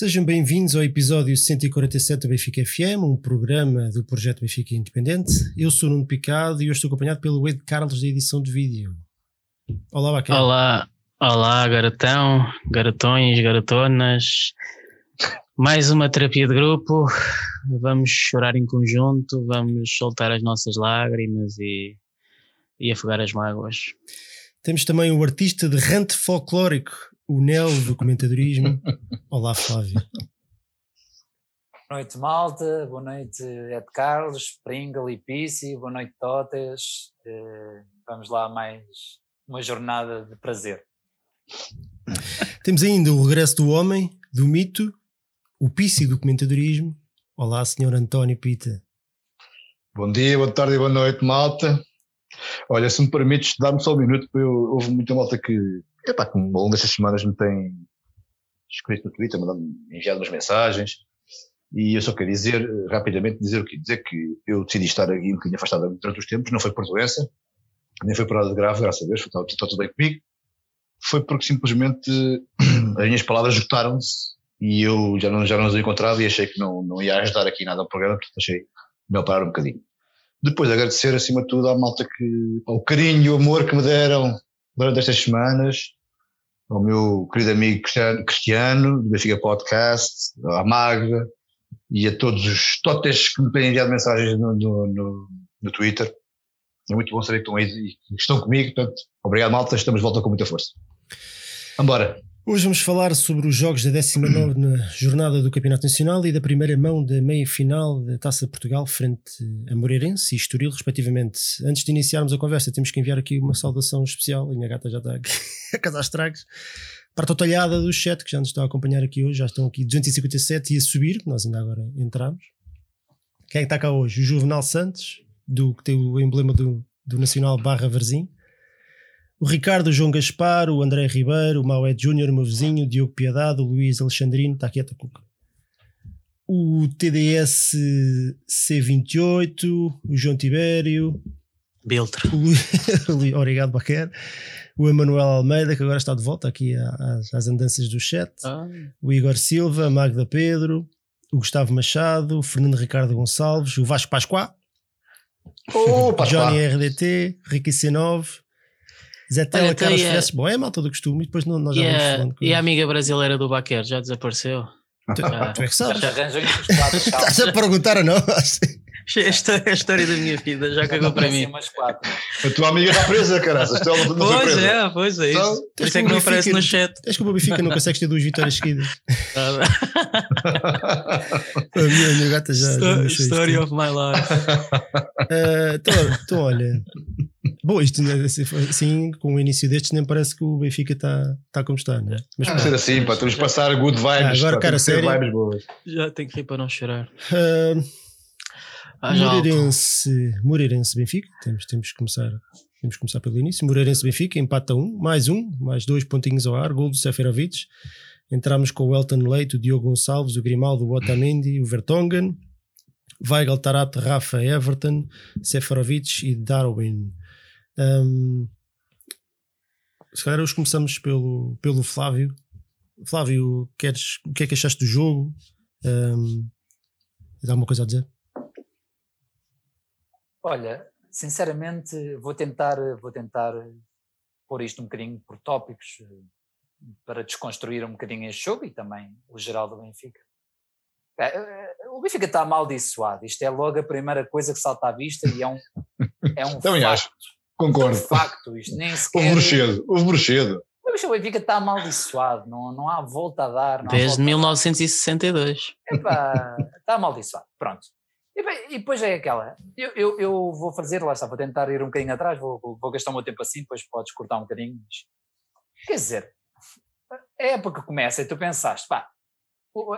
Sejam bem-vindos ao episódio 147 do Benfica FM, um programa do projeto Benfica Independente. Eu sou Nuno Picado e hoje estou acompanhado pelo Ed Carlos da edição de vídeo. Olá, bacana. Olá, olá, garotão, garotões, garotonas. Mais uma terapia de grupo. Vamos chorar em conjunto, vamos soltar as nossas lágrimas e, e afogar as mágoas. Temos também o artista de rante folclórico, o Nel do comentadorismo. Olá, Flávio. Boa noite, malta. Boa noite, Ed Carlos, Pringle e Pissi. Boa noite, Totes. Eh, vamos lá a mais uma jornada de prazer. Temos ainda o regresso do homem, do mito, o Pissi do comentadorismo. Olá, senhor António Pita. Bom dia, boa tarde e boa noite, malta. Olha, se me permites, dá-me só um minuto, porque eu, houve muita malta que, epá, que ao longo destas semanas me tem escrito no Twitter, mandando, enviado umas mensagens, e eu só quero dizer, eh, rapidamente, dizer o quê? Dizer que eu decidi estar aqui um bocadinho afastado durante os tempos, não foi por doença, nem foi por nada de grave, graças a Deus, está, tudo bem comigo, foi porque simplesmente as minhas palavras esgotaram-se e eu já não, já não as encontrava e achei que não, não ia ajudar aqui nada ao programa, portanto achei melhor parar um bocadinho. Depois agradecer acima de tudo à malta que, ao carinho e o amor que me deram durante estas semanas, ao meu querido amigo Cristiano, do Benfica Podcast, à Magda e a todos os totes que me têm enviado mensagens no, no, no, no Twitter. É muito bom saber que estão aí que estão comigo, portanto, obrigado malta, estamos de volta com muita força. Vambora. Hoje vamos falar sobre os jogos da 19 jornada do Campeonato Nacional e da primeira mão da meia-final da Taça de Portugal frente a Moreirense e Estoril, respectivamente. Antes de iniciarmos a conversa, temos que enviar aqui uma saudação especial. A minha gata já está aqui a casar estragos. Para a totalhada do chat, que já nos estão a acompanhar aqui hoje, já estão aqui 257 e a subir, nós ainda agora entramos. Quem é que está cá hoje? O Juvenal Santos, do, que tem o emblema do, do Nacional Barra Varzim. O Ricardo, o João Gaspar, o André Ribeiro, o Maué Júnior, o meu vizinho, o Diogo Piedade, o Luís Alexandrino, está quieto. O TDS C28, o João Tibério, Biltre. o Lu- Obrigado, Baquer. O Emanuel Almeida, que agora está de volta aqui às, às andanças do chat. Ah, O Igor Silva, a Magda Pedro, o Gustavo Machado, o Fernando Ricardo Gonçalves, o Vasco Pascoá, Oh, Johnny RDT, Ricky C9, Zé Tela, Olha, Carlos tem a- Fresco. Bom, é a malta do costume e depois não, nós já vamos a, falando. com e a amiga brasileira do Baquer já desapareceu? Tu, Ah. tu é que sabes. Já arranjam os quatro Estás a perguntar ou não? Esta é a história da minha vida, já cagou para mim. A tua amiga está presa, caraças. Ela foi Pois é, pois é Então, isso. Por isso é que não aparece no chat. Tens que o Benfica não consegues ter duas vitórias seguidas. A minha, a minha gata já. já Story tudo. of my life. Ah, Então, então, olha. Bom, isto né, assim, assim, com o início destes, nem parece que o Benfica está tá como está, não é? Mas Tem que ser assim, pá. Temos que passar good vibes. Ah, agora, pá, cara, tem sério? vibes boas. Já tenho que rir para não chorar. ah, Ah, álcool. Moreirense, Moreirense Benfica, temos, temos, que começar, temos que começar pelo início. Moreirense Benfica, empata um, mais um, mais dois pontinhos ao ar, gol do Seferovic. Entramos com o Elton Leite, o Diogo Gonçalves, o Grimaldo, o Otamendi, o Vertonghen, Weigl, Tarate, Rafa, Everton, Seferovic e Darwin. Ahm, se calhar hoje começamos pelo, pelo Flávio. Flávio, queres, o que é que achaste do jogo? Um, tens alguma coisa a dizer? Olha, sinceramente, vou tentar, vou tentar pôr isto um bocadinho por tópicos eh, para desconstruir um bocadinho este jogo e também o geral do Benfica. Eh, eh, O Benfica está amaldiçoado. Isto é logo a primeira coisa que salta à vista e é um, é um Também facto. acho. Concordo. É um facto. Isto nem Houve sequer. bruxedo. Houve bruxedo. Mas o Benfica está amaldiçoado. Não, não há volta a dar. Desde volta a dar. 1962. Epá, está amaldiçoado. Pronto. E, bem, e depois é aquela. Eu, eu, eu vou fazer, lá está, vou tentar ir um bocadinho atrás, vou, vou- vou gastar o meu tempo assim, depois podes cortar um bocadinho. mas- Quer dizer, a época começa e tu pensaste, pá,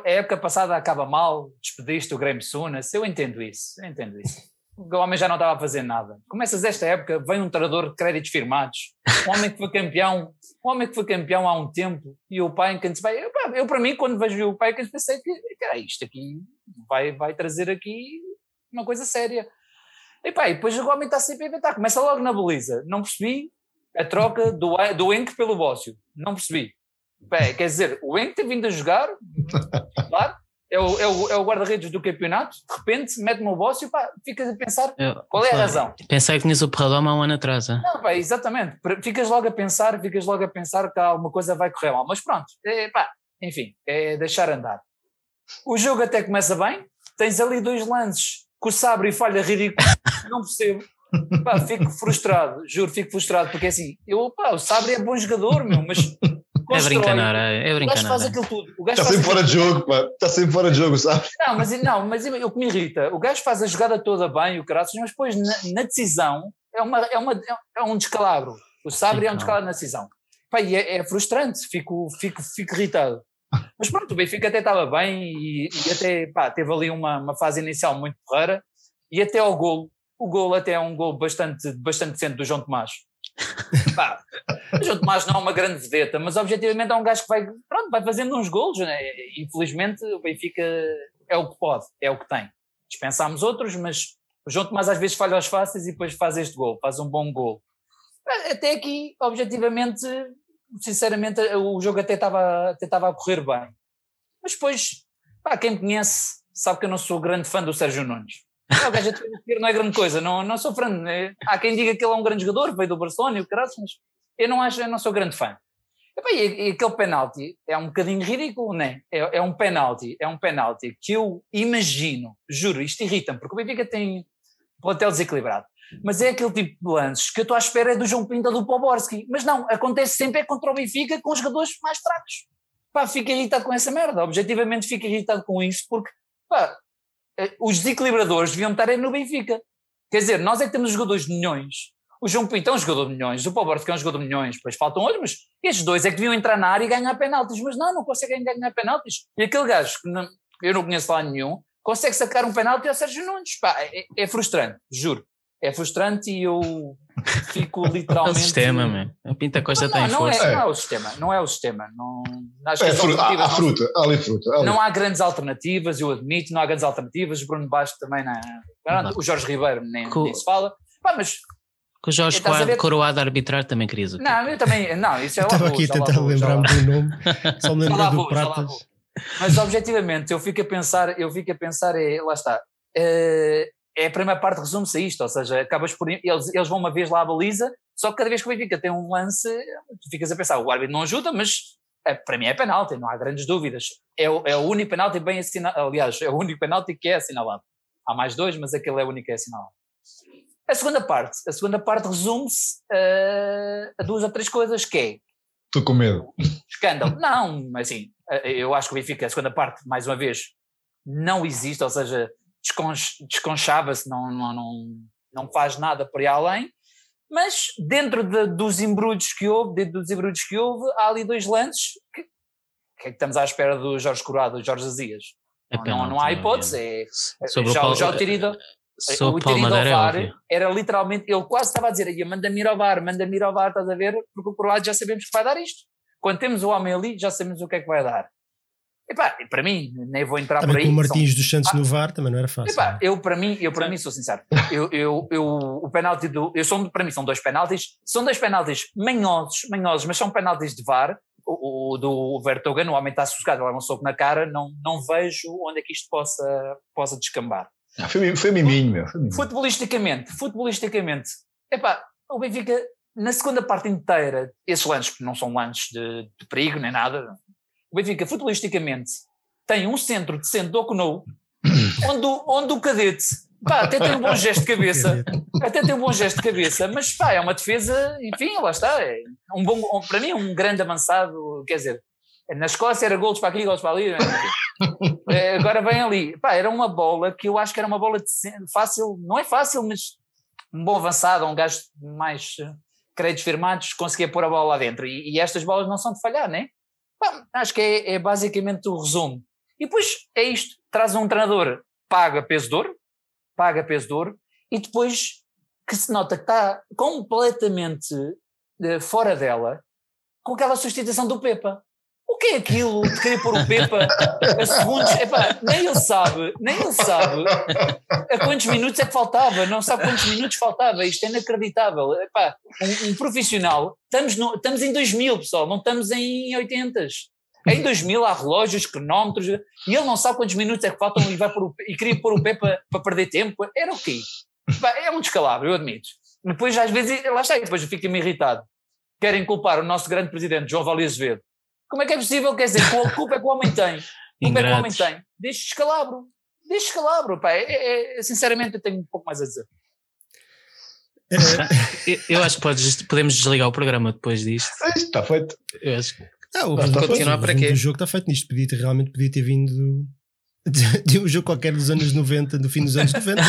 a época passada acaba mal, despediste o Graham Souness, eu entendo isso, eu entendo isso. O homem já não estava a fazer nada. Começas esta época, vem um treinador de créditos firmados, um homem que foi campeão, um homem que foi campeão há um tempo, e o Paikens vai. Eu, eu, para mim, quando vejo o Paikens, pensei que, cara, isto aqui vai, vai trazer aqui uma coisa séria. E pá, e depois o homem está sempre a inventar, começa logo na baliza. Não percebi, a troca do, do Enk pelo Bócio. Não percebi. Bem, quer dizer, o Enk tem vindo a jogar, claro, é o, é o, é o guarda-redes do campeonato, de repente mete-me o Bócio, pá, ficas a pensar Eu- qual é a razão. Pensei que tinhas o Perradão há um ano atrás. hein? Não, pá, exatamente. Ficas logo a pensar, ficas logo a pensar que alguma coisa vai correr mal. Mas pronto, é, pá, enfim, é deixar andar. O jogo até começa bem, tens ali dois lances que o Sabre falha ridículo, não percebo. Pá, fico frustrado, juro, fico frustrado, porque assim, eu, pá, o Sabre é bom jogador, meu, mas É constrói. brincadeira, é O gajo faz aquilo tudo. O gajo Está faz sempre fora de jogo, pá. Está sempre fora de jogo, sabe? não, mas, não, mas eu- o que me irrita, o gajo faz a jogada toda bem, o caraças, mas depois na, na decisão é, uma, é, uma, é um descalabro. O Sabre Sim, é um claro. descalabro na decisão. Pá, e é, é frustrante, fico, fico, fico irritado. Mas pronto, o Benfica até estava bem e, e até pá, teve ali uma, uma fase inicial muito porreira e até ao golo. O golo até é um golo bastante, bastante decente do João Tomás. Pá, o João Tomás não é uma grande vedeta, mas objetivamente é um gajo que vai, pronto, vai fazendo uns golos. Né? Infelizmente o Benfica é o que pode, é o que tem. Dispensámos outros, mas o João Tomás às vezes falha aos fáceis e depois faz este gol, faz um bom gol. Até aqui, objetivamente, sinceramente, o jogo até estava até estava a correr bem. Mas depois, pá, quem me conhece sabe que eu não sou grande fã do Sérgio Nunes. O gajo a defender não é grande coisa, não, não sou fã. né? Há quem diga que ele é um grande jogador, veio do Barcelona e o caralho, mas eu não acho, eu não sou grande fã. Epá, e, e aquele penalti é um bocadinho ridículo, não é? É, é um penalti, é um penalti que eu imagino, juro, isto irrita-me, porque o Benfica tem plantel desequilibrado. Mas é aquele tipo de lances que eu estou à espera é do João Pinto ou do Poborski. Mas não, acontece sempre é contra o Benfica com jogadores mais fracos. Pá, fico irritado com essa merda. Objetivamente fico irritado com isto porque, pá, os desequilibradores deviam estar aí no Benfica. Quer dizer, nós é que temos jogadores de milhões. O João Pinto é um jogador de milhões, o Poborski é um jogador de milhões, depois faltam outros, mas estes dois é que deviam entrar na área e ganhar penaltis. Mas não, não conseguem ganhar penaltis. E aquele gajo, que não- eu não conheço lá nenhum, consegue sacar um penalti ao Sérgio Nunes. Pá, é, é frustrante, juro. É frustrante e eu fico É o literalmente. sistema, man. A Pinta Costa Não, tem não, é, força. não é o sistema, não é o sistema. Não, acho que É, as fruta, há, não- fruta, há ali fruta. há ali. não há grandes alternativas, eu admito, não há grandes alternativas. O Bruno Baixo também não. Não. O Jorge Ribeiro nem, Co- nem se fala. Pá, mas Com o Jorge? Quadro, coroado a arbitrar, também querias o quê? não, eu também. Não, isso é Eu lá estava vou, aqui a tentar lembrar-me do nome, só me lembrei do Pratas. Mas objetivamente, eu fico a pensar, eu fico a pensar, é, lá está. É, é a primeira parte resume-se a isto, ou seja, acabas por. Eles, eles vão uma vez lá à baliza, só que cada vez que o Benfica tem um lance, tu ficas a pensar, o árbitro não ajuda, mas é, para mim é penalti, não há grandes dúvidas. É, o- é o único penalti bem assinalado, aliás, é o único penalti que é assinalado. Há mais dois, mas aquele é o único que é assinalado. A segunda parte, a segunda parte resume-se eh, a duas ou três coisas, que é Estou com medo. escândalo. Não, mas assim, eh, eu acho que o Benfica, a segunda parte, mais uma vez, não existe, ou seja, desconchava-se, não, não, não, não faz nada por aí além, mas dentro de- dos embrulhos que houve, dentro dos embrulhos que houve, há ali dois lances que, que é que estamos à espera do Jorge Curado, do Jorge Azias. É Não, não, não há hipótese, é. é, Sobre o já, Paulo- já o ter ido, Sobre o o ter ido ao Palmadeira é VAR óbvio. era literalmente, ele quase estava a dizer, "Ia, manda-me ir ao VAR, manda-me ir ao VAR, estás a ver? Porque o Croado já sabemos que vai dar isto. Quando temos o homem ali, já sabemos o que é que vai dar. Epá, e para mim, nem vou entrar por Também aí. com o são- Martins dos Santos Ah. no VAR também não era fácil. Epá, eu para mim, eu para mim sou sincero. Eu, eu, eu, o penalti do, eu sou para mim são dois penaltis, são dois penaltis manhosos, manhosos, mas são penaltis de VAR. O, o do Vertogen, o homem está sossegado, ele leva um soco na cara, não, não vejo onde é que isto possa, possa descambar. Foi, foi miminho, meu. Foi miminho. Futebolisticamente, futebolisticamente, epá, o Benfica, na segunda parte inteira, esses lances não são lances de, de perigo nem nada. O Benfica, futebolisticamente, tem um centro de centro do Okunou, onde, o- onde o cadete, pá, até tem um bom gesto de cabeça, até tem um bom gesto de cabeça, mas pá, é uma defesa, enfim, lá está, é um bom, para mim é um grande avançado, quer dizer, na Escócia era golos para aqui, golos para ali, enfim. É, agora vem ali, pá, era uma bola que eu acho que era uma bola fácil, não é fácil, mas um bom avançado, um gajo mais eh, créditos firmados conseguia pôr a bola lá dentro, e, e estas bolas não são de falhar, né? Pá, acho que é, é basicamente o resumo. E depois é isto, traz um treinador, paga peso de ouro, paga peso de ouro, e depois que se nota que está completamente eh, fora dela com aquela substituição do Pepa. Que é aquilo de querer pôr o Pepa a segundos? Epá, nem ele sabe, nem ele sabe a quantos minutos é que faltava, não sabe quantos minutos faltava, isto é inacreditável. Epá, um, um profissional, estamos, no, estamos em 2000 pessoal, não estamos em 80 em 2000 há relógios, cronómetros, e ele não sabe quantos minutos é que faltam e, vai o, e queria pôr o pé para, perder tempo. Era o quê? É um descalabro, eu admito. Depois, às vezes, lá está, depois fica-me irritado. Querem culpar o nosso grande presidente, João Vale Azevedo. Como é que é possível? Quer dizer, a culpa é que o homem tem. A culpa é que o homem tem. Deixa descalabro. Deixa descalabro, pá. É, é, é, sinceramente, eu tenho um pouco mais a dizer. eu acho que podes, podemos desligar o programa depois disto. Está feito. Eu acho que ah, o Vamos continuar para quê? O jogo está feito nisto. Podia ter, realmente podia ter vindo de, de, um jogo qualquer dos anos 90, do fim dos anos 90.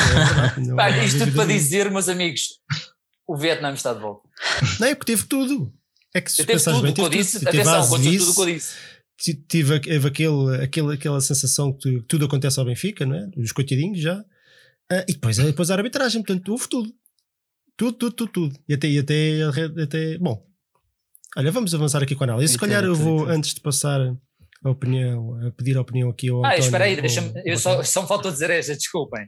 não, não, Pá, isto tudo para dizer, meus amigos, o Vietnã está de volta. Não, é porque teve tudo. É que se teve tudo bem, teve disse, tudo. Atenção, aconteceu tudo o que eu disse. Tive, teve aquele, aquele, aquela sensação que tudo acontece ao Benfica, não é? Os coitadinhos já. Ah, e depois, depois a arbitragem, portanto, houve tudo. Tudo, tudo, tudo, tudo. E até, e até, até bom, Olha, vamos avançar aqui com a análise. Se calhar eu vou, antes de passar a opinião, a pedir a opinião aqui ao. Ah, espera aí, deixa-me. Eu só, só me faltou dizer esta, desculpem.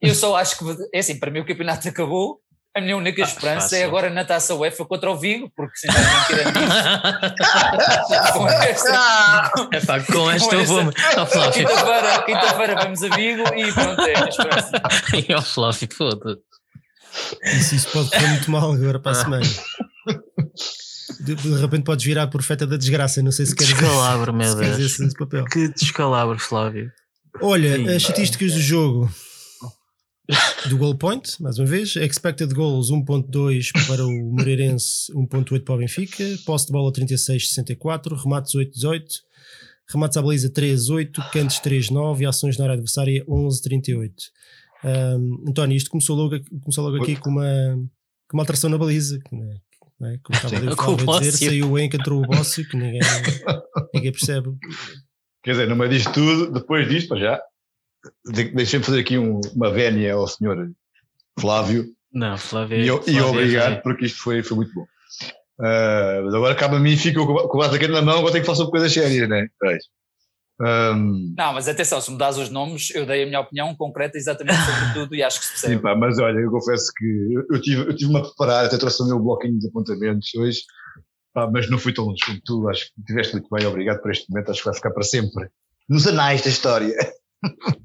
Eu só acho que, é assim, para mim o campeonato acabou. A minha única ah, esperança fácil. é agora na taça UEFA contra o Vigo, porque se não com esta. É pá, com esta eu vou. Quinta-feira quinta vamos a Vigo e pronto, é a esperança. E ao Fluffy, foda-se. Isso, isso pode correr muito mal agora para a semana de, de, repente podes virar profeta da desgraça. Não sei se queres Descalabro, meu Deus. Esse papel. Que descalabro, Flávio. Olha, Sim, as estatísticas do jogo do goal point, mais uma vez, expected goals 1.2 para o Moreirense, 1.8 para o Benfica, posse de bola 36-64, remates 8-18, remates à baliza 3-8, cantos 3-9 e ações na área adversária 11-38. Um, António, isto começou logo, começou logo aqui com uma, com uma alteração na baliza, né? é? como estava a dizer, saiu o Enk, entrou o Bócio, que ninguém, ninguém percebe. Quer dizer, no meio disto tudo, depois disto, já, deixem-me fazer aqui um, uma vénia ao senhor Flávio. Não, Flávio. E, Flávio, e obrigado, porque isto foi, foi muito bom. Uh, agora cabe a mim, fico com o aqui na mão, agora tenho que falar sobre coisas sérias, né? Um, não, mas atenção, se me dás os nomes, eu dei a minha opinião concreta exatamente sobre tudo e acho que se percebe. Sim, pá, mas olha, eu confesso que eu, eu tive, eu tive-me a preparar, até trouxe o meu bloquinho de apontamentos hoje, pá, mas não fui tão longe como tu, acho que estiveste muito bem, obrigado por este momento, acho que vai ficar para sempre nos anais da história.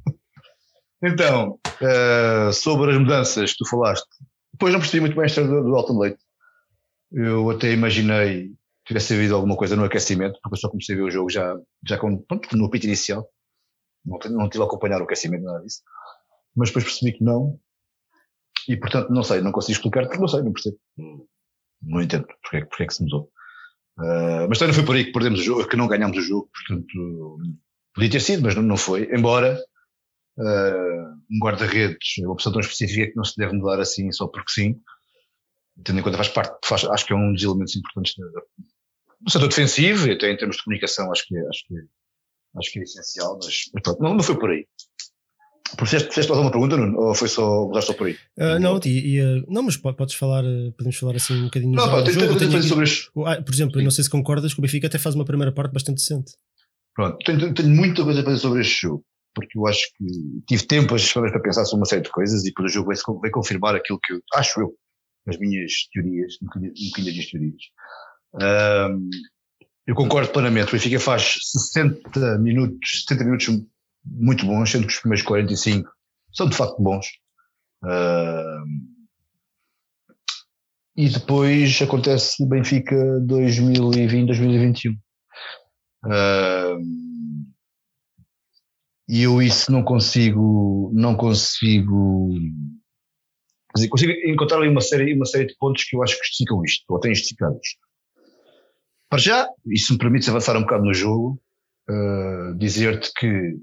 então, uh, sobre as mudanças que tu falaste, depois não percebi muito bem a história do, do Alton Leite. Eu até imaginei tivesse havido alguma coisa no aquecimento, porque eu só comecei a ver o jogo já, já com, pronto, no apito inicial. Não, não tive a acompanhar o aquecimento, nada disso. Mas depois percebi que não. E portanto, não sei, não consigo explicar, porque não sei, não percebo. Não entendo porque, é porque é que se mudou. Uh, mas também não foi por aí que perdemos o jogo, que não ganhámos o jogo, portanto, podia ter sido, mas não, não foi. Embora uh, um guarda-redes uma opção tão específica que não se deve mudar assim só porque sim, tendo em conta faz parte, faz, acho que é um dos elementos importantes da, no setor defensivo, e até em termos de comunicação, acho que, é, acho que, é, acho que é essencial, mas, mas pronto, não, não foi por aí. Fizeste, fizeste mais alguma pergunta, Nuno? Ou foi só, mudaste só por aí? Uh, não, e, e, uh, não, mas podes falar, podemos falar assim um bocadinho não, pá, tenho, tenho, tenho sobre isso. Ah, por exemplo, não sei se concordas que o Benfica até faz uma primeira parte bastante decente. Pronto, tenho, tenho muita coisa a fazer sobre este jogo, porque eu acho que tive tempo as semanas para pensar sobre uma série de coisas e depois o jogo vai, vai confirmar aquilo que eu acho eu, as minhas teorias, um bocadinho, um das teorias. Um, eu concordo plenamente. O Benfica faz 60 minutos, 70 minutos muito bons, sendo que os primeiros 45 são de facto bons. Uh, e depois acontece Benfica 2020-2021. Uh, e eu isso não consigo, não consigo, dizer, consigo encontrar ali uma série, uma série de pontos que eu acho que justificam isto, ou têm justificado isto. Para já, isso me permite avançar um bocado no jogo, uh, dizer-te que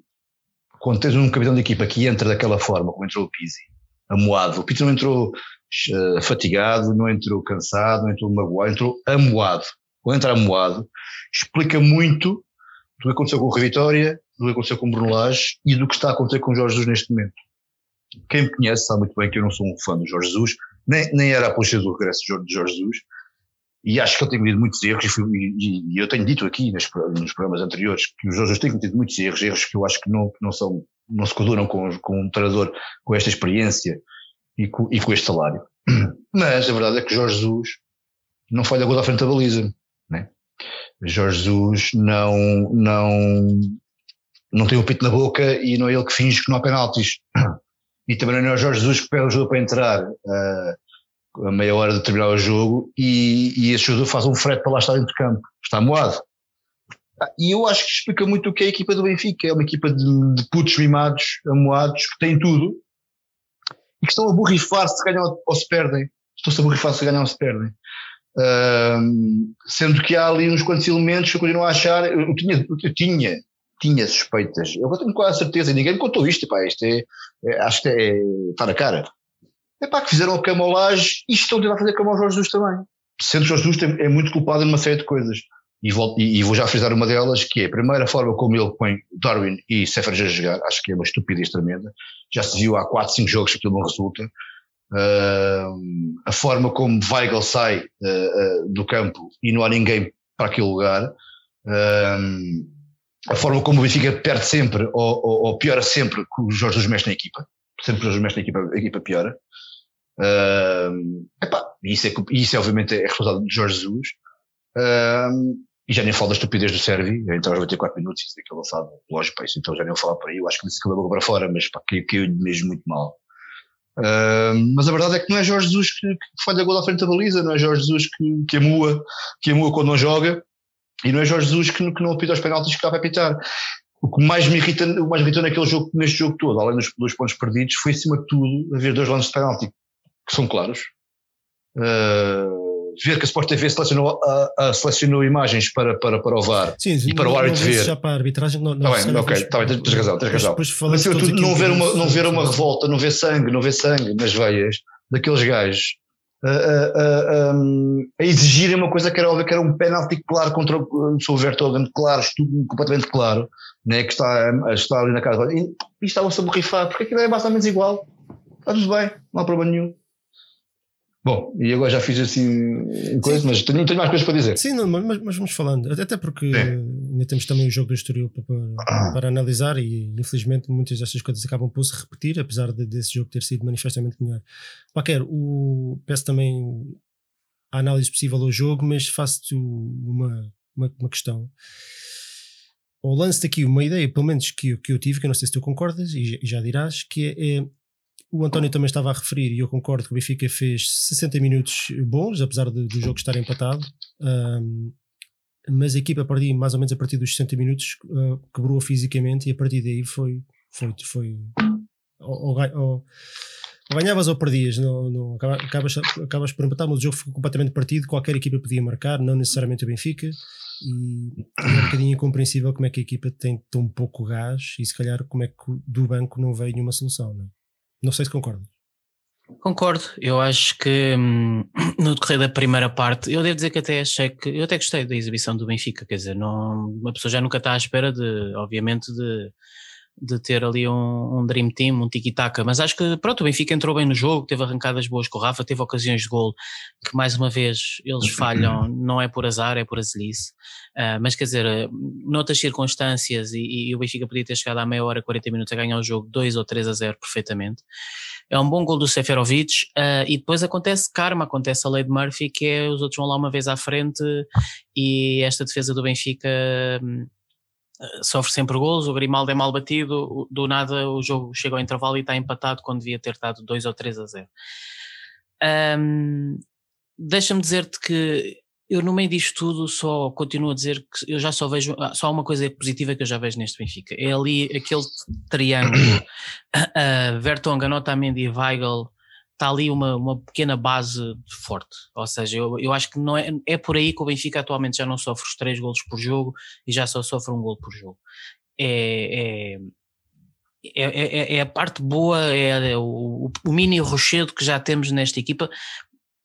quando tens um capitão de equipa que entra daquela forma, como entrou o Pizzi, amoado, o Pizzi não entrou uh, fatigado, não entrou cansado, não entrou magoado, entrou amoado. Quando entra amoado, explica muito do que aconteceu com o Vitória, do que aconteceu com o Bruno Lage e do que está a acontecer com o Jorge Jesus neste momento. Quem me conhece sabe muito bem que eu não sou um fã do Jorge Jesus, nem, nem era a puxa do regresso de Jorge Jesus, e acho que ele tem cometido muitos erros, e, e, eu tenho dito aqui nos, programas anteriores que os Jorge têm cometido muitos erros, erros que eu acho que não, não, são, não se coadunam com, com um treinador com esta experiência e com, e com este salário. Mas a verdade é que Jorge Jesus não falha gol à frente da baliza, né? Jorge Jesus não, não, não tem o pito na boca e não é ele que finge que não há penaltis. E também não é o Jorge Jesus que pede o jogo para entrar uh, a meia hora de terminar o jogo e, e esse jogador faz um frete para lá estar dentro do campo. Está moado. Ah, e eu acho que explica muito o que é a equipa do Benfica. É uma equipa de, de putos mimados, amoados, que têm tudo e que estão a borrifar se ganham ou se perdem. Estão-se a borrifar se ganham ou se perdem. Uh, sendo que há ali uns quantos elementos que eu continuo a achar, eu tinha, eu tinha, tinha suspeitas, eu tenho quase certeza, e ninguém me contou isto, pá, isto é, é, acho que é, está na cara. É pá, que fizeram a cama ao e estão a fazer cama ao Jorge Jesus também. Sendo Jorge Jesus é muito culpado em uma série de coisas. E, volto, e, e, vou já frisar uma delas, que é a primeira forma como ele põe Darwin e Seferज a jogar, acho que é uma estupidez tremenda. Já se viu há 4, 5 jogos que aquilo não resulta. Uh, a forma como Weigl sai uh, uh, do campo e não há ninguém para aquele lugar, a forma como o Benfica perde sempre ou, ou, ou, piora sempre que o Jorge Jesus mexe na equipa, sempre que o Jorge mexe na equipa, a equipa piora. Epá, isso, é, isso é obviamente é responsabilidade de Jorge Jesus. e já nem falo da estupidez do Servi, então aos 84 minutos, isso é que ele sabe, lógico, isso, então já nem vou falar por aí, eu acho que disse que ele para fora, mas pá, caiu mesmo muito mal. Uh, mas a verdade é que não é Jorge Jesus que, que falha gol à frente da baliza, não é Jorge Jesus que, que, amua, que amua quando não joga, e não é Jorge Jesus que, que não apita os penaltis que estava a apitar. O que mais me irrita, o mais irritou naquele jogo, neste jogo todo, além dos dois pontos perdidos, foi acima de tudo haver dois lances de penalti que são claros. Uh, ver que a Sport TV selecionou, a, a selecionou imagens para, para, para o VAR sim, e para o árbitro ver. Já para a arbitragem, não, não tá bem, ok, tá bem, tens razão, tens razão. Mas tudo, não ver, uma, não ver uma revolta, não ver sangue, não ver sangue nas veias daqueles gajos a, a, a, exigirem uma coisa que era óbvia, que era um penalti claro contra o Sr. Vertogen, claro, completamente claro, né, que está, está ali na casa. E, e estavam-se a borrifar, porque aquilo é mais ou menos igual. Está tudo bem, não há problema nenhum. Bom, e agora já fiz assim coisa, mas tenho, tenho mais coisas para dizer. Sim, não, mas, mas, vamos falando, até porque Sim. ainda temos também o jogo do Estoril para, para, para, analisar e infelizmente muitas destas coisas acabam por se repetir, apesar de, desse jogo ter sido manifestamente melhor. Qualquer, o, peço também a análise possível ao jogo, mas faço-te uma, uma, uma questão. Ou lance-te aqui uma ideia, pelo menos que, que eu tive, que eu não sei se tu concordas e, e já dirás, que é, é o António também estava a referir, e eu concordo que o Benfica fez 60 minutos bons, apesar de, do jogo estar empatado. Um, mas a equipa partir, mais ou menos a partir dos 60 minutos, uh, quebrou fisicamente e a partir daí foi. foi, foi ou, ou, ou, ganhavas ou perdias, não, não, acabas, acabas por empatar, mas o jogo ficou completamente partido. Qualquer equipa podia marcar, não necessariamente o Benfica. E é um bocadinho incompreensível como é que a equipa tem tão pouco gás e se calhar como é que do banco não veio nenhuma solução. Não é? Não sei se concordo. Concordo, eu acho que hum, no decorrer da primeira parte, eu devo dizer que até achei que, eu até gostei da exibição do Benfica, quer dizer, não, uma pessoa já nunca está à espera de, obviamente, de, de ter ali um, um Dream Team, um tiki-taka, mas acho que pronto, o Benfica entrou bem no jogo, teve arrancadas boas com o Rafa, teve ocasiões de gol que mais uma vez eles falham, não é por azar, é por azelice, uh, mas quer dizer, noutras circunstâncias e, e, o Benfica podia ter chegado à meia hora, 40 minutos a ganhar o jogo 2 ou 3 a 0 perfeitamente. É um bom gol do Seferovic uh, e depois acontece karma, acontece a lei de Murphy que é os outros vão lá uma vez à frente e esta defesa do Benfica hum, sofre sempre golos, o Grimaldo é mal batido, do nada o jogo chega ao intervalo e está empatado quando devia ter estado 2 ou 3 a 0. Um, Deixa-me dizer-te que eu no meio disto tudo só continuo a dizer que eu já só vejo, ah, só uma coisa positiva que eu já vejo neste Benfica, é ali aquele triângulo, uh, Vertonghen, Otamendi e Weigl, está ali uma, uma pequena base forte. Ou seja, eu, eu acho que não é, é por aí que o Benfica atualmente já não sofre os três golos por jogo e já só sofre um gol por jogo. É, é, é, é, é a parte boa, é, é o, o, mini rochedo que já temos nesta equipa.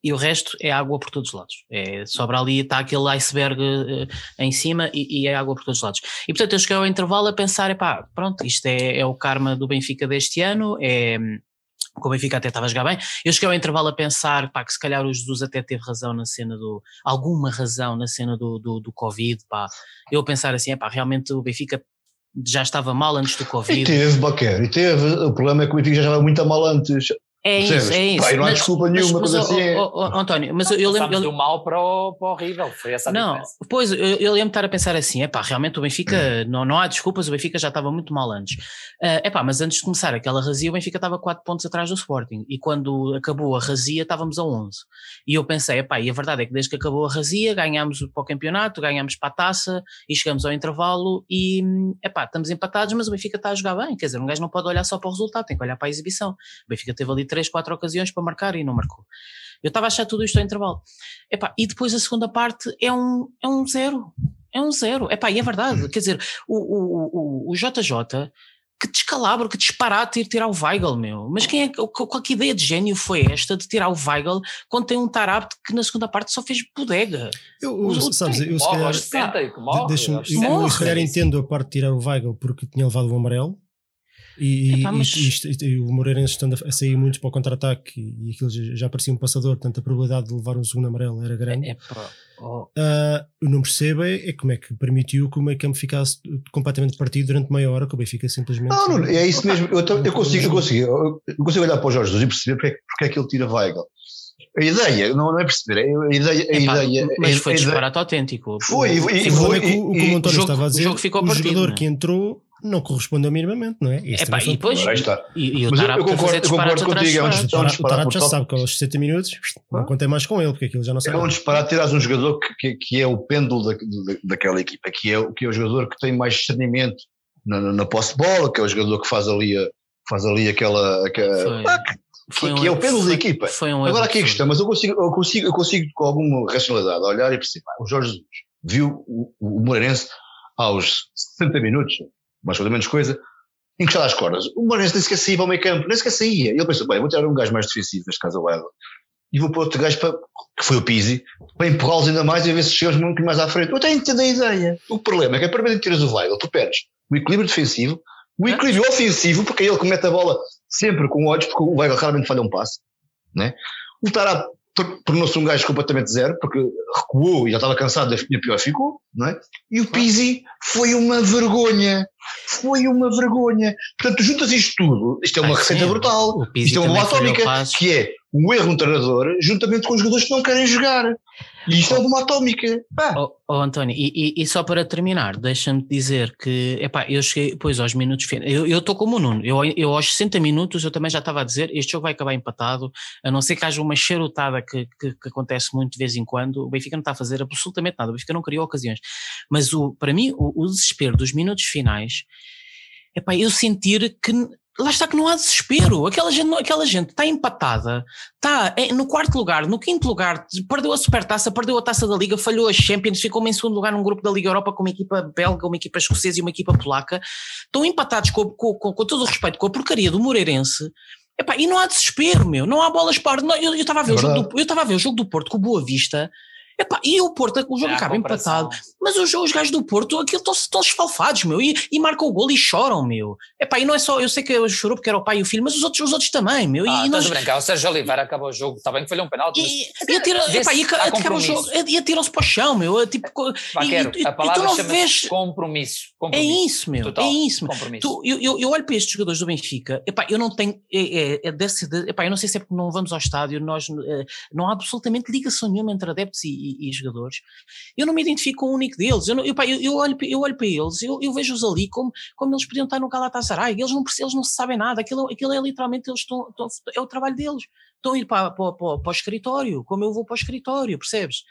E o resto é água por todos os lados. É, sobra ali, está aquele iceberg uh, em cima e, e, é água por todos os lados. E portanto eu cheguei ao intervalo a pensar: pá, pronto, isto é, é o karma do Benfica deste ano, é, que o Benfica até estava a jogar bem. Eu cheguei ao intervalo a pensar pá, que se calhar o Jesus até teve razão na cena do. alguma razão na cena do, do, do Covid. Pá. Eu a pensar assim, é pá, realmente o Benfica já estava mal antes do Covid. E teve, Baquer, e teve. O problema é que o Benfica já estava muito mal antes. É isso, Percebes? é isso. Pá, e não há Mas- desculpa nenhuma, mas, assim é- ó, ó, ó, António, mas eu, eu lembro. Eu- do mal para o, para o horrível, foi essa a Não, diferença. pois eu, eu lembro de estar a pensar assim: é pá, realmente o Benfica, não, não há desculpas, o Benfica já estava muito mal antes. É pá, mas antes de começar aquela razia, o Benfica estava 4 pontos atrás do Sporting e quando acabou a razia estávamos a 11. E eu pensei: é pá, e a verdade é que desde que acabou a razia ganhámos para o campeonato, ganhámos para a taça e chegamos ao intervalo e é pá, estamos empatados, mas o Benfica está a jogar bem. Quer dizer, um gajo não pode olhar só para o resultado, tem que olhar para a exibição. O Benfica teve ali 3, 4 ocasiões para marcar e não marcou. Eu estava a achar tudo isto ao intervalo. Epá, e depois a segunda parte é um, é um zero. É um zero. Epá, e é verdade. Quer dizer, o, o, o, o JJ, que descalabro, que disparate ir tirar o Weigl, meu. Mas quem é, qual que ideia de gênio foi esta de tirar o Weigl quando tem um Tarapte que na segunda parte só fez bodega? Eu, O- eu- o- sabes, eu se calhar, aos 60 que morre. eu, 60. eu Morre. se calhar entendo a parte de tirar o Weigl porque tinha levado o amarelo. E, Epá, e- mas- e e o Moreirense estando a, a sair muito para o contra-ataque e aquilo já, já parecia um passador, portanto a probabilidade de levar um segundo amarelo era grande. É, pá, oh, Ah, eu não percebo é, é como é que permitiu que o meio campo ficasse completamente partido durante meia hora, que o Benfica simplesmente. Não, não, é isso mesmo. Eu, eu consigo, eu consigo, eu consigo olhar para o Jorge Jesus e perceber porque, é- porque é que ele tira Weigl. A ideia, não, não é perceber, é a ideia. A epá, ideia mas a- foi disparate autêntico. Foi, e- O e- foi- é que o, o e- o António o estava a o dizer, jogo ficou o partido, jogador né? que entrou não correspondeu minimamente, não é? Também foi e um depois- está. E, e eu- concordo- eu concordo contigo, é um disparates. O Tara- o disparate Tarapte já sabe que aos 60 minutos não contem mais com ele, porque aquilo já não É sabe. um disparate tirares um jogador que, que, que é o pêndulo da, da- daquela equipa, que é, o- que é o jogador que tem mais discernimento na, na, na posse de bola, que é o jogador que faz ali, a- faz ali aquela. aquela Foi- ah, que, foi que um é o pêndulo da equipa. Foi um Agora aqui a questão, mas eu consigo, eu consigo, eu consigo com alguma racionalidade olhar e perceber. pá, O Jorge Jesus viu o, o Moreirense aos 60 minutos, mais ou menos coisa, encostado às cordas. O Moreirense nem sequer saía para o meio campo, nem sequer saía. E ele pensou, bem, vou tirar um gajo mais defensivo, neste caso o Weigl, e vou pôr outro gajo para, que foi o Pizzi, para empurrá-los ainda mais e ver se chegamos muito mais à frente. Eu até entendo a ideia. O problema é que a primeira vez que tiras o Weigl, tu perdes o equilíbrio defensivo, o equilíbrio ofensivo, porque é ele que mete a bola sempre com olhos, porque o Weigl raramente falha um passe. Né? O Tarap tornou-se um gajo completamente zero, porque recuou e já estava cansado e a pior ficou, não é? E o Pizzi foi uma vergonha. Foi uma vergonha. Portanto, juntas isto tudo, isto é uma Ah, receita sim, brutal. Isto é uma falhou atómica, que é um erro no treinador, juntamente com os jogadores que não querem jogar. E isto. É uma atómica. Oh, oh, António, e, e- e só para terminar, deixa-me dizer que, epá, eu cheguei, pois aos minutos finais, eu estou como o Nuno, eu, eu aos 60 minutos eu também já estava a dizer, este jogo vai acabar empatado, a não ser que haja uma charutada que, que, que acontece muito de vez em quando, o Benfica não está a fazer absolutamente nada, o Benfica não criou ocasiões, mas o, para mim o, o desespero dos minutos finais, epá, eu sentir que lá está que não há desespero. Aquela gente, aquela gente está empatada, está no quarto lugar, no quinto lugar, perdeu a supertaça, perdeu a taça da Liga, falhou a Champions, ficou em segundo lugar num grupo da Liga Europa com uma equipa belga, uma equipa escocesa e uma equipa polaca. Estão empatados com, com, com, com todo o respeito com a porcaria do Moreirense. Epá, e não há desespero, meu, não há bolas para. Não, eu estava a ver É o jogo do, eu a ver o jogo do Porto com o Boa Vista. Epá, e o Porto, o jogo a acaba empatado. Mas os, os gajos do Porto, aquilo estão, esfalfados, meu, e, e marcam o gol e choram, meu. Epá, e não é só, eu sei que eu chorou porque era o pai e o filho, mas os outros, os outros também, meu. Ah, e nós, a brincar, o Sérgio Oliveira acaba o jogo, está bem que falhou um penalti, e, e, atira, Vê-se epá, e, há acaba o compromisso. jogo, e atiram-se para o chão, meu. é Tipo, co- pá, e- quero, e- e a tu palavra não vês. compromisso. É compromisso. isso, meu. Total, É isso, meu. Tu, eu, eu, eu olho para estes jogadores do Benfica, epá, eu não tenho, é, é, é desse, de- epá, eu não sei se é porque não vamos ao estádio, nós, eh, não há absolutamente ligação nenhuma entre adeptos e, e- e jogadores. Eu não me identifico com o único deles, eu, não- epá, eu, eu olho, eu olho para eles, eu, eu vejo-os ali como, como eles podiam estar no Galatasaray, eles não, eles não sabem nada, aquilo, aquilo é literalmente, eles estão, estão- é o trabalho deles. Estão a ir para, para, para, para o escritório, como eu vou para o escritório, percebes?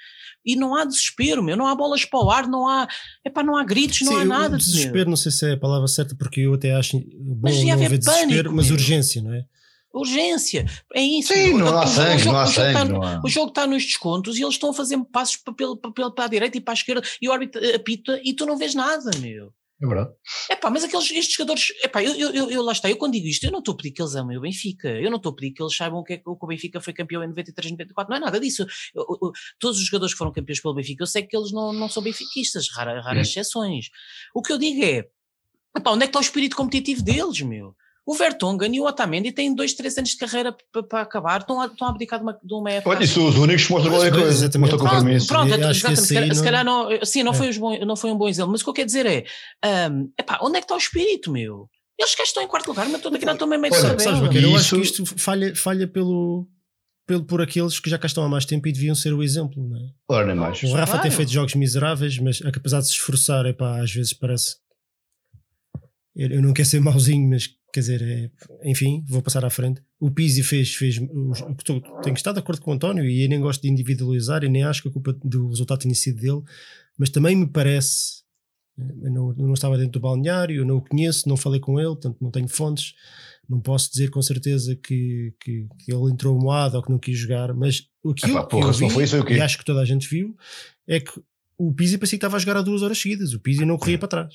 E não há desespero, meu, não há bolas para o ar, não há, epá, não há gritos, não Sim, há nada. meu. desespero, não sei se é a palavra certa, porque eu até acho bom Mas não haver haver desespero, pânico, mas meu. urgência, não é? Urgência, é isso. Sim, O- não há sangue, não há sangue. tá- não. O jogo está nos descontos e eles estão a fazer passos para, para, para a direita e para a esquerda e o árbitro apita e tu não vês nada, meu. É verdade. Epá, mas aqueles, estes jogadores, epá, eu, eu, eu, eu lá está, eu quando digo isto, eu não estou a pedir que eles amem o Benfica, eu não estou a pedir que eles saibam o que é que o Benfica foi campeão em 93, 94, não é nada disso. Eu- eu- todos os jogadores que foram campeões pelo Benfica, eu sei que eles não, não são benfiquistas, rara, raras exceções. O que eu digo é, epá, onde é que está o espírito competitivo deles, meu? O Vertonghen e o Otamendi têm dois, três anos de carreira para acabar, estão a, estão a abdicar de uma, de uma época. Olha, isso os únicos que mostram qualquer Mas, coisa. exatamente. Mostram compromisso. Pronto, que exatamente. Se calhar, aí se não- calhar não, sim, não, É. foi não foi um bom exemplo, mas o que eu quero dizer é: ahm, epá, onde é que está o espírito, meu? Eles que estão em quarto lugar, mas estou aqui, não estou meio meio. Sabes, Baqueiro, eu acho que Isso- isto falha, falha pelo, pelo, por aqueles que já cá estão há mais tempo e deviam ser o exemplo. Não é? Ora, nem mais. O Rafa tem Claro. feito jogos miseráveis, mas apesar de se esforçar, epá, às vezes parece. Eu, eu não quero ser mauzinho, mas quer dizer, é- enfim, vou passar à frente. O Pizzi fez. fez o que estou- tenho que estar de acordo com o António e eu nem gosto de individualizar e nem acho que a culpa do resultado tenha sido dele, mas também me parece. Eu não, eu não estava dentro do balneário, eu não o conheço, não falei com ele, portanto não tenho fontes, não posso dizer com certeza que, que, que ele entrou moado ou que não quis jogar, mas Epá, que porra, eu não vi, foi isso, o e acho que toda a gente viu, é que o Pizzi parecia que estava a jogar há duas horas seguidas, o Pizzi não corria para trás.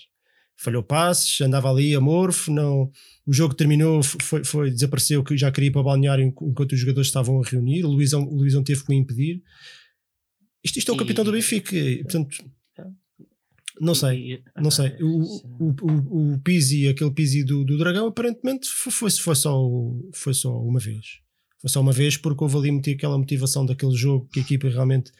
Falhou passes, andava ali amorfo, não, o jogo terminou, foi, foi, desapareceu, que já queria ir para o balneário enqu- enquanto os jogadores estavam a reunir, o Luizão, o Luizão teve que o impedir. Isto, isto é o E- capitão do Benfica, e, portanto, não sei. E- Não sei, o, o, o, o Pizzi, aquele Pizzi do, do Dragão, aparentemente foi, foi, foi, só, foi só uma vez. Foi só uma vez porque houve ali aquela motivação daquele jogo que a equipa realmente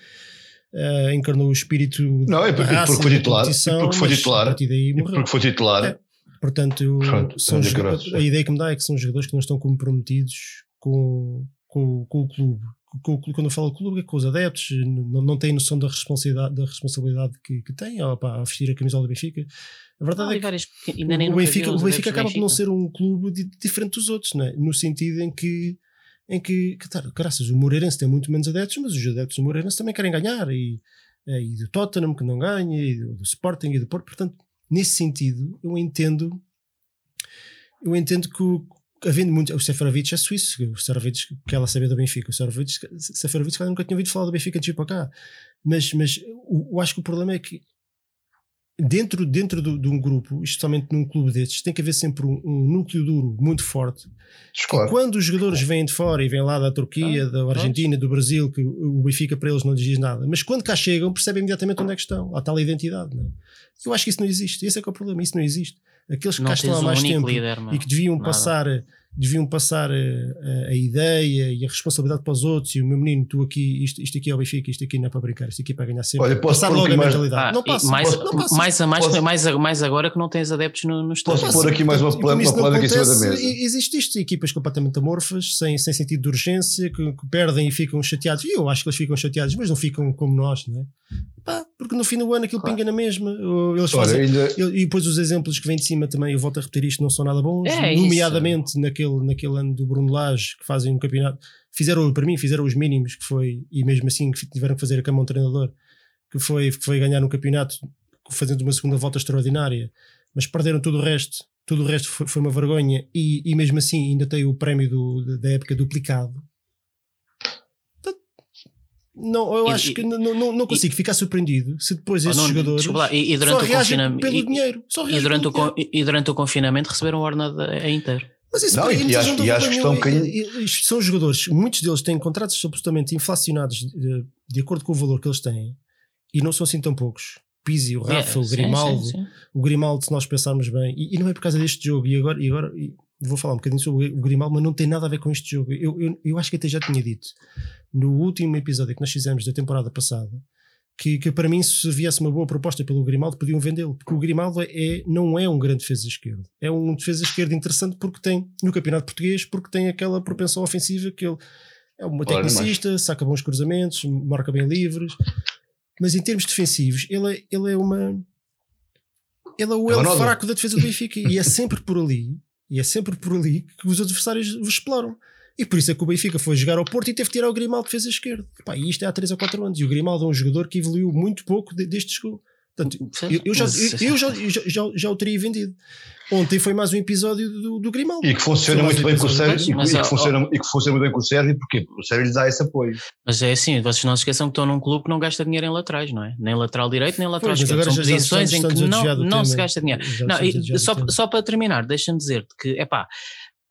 eh, encarnou o espírito Não, é da porque- raça porque foi e da titular, porque foi titular. a partir daí morreu. porque foi titular. É. Portanto, Pronto, são estamos joga- graças. a ideia que me dá é que são jogadores que não estão comprometidos com, com, com o clube. Com, quando eu falo clube, é com os adeptos, não, não têm noção da responsabilidade, da responsabilidade que, que têm ao, vestir a camisola do Benfica. A verdade Há é que várias que ainda nem o Benfica, o Benfica acaba por não ser um clube di- diferente dos outros, não é? no sentido em que, em que, que tá, graças, o Moreirense tem muito menos adeptos, mas os adeptos do Moreirense também querem ganhar, e, eh, e do Tottenham que não ganha, e do, do Sporting e do Porto. Portanto, nesse sentido, eu entendo, eu entendo que havendo muito, o Seferovic é suíço, o Seferovic quer lá saber do Benfica, o Seferovic, Seferovic cara, nunca tinha ouvido falar do Benfica antes de ir para cá, mas, mas o, eu acho que o problema é que dentro, dentro do- de um grupo, especialmente num clube destes, tem que haver sempre um, um núcleo duro muito forte. Claro. quando os jogadores vêm de fora e vêm lá da Turquia, da Argentina, do Brasil, que o Benfica para eles não lhes diz nada, mas quando cá chegam, percebem imediatamente onde é que estão. A identidade. Não é? Eu acho que isso não existe. Esse é que é o problema. Isso não existe. Aqueles que Não cá estão há um mais único tempo líder, e que deviam Nada. passar deviam passar a, a- a ideia e a responsabilidade para os outros e o meu menino, tu aqui, isto, isto aqui é o Benfica, isto aqui não é para brincar, isto aqui é para ganhar sempre. Olha, posso passar logo a bocadinho mais- mentalidade. Ah, não passa, mais, não passa. mais, a mais, Posso- mais, a- mais agora que não tens adeptos no, no estádio. Posso pôr aqui mais uma plana- uma não aqui em cima da mesa. Existe isto, equipas completamente amorfas, sem, sem sentido de urgência, que, que perdem e ficam chateados. E eu acho que eles ficam chateados, mas não ficam como nós, não é? Pá, porque no fim do ano aquilo Claro. pinga na mesma. Eles fazem, ainda, e e depois os exemplos que vêm de cima também, eu volto a repetir isto, não são nada bons, É isso. nomeadamente naquele, naquele ano do Bruno Lage, que fazem um campeonato, fizeram, para mim, fizeram os mínimos, que foi, e mesmo assim que tiveram que fazer a cama um treinador, que foi, que foi ganhar um campeonato fazendo uma segunda volta extraordinária, mas perderam tudo o resto, tudo o resto foi, foi uma vergonha, e, e mesmo assim ainda tem o prémio do- da época duplicado. Não, eu E- acho e- que não, não, não consigo ficar surpreendido se depois Oh, esses não, jogadores lá, e, e só durante o confinamento pelo e, dinheiro. Só e durante o, con- e durante o confinamento receberam o ordenado a inteiro. Mas isso Não, para e- e acho- e acho que estão um E- e- Isto são jogadores, muitos deles têm contratos absolutamente inflacionados de, de acordo com o valor que eles têm e não são assim tão poucos. Pizzi, o Rafa, É, o sim, Grimaldo, sim, sim. o Grimaldo, se nós pensarmos bem, e, e não é por causa deste jogo, e agora, e agora e vou falar um bocadinho sobre o Grimaldo, mas não tem nada a ver com este jogo. Eu, eu, eu acho que até já tinha dito no último episódio que nós fizemos da temporada passada que, que para mim, se viesse uma boa proposta pelo Grimaldo, podiam vendê-lo, porque o Grimaldo é, é- não é um grande defesa esquerdo, é um defesa esquerdo interessante porque tem no campeonato português, porque tem aquela propensão ofensiva que ele é um tecnicista, saca bons cruzamentos, marca bem livres, mas em termos defensivos, ele é, ele é uma ele é o É elo fraco da defesa do Benfica e é sempre por ali e é sempre por ali que os adversários os exploram. E por isso é que o Benfica foi jogar ao Porto e teve que tirar o Grimaldo de defesa esquerda. Pá, e isto é há 3 ou 4 anos. E o Grimaldo é um jogador que evoluiu muito pouco de- desde que chegou. Portanto, eu, eu já, eu, eu já, eu já, já, já o teria vendido. Ontem foi mais um episódio do, do Grimaldo. e que funciona muito bem com o Sérgio, e, Mas, e ó, que funciona, e que funciona muito bem com o Sérgio, porque o Sérgio lhe dá esse apoio. Mas é assim, vocês não se esqueçam que estão num clube que não gasta dinheiro em laterais, não é? Nem lateral direito, nem lateral esquerdo. agora São posições estamos- em que não, não se gasta dinheiro. Não, e só, só para terminar, deixa-me dizer-te que, epá,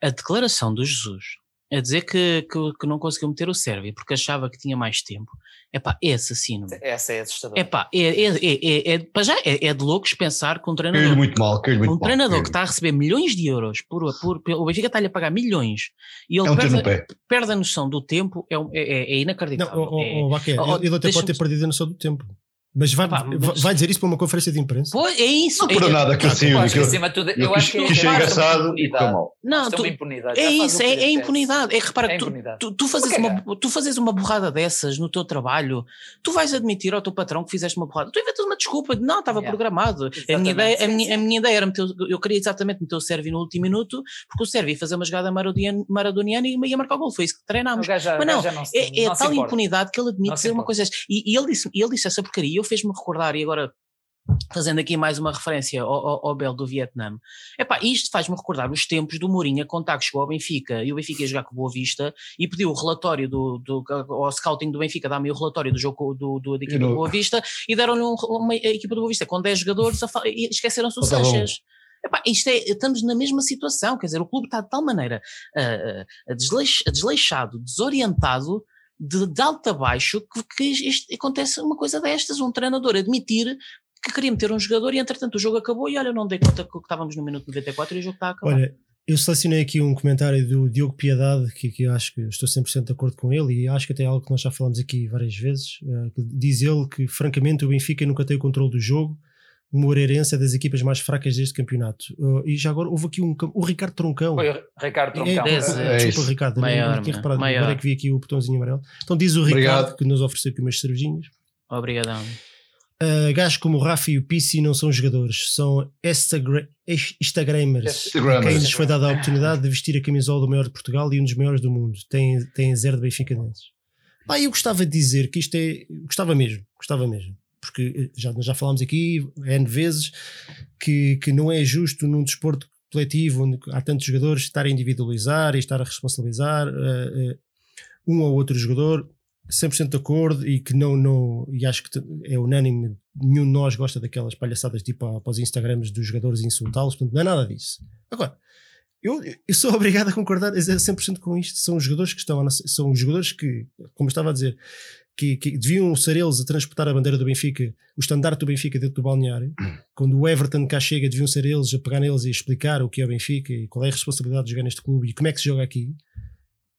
a declaração do Jesus a dizer que, que, que não conseguiu meter o Sérvia porque achava que tinha mais tempo. É pá, é assassino. Essa é assustadora. É pá, é, é, é, é, é, para já é, é de loucos pensar que um treinador, muito mal, caiu-lhe muito um mal. treinador que está a receber milhões de euros por, por, por- o Benfica está-lhe a pagar milhões e ele É um perde, perde a noção do tempo, é, um- é, é- é Não, inacreditável. oh, oh, É- oh, oh, ele até pode ter perdido a noção do tempo. Mas vai, Epá, mas- vai- dizer isso para uma conferência de imprensa? Pois, é isso. Não por é- nada que eu saiu eu acho que daquilo. acima de tudo, Eu eu acho que uma engraçado e mal. Não, tu- impunidade. É isso, é, é impunidade. É repara, É tu, impunidade. tu, tu, fazes uma, tu fazes uma borrada dessas no teu trabalho, tu vais admitir ao teu patrão que fizeste uma borrada. Tu inventas uma desculpa de não, estava Yeah. programado. A minha, ideia, a, minha, a minha ideia era meter, eu queria exatamente meter o Sérvio no último minuto, porque o Sérvio ia fazer uma jogada maradoniana, maradoniana e ia marcar o gol. Foi isso que treinámos. Mas o gajo não, já não se, É, é não tal impunidade que ele admite dizer uma coisa dessas. Ele, disse, e ele disse essa porcaria. Eu fez-me recordar, e agora fazendo aqui mais uma referência ao, ao, ao Bel do Vietnã. Epá, isto faz-me recordar os tempos do Mourinho a contar que chegou ao Benfica e o Benfica ia jogar com Boa Vista e pediu o relatório do, do, ao scouting do Benfica, dá-me o relatório do jogo do, do, da equipa do Boa Vista e deram-lhe um, uma equipa do Boa Vista com 10 jogadores e esqueceram-se o. Sanches. Epá, isto é, estamos na mesma situação, quer dizer, o clube está de tal maneira ah, desleix- desleixado, desorientado, de, de alto a baixo, que, que acontece uma coisa destas, um treinador admitir que queria meter um jogador e entretanto o jogo acabou e olha, não dei conta que estávamos no minuto 94 e o jogo está a acabar. Olha, eu selecionei aqui um comentário do Diogo Piedade, que, que eu acho que estou 100% de acordo com ele, e acho que até é algo que nós já falamos aqui várias vezes. que diz ele que, francamente, o Benfica nunca tem o controle do jogo. Moreirense é das equipas mais fracas deste campeonato. Uh, e já agora houve aqui um. O Ricardo Troncão. Foi o Ricardo É, Troncão. é, É desculpa, isso. Ricardo, não- Maior, não tinha reparado. maior. Agora é que vi aqui o botãozinho amarelo. Então diz o Ricardo Obrigado. que nos ofereceu aqui umas cervejinhas. Obrigadão. Uh, gajos como o Rafa e o Pissi não são jogadores, são Instagra Instagramers. Instagramers. Quem lhes foi dada a oportunidade de vestir a camisola do maior de Portugal e um dos maiores do mundo. Tem, tem zero de Benfica neles. Pá, eu gostava de dizer que isto é. Gostava mesmo, gostava mesmo. Porque eh, já, já falámos aqui N vezes que, que não é justo num desporto coletivo onde há tantos jogadores estar a individualizar e estar a responsabilizar eh, eh, um ou outro jogador. 100% de acordo e que não, não e acho que é unânime, nenhum de nós gosta daquelas palhaçadas tipo para os Instagrams dos jogadores e insultá-los, portanto não é nada disso. Agora, eu, eu sou obrigado a concordar a 100% com isto. São os jogadores que estão, são os jogadores que, como estava a dizer, que, que deviam ser eles a transportar a bandeira do Benfica, o estandarte do Benfica dentro do balneário. Quando o Everton cá chega, deviam ser eles a pegar neles e explicar o que é o Benfica e qual é a responsabilidade de jogar neste clube e como é que se joga aqui.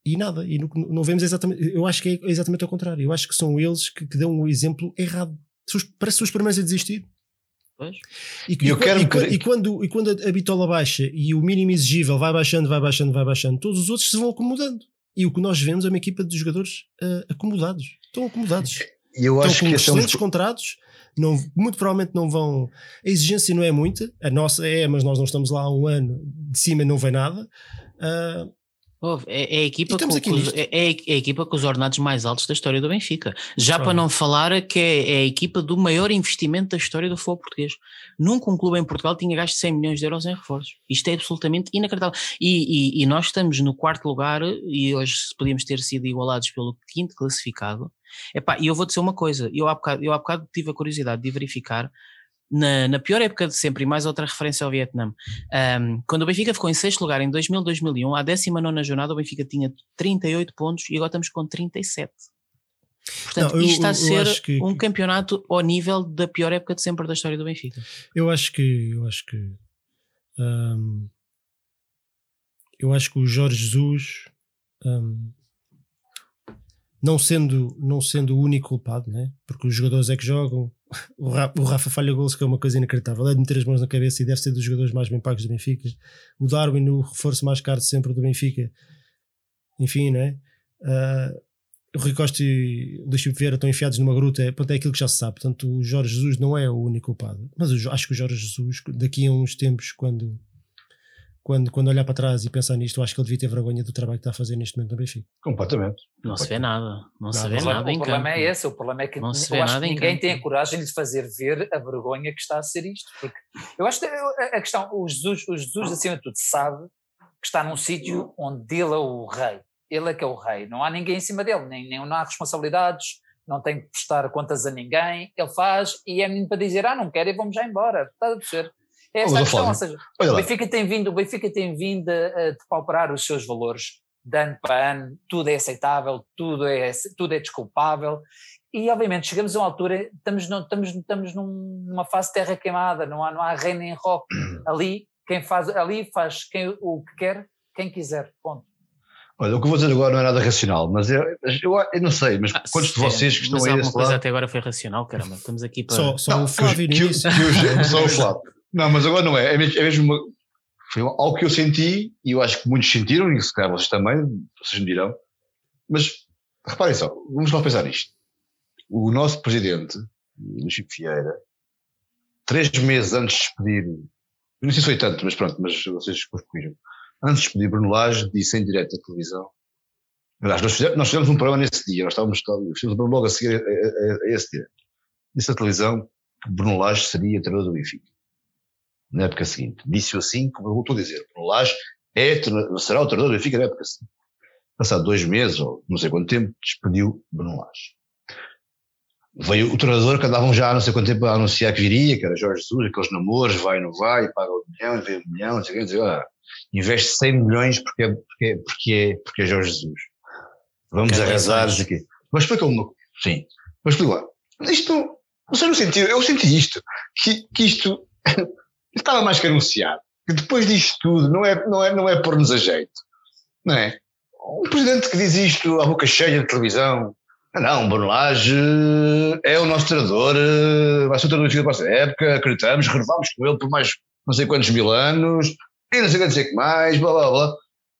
E nada, e não, não vemos exatamente. Eu acho que é exatamente ao contrário. Eu acho que são eles que, que dão o exemplo errado. Parece os primeiros a desistir. E, E eu e, e, e quando, e quando a bitola baixa e o mínimo exigível vai baixando, vai baixando, vai baixando, todos os outros se vão acomodando. E o que nós vemos é uma equipa de jogadores ah, acomodados. Estão acomodados. E eu acho Estão que com é um excelentes contratos. Não, muito provavelmente não vão. A exigência não é muita. A nossa é, mas nós não estamos lá há um ano. De cima não vem nada. Ah, É, é a equipa com, nisto. é, é a equipa com os ordenados mais altos da história do Benfica. Já Claro. para não falar que é, é a equipa do maior investimento da história do futebol português. Nunca um clube em Portugal tinha gasto 100 milhões de euros em reforços. Isto é absolutamente inacreditável. E, e- e nós estamos no quarto lugar e hoje podíamos ter sido igualados pelo quinto classificado. E eu vou dizer uma coisa, eu há bocado, eu há bocado tive a curiosidade de verificar na, na pior época de sempre, e mais outra referência ao Vietnã, um, quando o Benfica ficou em sexto lugar em 2000, 2001, à 19 jornada, o Benfica tinha 38 pontos e agora estamos com 37. Portanto, Não, eu- isto está a ser que- um campeonato ao nível da pior época de sempre da história do Benfica. Eu acho que eu acho que hum, eu acho que o Jorge Jesus hum, não sendo não sendo o único culpado, né? Porque os jogadores é que jogam. O Rafa, falha gols que é uma coisa inacreditável. É de meter as mãos na cabeça e deve ser dos jogadores mais bem pagos do Benfica. O Darwin, o reforço mais caro sempre do Benfica. Enfim, né? Ah, o Rui Costa e o Luís Vieira estão enfiados numa gruta, é, portanto, é aquilo que já se sabe. Portanto, o Jorge Jesus não é o único culpado. Mas acho que o Jorge Jesus, daqui a uns tempos, quando, quando, quando olhar para trás e pensar nisto, eu acho que ele devia ter vergonha do trabalho que está a fazer neste momento no Benfica. Completamente. Não se vê nada, não se Nada. vê O problema- nada em o problema campo. é esse, o problema é que Não se vê eu acho nada que ninguém campo. tem a coragem de fazer ver a vergonha que está a ser isto. Porque eu acho que a a questão, o Jesus, o Jesus acima de tudo, sabe que está num sítio onde ele é o rei. Ele é que é o rei. Não há ninguém em cima dele, nem, nem não há responsabilidades, não tem que prestar contas a ninguém. Ele faz e é menino para dizer: ah, não quero e vamos já embora. Está a perceber? É esta Mas, a questão, ou seja, o Benfica tem vindo, o Benfica tem vindo a, depauperar os seus valores de ano para ano, tudo é aceitável, tudo é, tudo é desculpável. E obviamente chegamos a uma altura, estamos, não, estamos, estamos numa fase de terra queimada, não há, não há reino em rock. Ali, quem faz, ali faz quem, o que quer, quem quiser. Ponto. Olha, o que eu vou dizer agora não é nada racional, mas eu, eu, eu não sei, mas ah, quantos de vocês que estão mas aí desse coisa lado... até agora foi racional, caramba, estamos aqui para... Só, só não, o Flávio que, que, que, Só o Flávio. Não, mas agora não é, é mesmo, é mesmo uma, foi algo que eu senti, e eu acho que muitos sentiram, e se calhar vocês também, vocês me dirão, mas reparem só, vamos lá pensar nisto. O nosso presidente, Chico Vieira, três meses antes de despedir, não sei se foi tanto, mas pronto, mas vocês corrigem, antes de despedir Bruno Lage, disse em direto à televisão, aliás, nós fizemos, nós fizemos um programa nesse dia, nós estávamos, fizemos um logo a seguir a, a, a esse dia, disse à televisão que Bruno Lage seria treinador do Benfica na época seguinte. Disse-o assim, como eu voltou a dizer, Bruno Lage é, será o treinador do Benfica na época seguinte. Passado dois meses, ou não sei quanto tempo, despediu Bruno Lage. Veio o treinador que andavam já há não sei quanto tempo a anunciar que viria, que era Jorge Jesus, aqueles namoros, vai ou não vai, paga um milhão, vê um milhão, não sei o que, ah, investe 100 milhões porque é, porque é, porque é, porque é Jorge Jesus. Vamos arrasar isso aqui. Mas explica uma sim, mas explica lá. Isto, não sentiu, eu senti isto, que, que isto estava mais que anunciado. Que depois disto tudo, não é, não é, não é pôr-nos a jeito. Não é? Um presidente que diz isto à boca cheia de televisão. Ah, não, Bruno Lage é o nosso treinador, vai ser o treinador da próxima época, acreditamos, renovámos com ele por mais não sei quantos mil anos, e não sei quantos sei que mais, blá blá blá.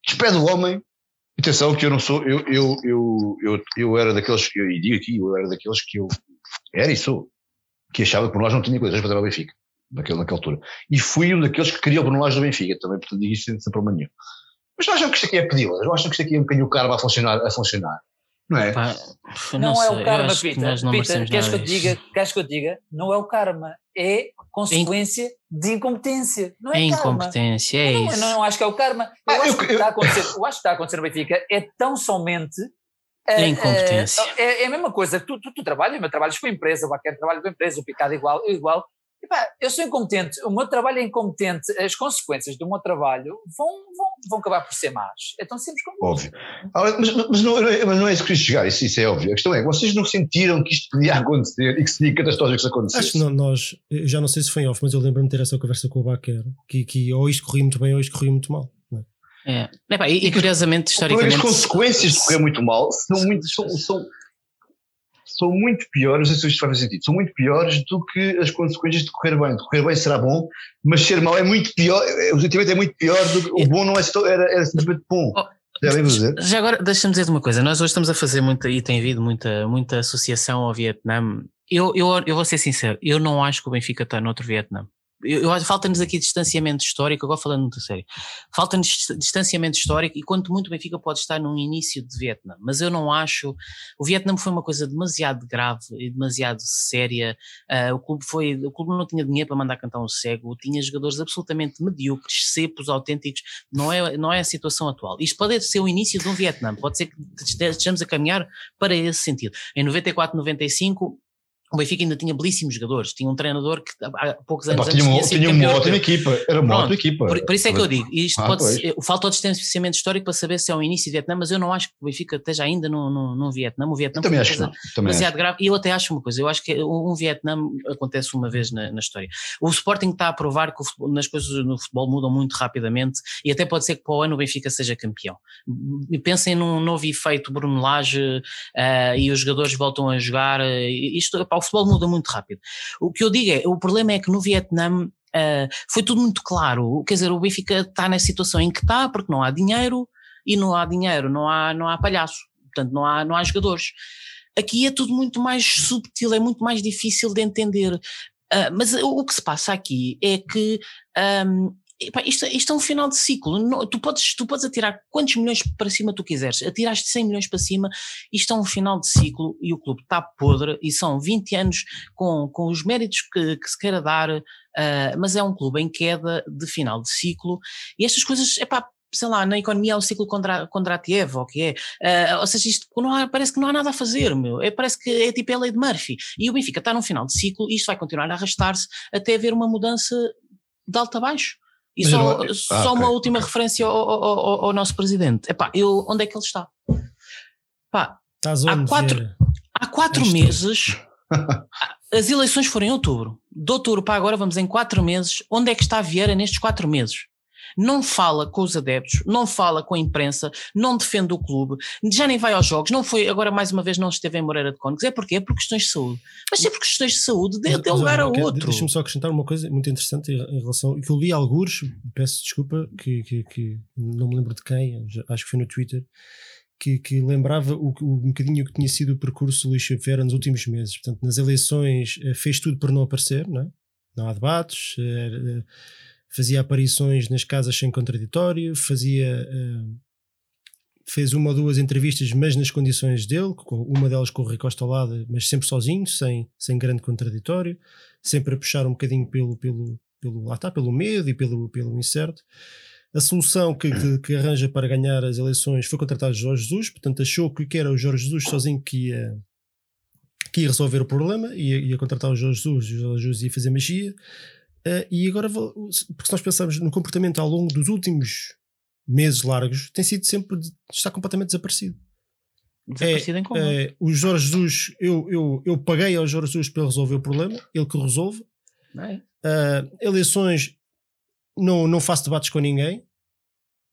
Despede o homem. Atenção que eu não sou, eu, eu, eu, eu, eu era daqueles, eu, e digo aqui, eu era daqueles que eu era e sou, que achava que por nós não tinha coisas para trabalhar o Benfica naquela, naquela altura. E fui um daqueles que queria o Bruno Lage do Benfica também, portanto digo isto sem problema nenhum. Mas não acham que isto aqui é pedi-las? Não acham que isto aqui é um bocadinho o karma a funcionar, a funcionar? Não é? Pá, não, não é o karma, Peter. Que Peter queres, que eu diga, queres que eu diga? Não é o karma, é consequência In... de incompetência. Não é, é incompetência, é não, isso. Não, não, acho que é o karma. Eu, ah, acho, eu, que eu... Está a acontecer, eu acho que está a acontecer no Benfica é tão somente é incompetência. É, é, a mesma coisa. Tu, tu, tu trabalhas, meu trabalhas com a empresa, o Baquer trabalha com a empresa, o Picado igual, eu igual. Epá, eu sou incompetente, o meu trabalho é incompetente, as consequências do meu trabalho vão, vão, vão acabar por ser más. É tão simples como Óbvio. Ah, mas, mas, não, mas não é isso que quis chegar, isso, isso é óbvio. A questão é, vocês não sentiram que isto podia acontecer e que seria catastrófico se acontecesse? Acho que não, nós, já não sei se foi off, mas eu lembro-me de ter essa conversa com o Baquer, que, que ou isto corria muito bem ou isto corria muito mal. É. É, e, e, curiosamente, historicamente. As consequências de correr muito mal são muito. São, são, são muito piores, não sei se isto faz sentido, são muito piores do que as consequências de correr bem. De correr bem será bom, mas ser mau é muito pior, o sentimento é muito pior do que o bom não é só, era, era simplesmente bom. Oh. Já, já agora, deixa-me dizer uma coisa. Nós hoje estamos a fazer muita, e tem havido muita, muita associação ao Vietnã. Eu, eu, eu vou ser sincero, eu não acho que o Benfica está noutro Vietnã falta-nos aqui distanciamento histórico, agora falando muito sério, falta-nos distanciamento histórico e quanto muito Benfica pode estar num início de Vietnã, mas eu não acho, o Vietnã foi uma coisa demasiado grave e demasiado séria, uh, o clube foi, o clube não tinha dinheiro para mandar cantar um cego, tinha jogadores absolutamente medíocres, cepos, autênticos, não é, não é a situação atual. Isto pode ser o início de um Vietnã, pode ser que estejamos a caminhar para esse sentido. Em 94, 95, o Benfica ainda tinha belíssimos jogadores, tinha um treinador que há poucos anos tinha, antes tinha, tinha uma ótima equipa, era uma Pronto, ótima equipa. Por, por, isso é que eu digo, isto ah, pode ser, falta o distanciamento histórico para saber se é o início de Vietnã, mas eu não acho que o Benfica esteja ainda no, no, no Vietnã, o Vietnã também acho demasiado acho. grave, e eu até acho uma coisa, eu acho que um Vietnã acontece uma vez na, na história. O Sporting está a provar que futebol, nas coisas no futebol mudam muito rapidamente, e até pode ser que para o ano o Benfica seja campeão. Pensem num novo efeito Bruno Lage, uh, e os jogadores voltam a jogar, uh, isto, pá, o futebol muda muito rápido. O que eu digo é, o problema é que no Vietnã uh, foi tudo muito claro, quer dizer, o Benfica está na situação em que está porque não há dinheiro e não há dinheiro, não há, não há palhaço, portanto não há, não há jogadores. Aqui é tudo muito mais subtil, é muito mais difícil de entender. Uh, mas o que se passa aqui é que um, isto, isto, é um final de ciclo. Não, tu, podes, tu podes atirar quantos milhões para cima tu quiseres. Atiraste 100 milhões para cima, isto é um final de ciclo e o clube está podre e são 20 anos com, com os méritos que, que se queira dar, uh, mas é um clube em queda de final de ciclo e estas coisas, epá, sei lá, na economia há o ciclo contra, Kondratiev, ou que é, uh, ou seja, isto não há, parece que não há nada a fazer, meu, é, parece que é tipo a lei de Murphy, e o Benfica está num final de ciclo e isto vai continuar a arrastar-se até haver uma mudança de alto a baixo. E Mas só, eu ah, só ok. uma última referência ao, ao- ao- ao nosso presidente. Epá, eu, onde é que ele está? Pá, Estás Há quatro- há quatro meses, as eleições foram em outubro. De outubro para agora vamos em quatro meses. Onde é que está Vieira nestes quatro meses? Não fala com os adeptos, não fala com a imprensa, não defende o clube, já nem vai aos jogos, não foi, agora mais uma vez não esteve em Moreira de Cónegos. É porque É por questões de saúde. Mas se é por questões de saúde, dê, Mas- dê mas, lugar a outro. Deixa-me só acrescentar uma coisa muito interessante em, relação. que eu li alguns, peço desculpa, que, que, que não me lembro de quem, acho que foi no Twitter, que, que lembrava o, o, um bocadinho que tinha sido o percurso do Luís Vieira nos últimos meses. Portanto, nas eleições eh, fez tudo por não aparecer, não, é? não há debates, eh, eh, fazia aparições nas casas sem contraditório, fazia. eh, fez uma ou duas entrevistas, mas nas condições dele, uma delas com o Rui ao lado, mas sempre sozinho, sem, sem grande contraditório, sempre a puxar um bocadinho pelo, pelo, pelo, lá está, pelo medo e pelo, pelo incerto. A solução que, que, que arranja para ganhar as eleições foi contratar Jorge Jesus, portanto achou que era o Jorge Jesus sozinho que ia, que ia resolver o problema, ia, ia contratar o Jorge Jesus, o Jorge Jesus ia fazer magia. Eh, e agora, porque se nós pensarmos no comportamento ao longo dos últimos meses largos, tem sido sempre, de- está completamente desaparecido. Desaparecido em como? Eh, o Jorge Jesus, eu, eu, eu paguei ao Jorge Jesus para ele resolver o problema, ele que resolve. É? Uh, eleições, não, não faço debates com ninguém,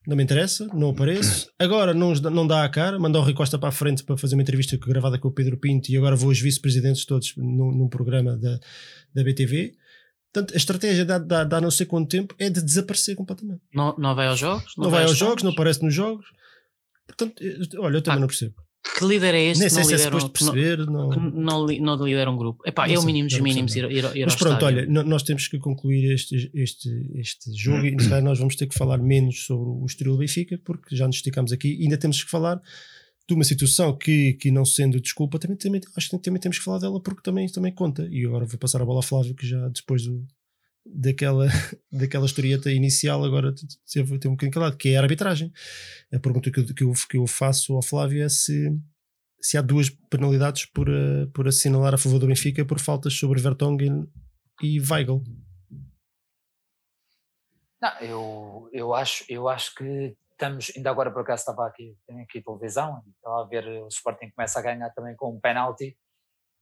não me interessa, não apareço. Agora não, não dá a cara, manda o Rui Costa para a frente para fazer uma entrevista gravada com o Pedro Pinto e agora vou os vice-presidentes todos num, num programa da, da BTV. Portanto, a estratégia dá, dá, dá não sei quanto tempo é de desaparecer completamente. Não, não vai aos jogos? Não, vai aos jogos, estádios? não aparece nos jogos. Portanto, eu- olha, eu também Ah, não percebo. Que líder é este? Nem sei não se é suposto perceber. Não, não, li- não lidera um grupo. Epá, Não é o mínimo dos não mínimos ir, ir, ir Mas pronto, olha, nós temos que concluir este, este, este jogo e nós vamos ter que falar menos sobre o Estoril Benfica, porque já nos esticamos aqui e ainda temos que falar de uma situação que, que não sendo desculpa, também, também acho que também temos que falar dela porque também, também conta. E agora vou passar a bola ao Flávio, que já depois do, daquela, daquela historieta inicial, agora teve, teve um bocadinho calado, que é a arbitragem. A pergunta que eu, que eu, que eu faço ao Flávio é se, se há duas penalidades por, eh, por assinalar a favor do Benfica por faltas sobre Vertonghen e Weigl. Não, eu, eu, acho, eu acho que estamos, ainda agora por acaso estava aqui, tenho aqui televisão, estava a ver o Sporting começa a ganhar também com um penalti,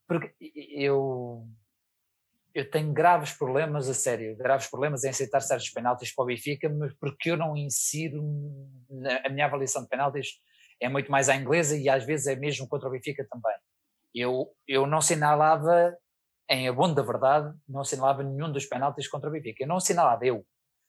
porque eu, eu tenho graves problemas, a sério, graves problemas em aceitar certos penaltis para o Benfica, mas porque eu não insiro, na, a minha avaliação de penaltis é muito mais à inglesa e às vezes é mesmo contra o Benfica também. Eu, eu não assinalava, em abono da verdade, não assinalava nenhum dos penaltis contra o Benfica, eu não assinalava eu,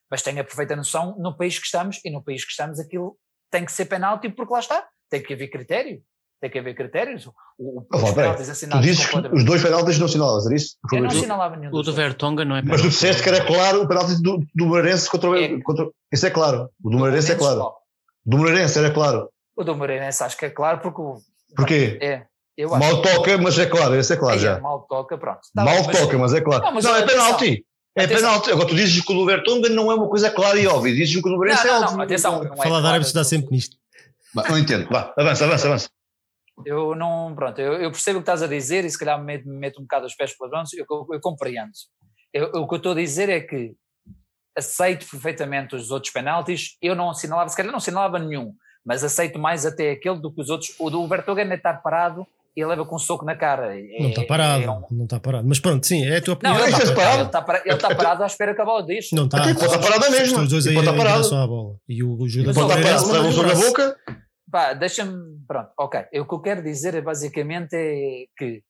mas tenho a perfeita noção no país que estamos e no país que estamos aquilo tem que ser penalti porque lá está, tem que haver critério, tem que haver critérios. O, o, Ah, os penaltis Tu assinados dizes que contra- os dois penaltis não assinalavas, era isso? Eu não assinalava nenhum O do. Vertonga não é Mas tu penalti. disseste que era claro o penalti do, do Moreirense contra, o- É. contra. Isso é claro. O do Moreirense é claro. qual? Do Moreirense era claro. O do Moreirense acho que é claro porque o, Porquê? é, eu acho Mal toca, mas é claro. Esse é claro Aí, já. é, mal toca, pronto. Tá Mal bem, mas- toca, mas é claro. Não, mas Não, é penalti. É Atenção. penalti. Agora tu dizes que o do Vertonghen não é uma coisa clara e óbvia. Dizes que o Não, é não, óbvio. não, atenção, não é Falar de claro, árbitros dá sempre nisto. Não entendo. Vá, avança, avança, avança. Eu não, pronto, eu, eu percebo o que estás a dizer e se calhar me meto, me meto um bocado os pés pelas mãos, eu, eu, eu compreendo. Eu- eu- o que eu estou a dizer é que aceito perfeitamente os outros penaltis, eu não assinalava, se calhar não assinalava nenhum, mas aceito mais até aquele do que os outros. O do Vertogen está parado e leva com um soco na cara. É- Não está parado, é um- não está parado. Mas pronto, sim, é a tua Não, opinião. ele Isso é está parado. parado, ele está parado, ele está parado à espera que a bola deixe. Não está. Pode estar parado mesmo. Os dois aí pode parado. à bola. E o, o do Pode estar parado, leva na boca. Pá, deixa-me. Pronto, ok. O que eu quero dizer é basicamente é que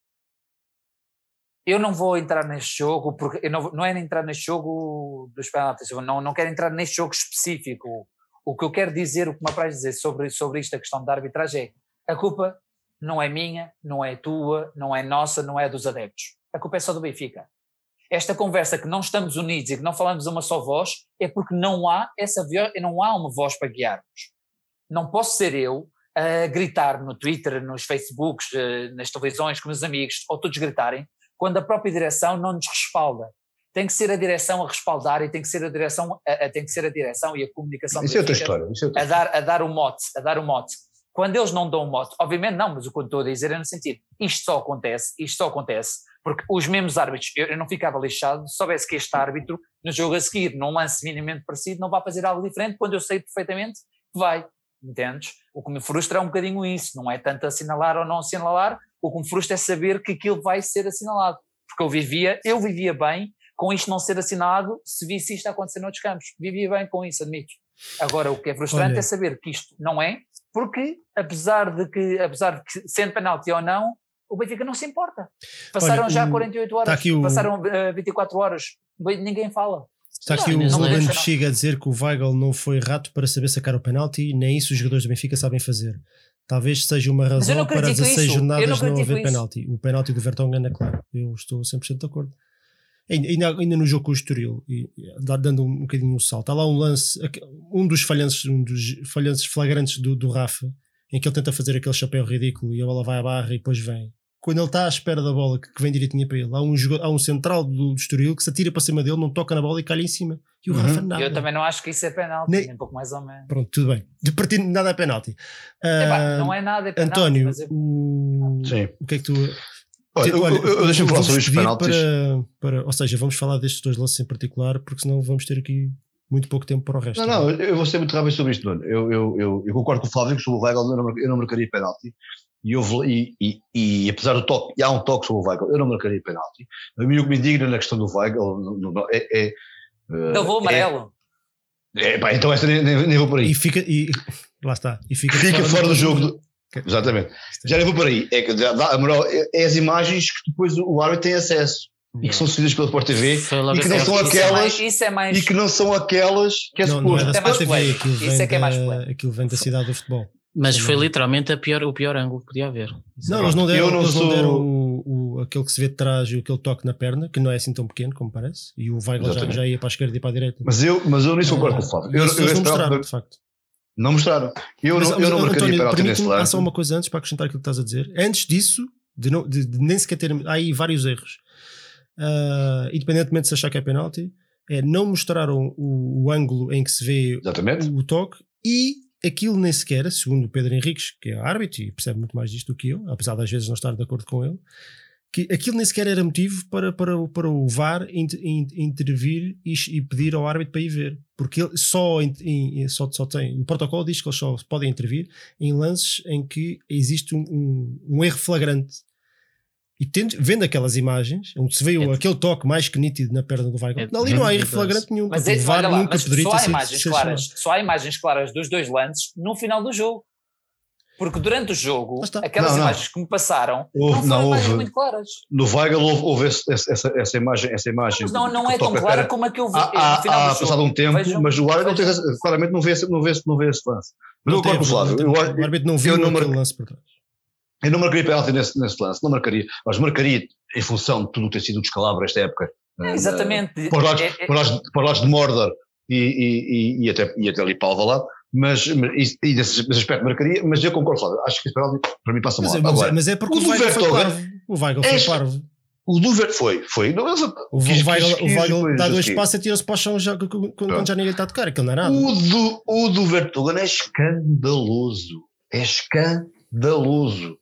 eu não vou entrar neste jogo, porque eu não, não é entrar neste jogo dos penaltis, eu não, não quero entrar neste jogo específico. O que eu quero dizer, o que me apraz dizer sobre, sobre isto, a questão da arbitragem é a culpa não é minha, não é tua, não é nossa, não é dos adeptos. A culpa é só do Benfica. Esta conversa que não estamos unidos e que não falamos uma só voz é porque não há essa não há uma voz para guiarmos não posso ser eu a gritar no Twitter, nos Facebooks, eh, nas televisões, com meus amigos, ou todos gritarem, quando a própria direção não nos respalda. Tem que ser a direção a respaldar e tem que ser a direção, a, a- tem que ser a direção e a comunicação Isso é outra história. Isso é outra a dar, a dar o mote, a dar o mote. Quando eles não dão o mote, obviamente não, mas o que eu estou a dizer é no sentido, isto só acontece, isto só acontece, Porque os mesmos árbitros, eu, eu não ficava lixado se soubesse que este árbitro, no jogo a seguir, num lance minimamente parecido, não vai fazer algo diferente quando eu sei perfeitamente que vai. Entendes? O que me frustra é um bocadinho isso, não é tanto assinalar ou não assinalar, o que me frustra é saber que aquilo vai ser assinalado. Porque eu vivia, eu vivia bem com isto não ser assinalado se visse isto acontecer noutros campos. Vivia bem com isso, admito. Agora, o que é frustrante Olha. é saber que isto não é, porque apesar de que, apesar de que sendo penalti ou não, o Benfica não se importa. Passaram Olha, já o- 48 horas, tá aqui o- passaram eh, 24 horas, ninguém fala. Está aqui Não, o Ruben. Bexiga a dizer que o Weigl não foi rato para saber sacar o penalti, nem isso os jogadores do Benfica sabem fazer. Talvez seja uma razão para critico 16 isso, eu jornadas não não, haver isso. penalti. O penalti do Vertonghen é claro. Eu estou 100% de acordo. Ainda, ainda, ainda no jogo com o Estoril, e, dando um bocadinho um salto, há lá um lance, um dos falhanços, um dos falhanços flagrantes do, do Rafa, em que ele tenta fazer aquele chapéu ridículo e a bola vai à barra e depois vem. Quando ele está à espera da bola que, que vem direitinha para ele, há um, jogo- há um central do, do Estoril que se atira para cima dele, não toca na bola e cai em cima. E o Uhum. Rafa nada. Eu também não acho que isso é penalti, Nem- um pouco mais ou menos. Pronto, tudo bem. De partir nada é penalti. Epá, Ah, não é nada, é penalti, António, mas eu- o, Sim. o que é que tu. Olha, eu, eu, eu, deixa-me falar sobre os penaltis. Para, para, ou seja, vamos falar destes dois lances em particular, porque senão vamos ter aqui muito pouco tempo para o resto. Não, não, eu vou ser muito rápido sobre isto, Nuno. Eu, eu, eu, eu concordo com o Flávio que sobre o Weigl eu não, eu não marcaria penalti. E, houve- e, e, e apesar do toque, e há um toque sobre o Weigl, eu não marcaria penalti. A mim o que me indigna na questão do Weigl é. é, eh, Ele levou amarelo. É, é, pá, então essa nem, nem, nem vou por aí. E fica. E, lá está. E fica, Fica fora do jogo. do-. Exatamente. Já nem vou por aí. É, que dá- dá- a moral, é, é as imagens que depois o, árbitro tem acesso e que são seguidas pela Sport TV e que não são Isso é aquelas- mais- Isso é mais. e que não são aquelas que é Não, não é suposto. da é TV, aquilo Isso vem, é que é mais da, aquilo vem da cidade do futebol. Mas foi Não. literalmente a pior, o pior ângulo que podia haver. Isso Não, é eles não deram, Eu não eles não sou- deram o, o- aquele que se vê de trás e aquele toque na perna, que não é assim tão pequeno como parece. E o Weigl já, já ia para a esquerda e para a direita. Mas eu, mas eu nisso concordo com o Flávio. Eu, eu, não não mostraram. Eu Mas, não, eu não marcaria penalti nesse lance. só uma coisa antes para acrescentar aquilo que estás a dizer. Antes disso, de, não- de- de nem sequer ter. Há aí vários erros. Ah, independentemente de se achar que é penalti, é não mostraram o, o ângulo em que se vê Exatamente. o toque e aquilo nem sequer, segundo o Pedro Henriques, que é árbitro e percebe muito mais disto do que eu, apesar de às vezes não estar de acordo com ele, que aquilo nem sequer era motivo para, para, o- para o VAR inter- in- intervir e, e pedir ao árbitro para ir ver. Porque ele só, só, só tem. O protocolo diz que eles só podem intervir em lances em que existe um, um, um erro flagrante. E tendo, vendo aquelas imagens, onde se vê o- É- aquele toque mais que nítido na perna do Weigl, É- ali não há erro flagrante nenhum. Mas, é, o VAR lá, nunca mas poderia só há imagens claras, só há imagens claras dos dois lances no final do jogo. Porque durante o jogo, aquelas Não, não. imagens que me passaram Houve- não foram não, imagens houve. muito claras. No Weigl houve, houve esse- essa, essa imagem. Essa imagem Mas não, não é tão clara como a que eu vi Há, no final há do jogo. passado um tempo, Vejam- mas o árbitro tem- claramente não vê, esse- não, vê, não vê esse lance. Mas eu Não concordo com o Flávio. Eu, o árbitro não viu eu mar- lance por trás. eu não marcaria penalti nesse, nesse lance, não marcaria. Mas marcaria em função de tudo o que tem sido o descalabro esta época. É, exatamente. para os lados, É- é- para os lados, para os de Mordor e, e, e, e até, e até ali para o Alvalade, mas, mas e, e nesse, nesse aspecto marcaria, mas eu concordo, Flávio, acho que penalti para mim passa Mas, mal. é- mas, Agora, é- mas é porque o o Weigl foi parvo. O Weigl foi É- parvo. o do Verde foi, foi. Não, mas, O Weigl, dá dois passos e tira-se para o chão já, quando, quando já ninguém está a tocar. Aquilo não é nada. O do, o Vertogen é escandaloso. É escandaloso.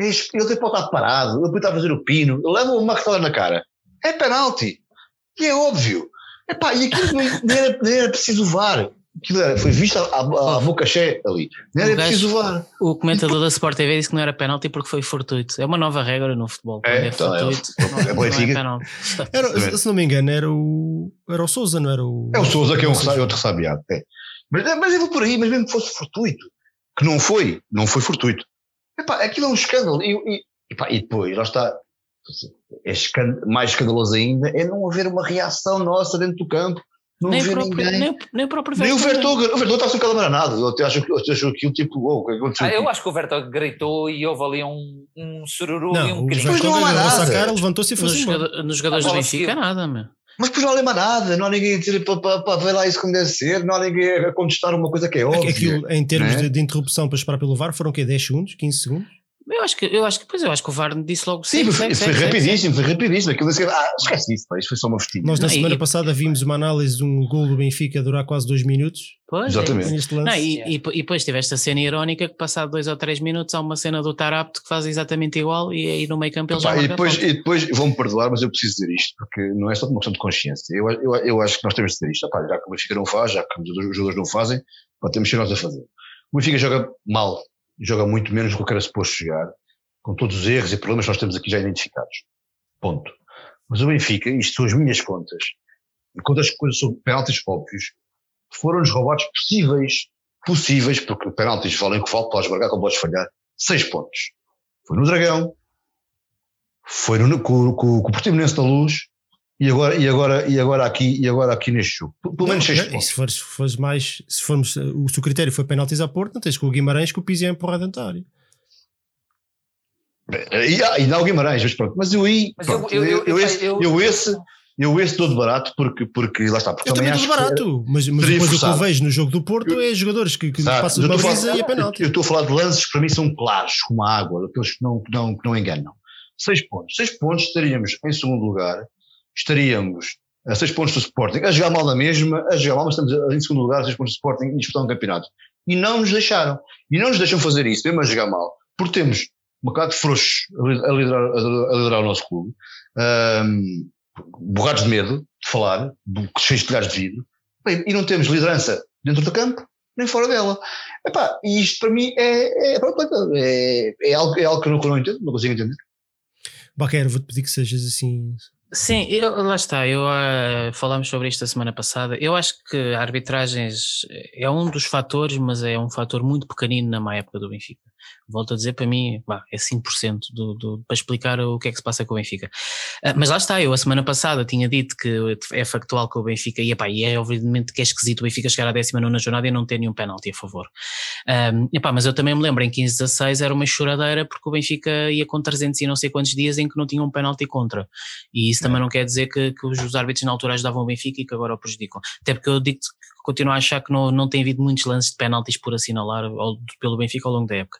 É ele tem que estar parado, ele está a fazer o pino, leva uma martela na cara. É penalti. E é óbvio. Epá, e aquilo nem, nem era, nem era preciso VAR. Aquilo era, foi visto à, à- à boca cheia ali. Nem O era gajo- preciso VAR. O comentador da Sport TV disse que não era penalti porque foi fortuito. É uma nova regra no futebol. É, É, então é- fortuito, é não, não é Benfica. penalti. Era, se não me engano, era o, era o Souza, não era o. É o Souza que é um ressa- outro ressabiado. É. Mas, mas eu vou por aí, mas mesmo que fosse fortuito, que não foi, não foi fortuito. Epá, aquilo é um escândalo. E, e, epá, e depois, lá está, é escan- mais escandaloso ainda, é não haver uma reação nossa dentro do campo. Não Nem, o próprio, nem, nem o próprio Nem o Vertonghen. O Vertogen está sem calma nada. Eu até acho, eu acho aquilo tipo, oh, o que aconteceu? Ah, aqui? eu acho que o Verto gritou e houve ali um, um sururu e um Não, o bocadinho. Pois não há Vertonghen nada. a cara, levantou-se e Nos, foi embora. jogador- nos jogadores A do Benfica, nada, meu. Mas depois não há mais nada, não há ninguém a dizer para, para, para ver lá isso como deve ser, não há ninguém a contestar uma coisa que é óbvia. Aquilo, em termos né? de, de interrupção para esperar pelo VAR, foram o quê? 10 segundos? 15 segundos? Eu acho que, eu acho que, pois eu acho que o VAR disse logo Sim, segue, foi, foi rapidíssimo, foi rapidíssimo. Aquilo assim, ah, esquece disso, pá, isto foi só uma vestinha. Nós na Não, semana e- passada vimos uma análise de um gol do Benfica durar quase dois minutos. Pois, é Exatamente. lance. Não, e, Yeah. e, e depois tiveste a cena irónica que passado dois ou três minutos há uma cena do Tarapto que faz exatamente igual e aí no meio campo ele já Pá, e depois, e depois vão-me perdoar, mas eu preciso dizer isto, porque não é só uma questão de consciência. Eu, eu, eu acho que nós temos de dizer isto. Pá, já que o Benfica não faz, já que os jogadores não fazem, pá, temos que ser nós a fazer. O Benfica joga mal, joga muito menos do que era suposto chegar, com todos os erros e problemas que nós temos aqui já identificados. Ponto. Mas o Benfica, isto são as minhas contas, e quando as coisas são penaltis óbvios, foram-nos roubados possíveis, possíveis, porque penaltis valem o que vale, podes marcar como podes falhar, seis pontos. Foi no Dragão, foi no, com, com, com o Portimonense da Luz e agora, e agora, e agora aqui, e agora aqui neste jogo. Pelo menos Não, seis é, e pontos. se fores, fores mais, se formos, o, se o critério foi penaltis a Porto, não tens com o Guimarães que o Pizzi é empurrado dentro da área. E, ah, e não o Guimarães, mas pronto. Mas eu aí, Mas eu- pronto, eu- eu- eu- esse, eu- eu esse, eu esse dou de barato porque, porque lá está. Porque Eu também que era- barato, mas, mas depois o que eu forçado. vejo no jogo do Porto é jogadores que, que passam uma a brisa e é penalti. Eu estou a falar de lances que para mim são claros, como a água, daqueles que não, que não, que não enganam. Seis pontos. Seis pontos estaríamos em segundo lugar, estaríamos a seis pontos do Sporting, a jogar mal na mesma, a jogar mal, mas estamos em segundo lugar, a seis pontos do Sporting e disputar um campeonato. E não nos deixaram. E não nos deixam fazer isso, mesmo a jogar mal, porque temos um bocado frouxos a li- a liderar, a liderar o nosso clube, ahm, borrados de medo de falar, cheios de telhados de vidro, e não temos liderança dentro do campo, nem fora dela. E isto para mim é, é, pronto, é, é algo, é algo que eu não, que eu não entendo, não consigo entender. Baquer, vou-te pedir que sejas assim. Sim, eu- lá está. Eu, ah, falámos sobre isto a semana passada. Eu acho que arbitragens é um dos fatores, mas é um fator muito pequenino na má época do Benfica. Volto a dizer, para mim, bah, é 5% do, do, para explicar o que é que se passa com o Benfica. Ah, mas lá está, eu a semana passada tinha dito que é factual que o Benfica, e, epá, e é obviamente que é esquisito o Benfica chegar à 19 jornada e não ter nenhum penalti a favor. Um, epá, mas eu também me lembro, em 15-16 era uma choradeira porque o Benfica ia com 300 e não sei quantos dias em que não tinha um penalti contra. E isso também não quer dizer que, que os, os árbitros na altura ajudavam o Benfica e que agora o prejudicam. Até porque eu digo que continuo a achar que não, não tem havido muitos lances de penaltis por assinalar ao- pelo Benfica ao longo da época.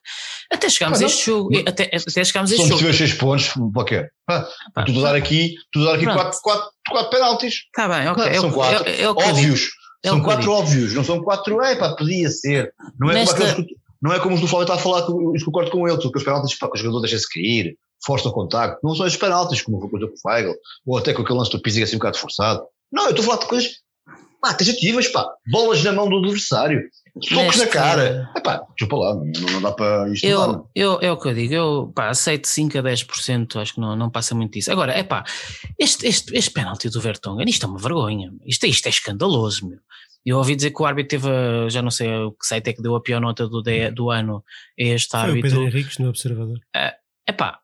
Até chegámos Ah, a este jogo, até, até chegámos a São este jogo. possíveis seis pontos, qualquer. Ah, Pá, tu dar aqui, tu dar aqui quatro, quatro, quatro penaltis. Tá bem, ok. É, são quatro. é, é óbvios. É são quatro óbvios, não são quatro, é pá, podia ser. Não é, Nesta- como aqueles que- não é como os do Flávio está a falar, que concordo com ele, que os penaltis, pá, que o jogador deixa-se cair, força o contacto. Não são esses penaltis, como foi com o Feigl, ou até com aquele lance do Pizzi assim um bocado forçado. Não, eu estou a falar de coisas, pá, taxativas, pá, bolas na mão do adversário, socos na cara. É pá, desculpa lá, não, não dá para isto. não. Eu, eu, é o que eu digo, eu pá, aceito 5 a 10%, acho que não, não passa muito disso. Agora, é pá, este, este, este penalti do Vertonghen, isto é uma vergonha, isto, é- isto é escandaloso, meu. Eu ouvi dizer que o árbitro teve, já não sei o que site é que deu a pior nota do, de- do ano a este Foi o árbitro. Pedro Henriques no Observador. Epá,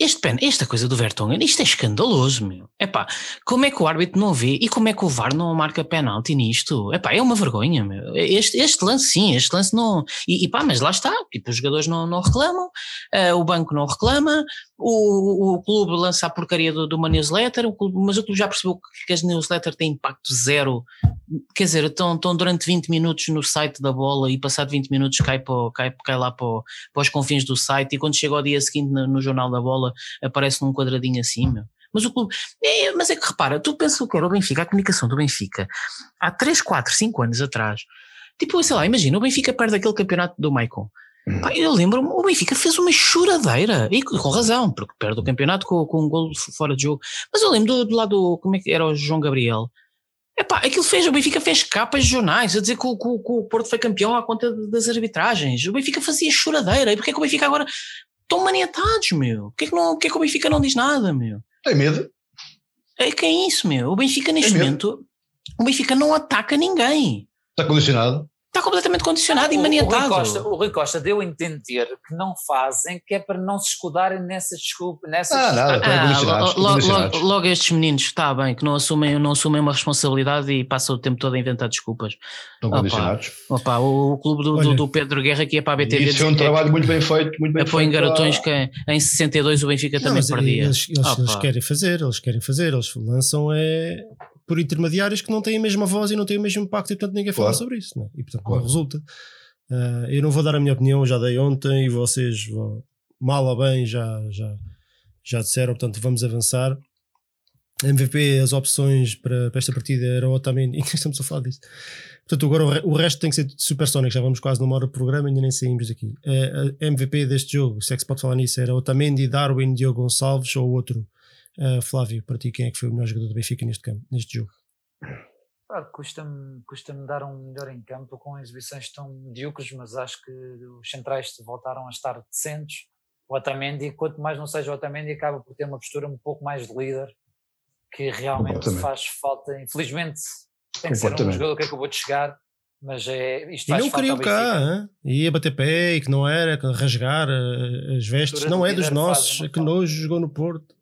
este pen, esta coisa do Vertonghen, isto é escandaloso, meu. Epá, como é que o árbitro não vê e como é que o VAR não marca penalti nisto? Epá, é uma vergonha, meu. Este, este lance sim, este lance não... E, e pá, mas lá está, tipo, os jogadores não, não reclamam, eh, o banco não reclama, o, o clube lança a porcaria de uma newsletter, o clube- mas o clube já percebeu que, as newsletters têm impacto zero. Quer dizer, estão, estão durante 20 minutos no site da bola e passado 20 minutos cai, para, cai, cai lá para, para os confins do site e quando chega ao dia seguinte no, no jornal da bola aparece num quadradinho assim. Mas o clube, é, mas é que repara, tu pensas o que era o Benfica, a comunicação do Benfica, há 3, 4, 5 anos atrás, tipo, sei lá, imagina, o Benfica perde aquele campeonato do Maicon. Pá, eu lembro-me, o Benfica fez uma choradeira, e com razão, porque perde o campeonato com, com um gol fora de jogo. Mas eu lembro do, do lado, como é que era o João Gabriel? Epá, aquilo fez, o Benfica fez capas de jornais a dizer que o, que que o Porto foi campeão à conta das arbitragens. O Benfica fazia choradeira. E porquê é que o Benfica agora estão maniatados, meu? Porquê é que, não, porquê é que o Benfica não diz nada, meu? Tem medo? É que é isso, meu. O Benfica neste momento, o Benfica não ataca ninguém. Está condicionado? Está completamente condicionado e O- o, Rui maniatado. Costa, o Rui Costa deu a entender que não fazem, que é para não se escudarem nessas desculpas. Nessas Ah, nada, estão Ah, lo- lo- logo, logo estes meninos, está bem, que não assumem, não assumem uma responsabilidade e passam o tempo todo a inventar desculpas. Estão Opa. condicionados. Opa, o, o clube do, do- Olha. do Pedro Guerra que ia para a BTV Isso foi um que trabalho muito bem feito, muito bem apoio em garotões Ah, que em 62 o Benfica Não, também perdia. Eles, eles- eles querem fazer, eles querem fazer, eles lançam é por intermediários que não têm a mesma voz e não têm o mesmo impacto e portanto ninguém fala Claro. sobre isso. Não é? E portanto Claro. não resulta. Ah, eu não vou dar a minha opinião, já dei ontem e vocês vão, mal ou bem, já, já, já disseram, portanto vamos avançar. MVP, as opções para, para esta partida era Otamendi, ainda estamos a falar disso. Portanto, agora o, o resto tem que ser supersónico, já vamos quase numa hora de programa e ainda nem saímos daqui. Uh, MVP deste jogo, se é que se pode falar nisso, era Otamendi, Darwin, Diogo Gonçalves ou outro. Uh, Flávio, para ti, quem é que foi o melhor jogador do Benfica neste, campo, neste jogo? custa-me custa dar um melhor em campo com exibições tão medíocres, mas acho que os centrais voltaram a estar decentes. O Otamendi, quanto mais não seja o Otamendi, acaba por ter uma postura um pouco mais de líder, que realmente faz falta. Infelizmente, tem que ser um jogador que acabou de chegar, mas é, isto e não queriam cá, hein? ia bater pé e que não era, rasgar eh, as vestes, não é dos nossos, que nojo jogou no Porto.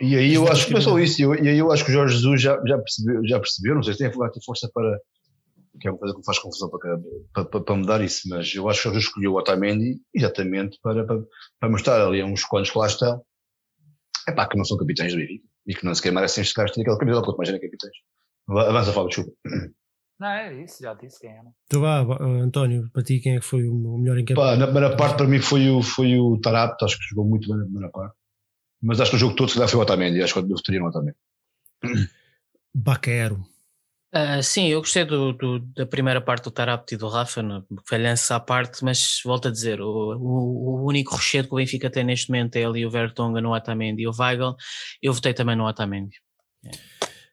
E aí eu acho que é só isso, e aí eu acho que o Jorge Jesus já, já, percebeu, já percebeu, não sei se tem força para, que é uma coisa que me faz confusão para, para, para, para mudar isso, mas eu acho que o Jesus escolheu o Otamendi exatamente para, para, para mostrar ali a uns quantos que lá estão, é pá, que não são capitães do Benfica e que não sequer merecem este gasto naquela camisola, quanto mais ainda capitães. Avança, Fábio, desculpa. Não, é isso, já disse quem era. Então vá, António, para ti quem é que foi o melhor em campo? Pá, na primeira parte para mim foi o, foi o Tarap, acho que jogou muito bem na primeira parte. Mas acho que o jogo todo se dá foi o Otamendi, acho que eu votaria no Otamendi. Baquero. Uh, sim, eu gostei do, do, da primeira parte do Tarapto e do Rafa, falhança à parte, mas volto a dizer, o, o, o, único rochedo que o Benfica tem neste momento é ali o Vertonga no Otamendi e o Weigl. Eu votei também no Otamendi.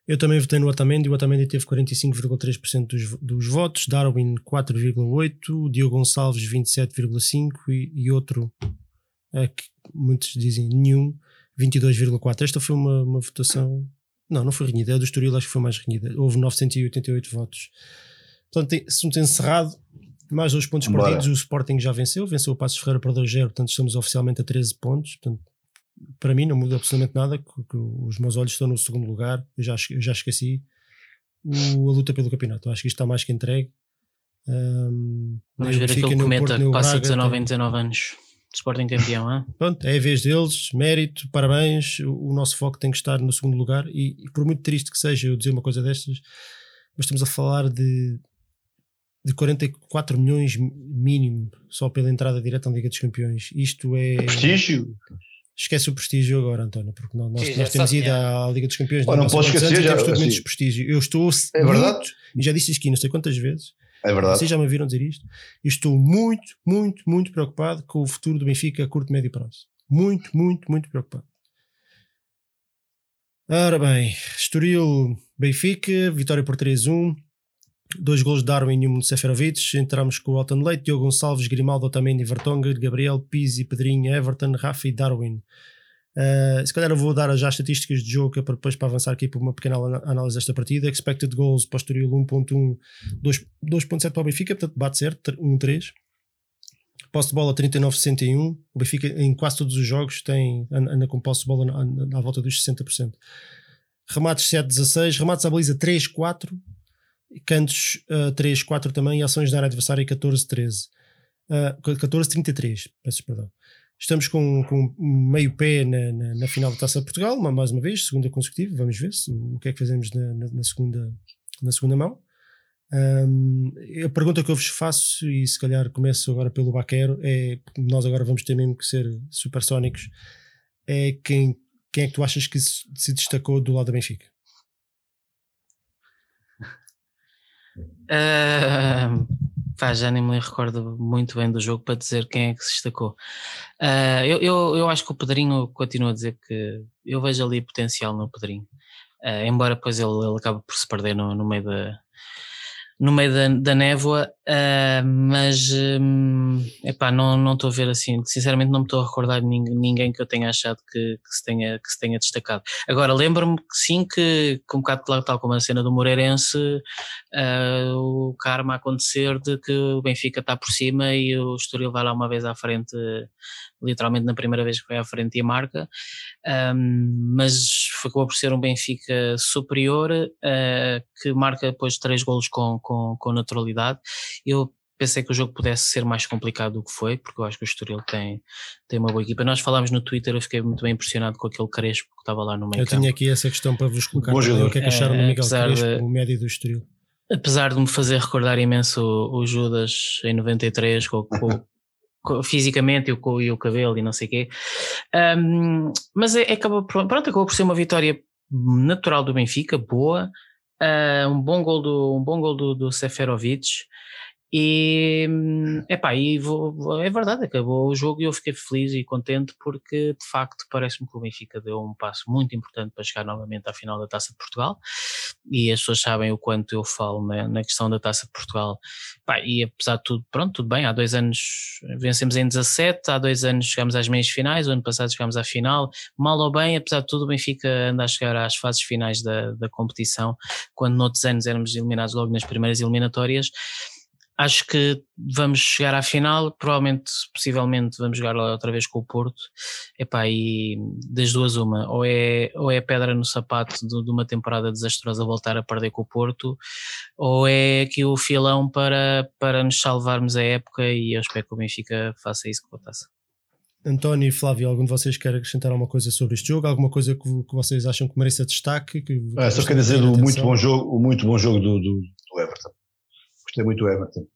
Eu também votei no Otamendi, o Otamendi teve 45,3% dos, dos votos, Darwin 4,8%, Diogo Gonçalves 27,5% e, e outro, é, que muitos dizem nenhum, 22,4%. Esta foi uma, uma votação não, não foi renhida. A do Estoril acho que foi mais renhida. Houve 988 votos. Portanto, assunto encerrado. Mais dois pontos Embora. perdidos. O Sporting já venceu. Venceu o Passos Ferreira para 2-0. Portanto, estamos oficialmente a 13 pontos. Portanto, para mim não muda absolutamente nada. Que, que os meus olhos estão no segundo lugar. Eu já, eu já esqueci o, a luta pelo campeonato. Eu acho que isto está mais que entregue. Um, Vamos ver aquele cometa que passa Braga, 19 em 19 anos. Sporting campeão, hein? Pronto, é a vez deles, mérito, parabéns. O, o nosso foco tem que estar no segundo lugar. E, e, por muito triste que seja eu dizer uma coisa destas, mas estamos a falar de, de 44 milhões mínimo só pela entrada direta na Liga dos Campeões. Isto é. prestígio. Esquece o prestígio agora, António, porque nós, nós, nós temos ido à Liga dos Campeões. Oh, não posso esquecer, já. Temos assim. prestígio. Eu estou. É verdade. e já disse isto aqui não sei quantas vezes é verdade. Vocês já me viram dizer isto? Estou muito, muito, muito preocupado com o futuro do Benfica a curto médio prazo. Muito, muito, muito preocupado. Ora bem, Estoril, Benfica, vitória por 3-1. Dois gols de Darwin e um de Seferovic. Entramos com o Alton Leite, Diogo Gonçalves, Grimaldo, Otamendi, Vertonghen, Gabriel, Pizzi, Pedrinho, Everton, Rafa e Darwin. Uh, se calhar eu vou dar já as estatísticas de jogo é para depois para avançar aqui para uma pequena análise desta partida. Expected goals para o Estoril 1.1, 2.7 para o Benfica, portanto bate certo, 1.3. Posse de bola 39-61. O Benfica em quase todos os jogos tem, anda com posse de bola na, à volta dos 60%. Remates 7-16, remates à baliza 3-4, cantos uh, 3-4 também e ações da área adversária 14-13. Uh, 14-33, peço perdão. Estamos com, com meio pé na, na, na, final da Taça de Portugal, mais uma vez, segunda consecutiva. Vamos ver se, o que é que fazemos na, na segunda, na segunda mão. Um, a pergunta que eu vos faço, e se calhar começo agora pelo Baquero, é nós agora vamos ter mesmo que ser supersónicos. É quem, quem é que tu achas que se destacou do lado da Benfica? Uh, Pá, já nem me recordo muito bem do jogo para dizer quem é que se destacou. Uh, eu, eu, eu acho que o Pedrinho continua a dizer que eu vejo ali potencial no Pedrinho. Uh, embora depois ele, ele acabe por se perder no, no meio da, no meio da, da névoa, uh, mas um, epá, não estou a ver assim, sinceramente não me estou a recordar de ninguém, que eu tenha achado que, que, se tenha, que se tenha destacado. Agora, lembro-me que sim, que, com um bocado claro, tal como a cena do Moreirense, uh, o karma acontecer de que o Benfica está por cima e o Estoril vai lá uma vez à frente literalmente na primeira vez que foi à frente e marca, um, mas ficou por ser um Benfica superior, uh, que marca depois três golos com, com, com naturalidade. Eu pensei que o jogo pudesse ser mais complicado do que foi, porque eu acho que o Estoril tem, tem uma boa equipa. Nós falámos no Twitter, eu fiquei muito bem impressionado com aquele Crespo que estava lá no meio Eu campo. tinha aqui essa questão para vos colocar, o que é que acharam do Miguel Crespo, de, o médio do Estoril? Apesar de me fazer recordar imenso o, o Judas em 93 com, com, fisicamente e o, e o cabelo e não sei o quê. Um, mas é, acabou, pronto, acabou por ser uma vitória natural do Benfica, boa. Uh, um bom gol do, um bom gol do, do Seferovic. E, epá, e vou, é verdade, acabou o jogo e eu fiquei feliz e contente porque de facto parece-me que o Benfica deu um passo muito importante para chegar novamente à final da Taça de Portugal. E as pessoas sabem o quanto eu falo na, na questão da Taça de Portugal. Epá, e apesar de tudo, pronto, tudo bem, há dois anos vencemos em 17, há dois anos chegamos às meias finais, o ano passado chegámos à final, mal ou bem, apesar de tudo, o Benfica anda a chegar às fases finais da, da competição, quando noutros anos éramos eliminados logo nas primeiras eliminatórias acho que vamos chegar à final, provavelmente, possivelmente vamos jogar lá outra vez com o Porto, epá, e das duas uma, ou é, ou é pedra no sapato de, de, uma temporada desastrosa voltar a perder com o Porto, ou é aqui o filão para, para nos salvarmos a época e eu espero que o Benfica faça isso com a taça. António e Flávio, algum de vocês quer acrescentar alguma coisa sobre este jogo? Alguma coisa que, que vocês acham que mereça destaque? Que, é, só quer dizer o muito bom jogo, o muito bom jogo do, do, do Everton gostei muito do Everton.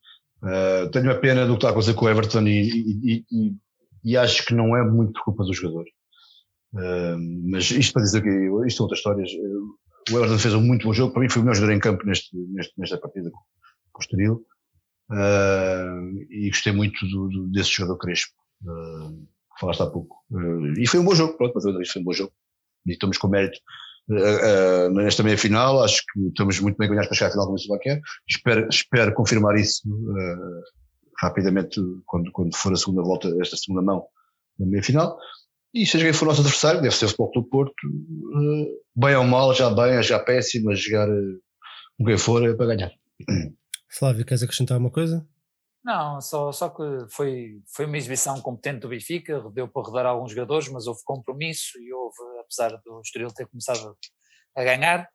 Uh, tenho a pena do que está a acontecer com o Everton e, e, e, e, acho que não é muito culpa do jogador. Uh, mas isto para dizer que isto são outras histórias. O Everton fez um muito bom jogo, para mim foi o melhor jogador em campo neste, neste nesta partida com, o Estoril. Uh, e gostei muito do, do, desse jogador Crespo, que falaste há pouco. e foi um bom jogo, pronto, mas foi um bom jogo. E estamos com mérito uh, nesta meia final. Acho que estamos muito bem ganhados para chegar à final como isso quer. Espero, espero confirmar isso uh, rapidamente quando, quando for a segunda volta, esta segunda mão na meia final. E seja quem for o nosso adversário, deve ser o Futebol do Porto, uh, bem ou mal, já bem, já péssimo, a jogar com quem for é para ganhar. Flávio, queres acrescentar uma coisa? Não, só, só que foi, foi uma exibição competente do Benfica, deu para rodar alguns jogadores, mas houve compromisso e houve, apesar do Estoril ter começado a ganhar,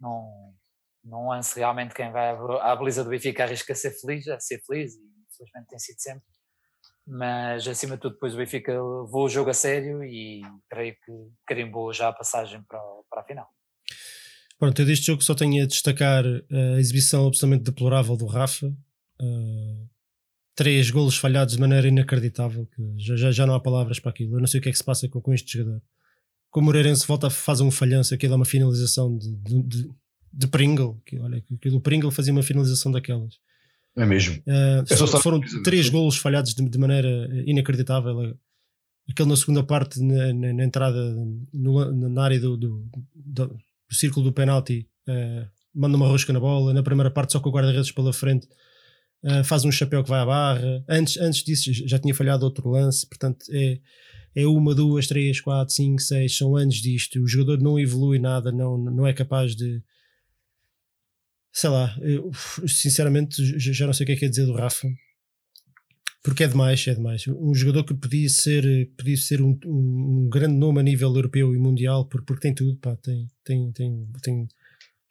não, não lance realmente quem vai à baliza do Benfica arrisca ser feliz, a ser feliz e infelizmente tem sido sempre. Mas acima de tudo, depois o Benfica levou o jogo a sério e creio que carimbou já a passagem para, para a final. Pronto, eu deste jogo só tenho a destacar a exibição absolutamente deplorável do Rafa. Uh, três golos falhados de maneira inacreditável, que já, já, já, não há palavras para aquilo. Eu não sei o que é que se passa com, com este jogador. Como o Moreirense volta a fazer um falhanço, aquilo é uma finalização de, de, de, de Pringle. Que, olha, aquilo, o Pringle fazia uma finalização daquelas. É mesmo. Uh, foram três golos falhados de, de, maneira inacreditável. Aquele na segunda parte, na, na, na entrada no, na área do, do, do, do círculo do penalti, uh, manda uma rosca na bola. Na primeira parte, só com o guarda-redes pela frente uh, faz um chapéu que vai à barra. Antes, antes disso já tinha falhado outro lance, portanto é, é uma, duas, três, quatro, cinco, seis, são anos disto. O jogador não evolui nada, não, não é capaz de. Sei lá, eu, sinceramente já não sei o que é que é dizer do Rafa. Porque é demais, é demais. Um jogador que podia ser, podia ser um, um, um grande nome a nível europeu e mundial, porque, porque tem tudo, pá, tem, tem, tem, tem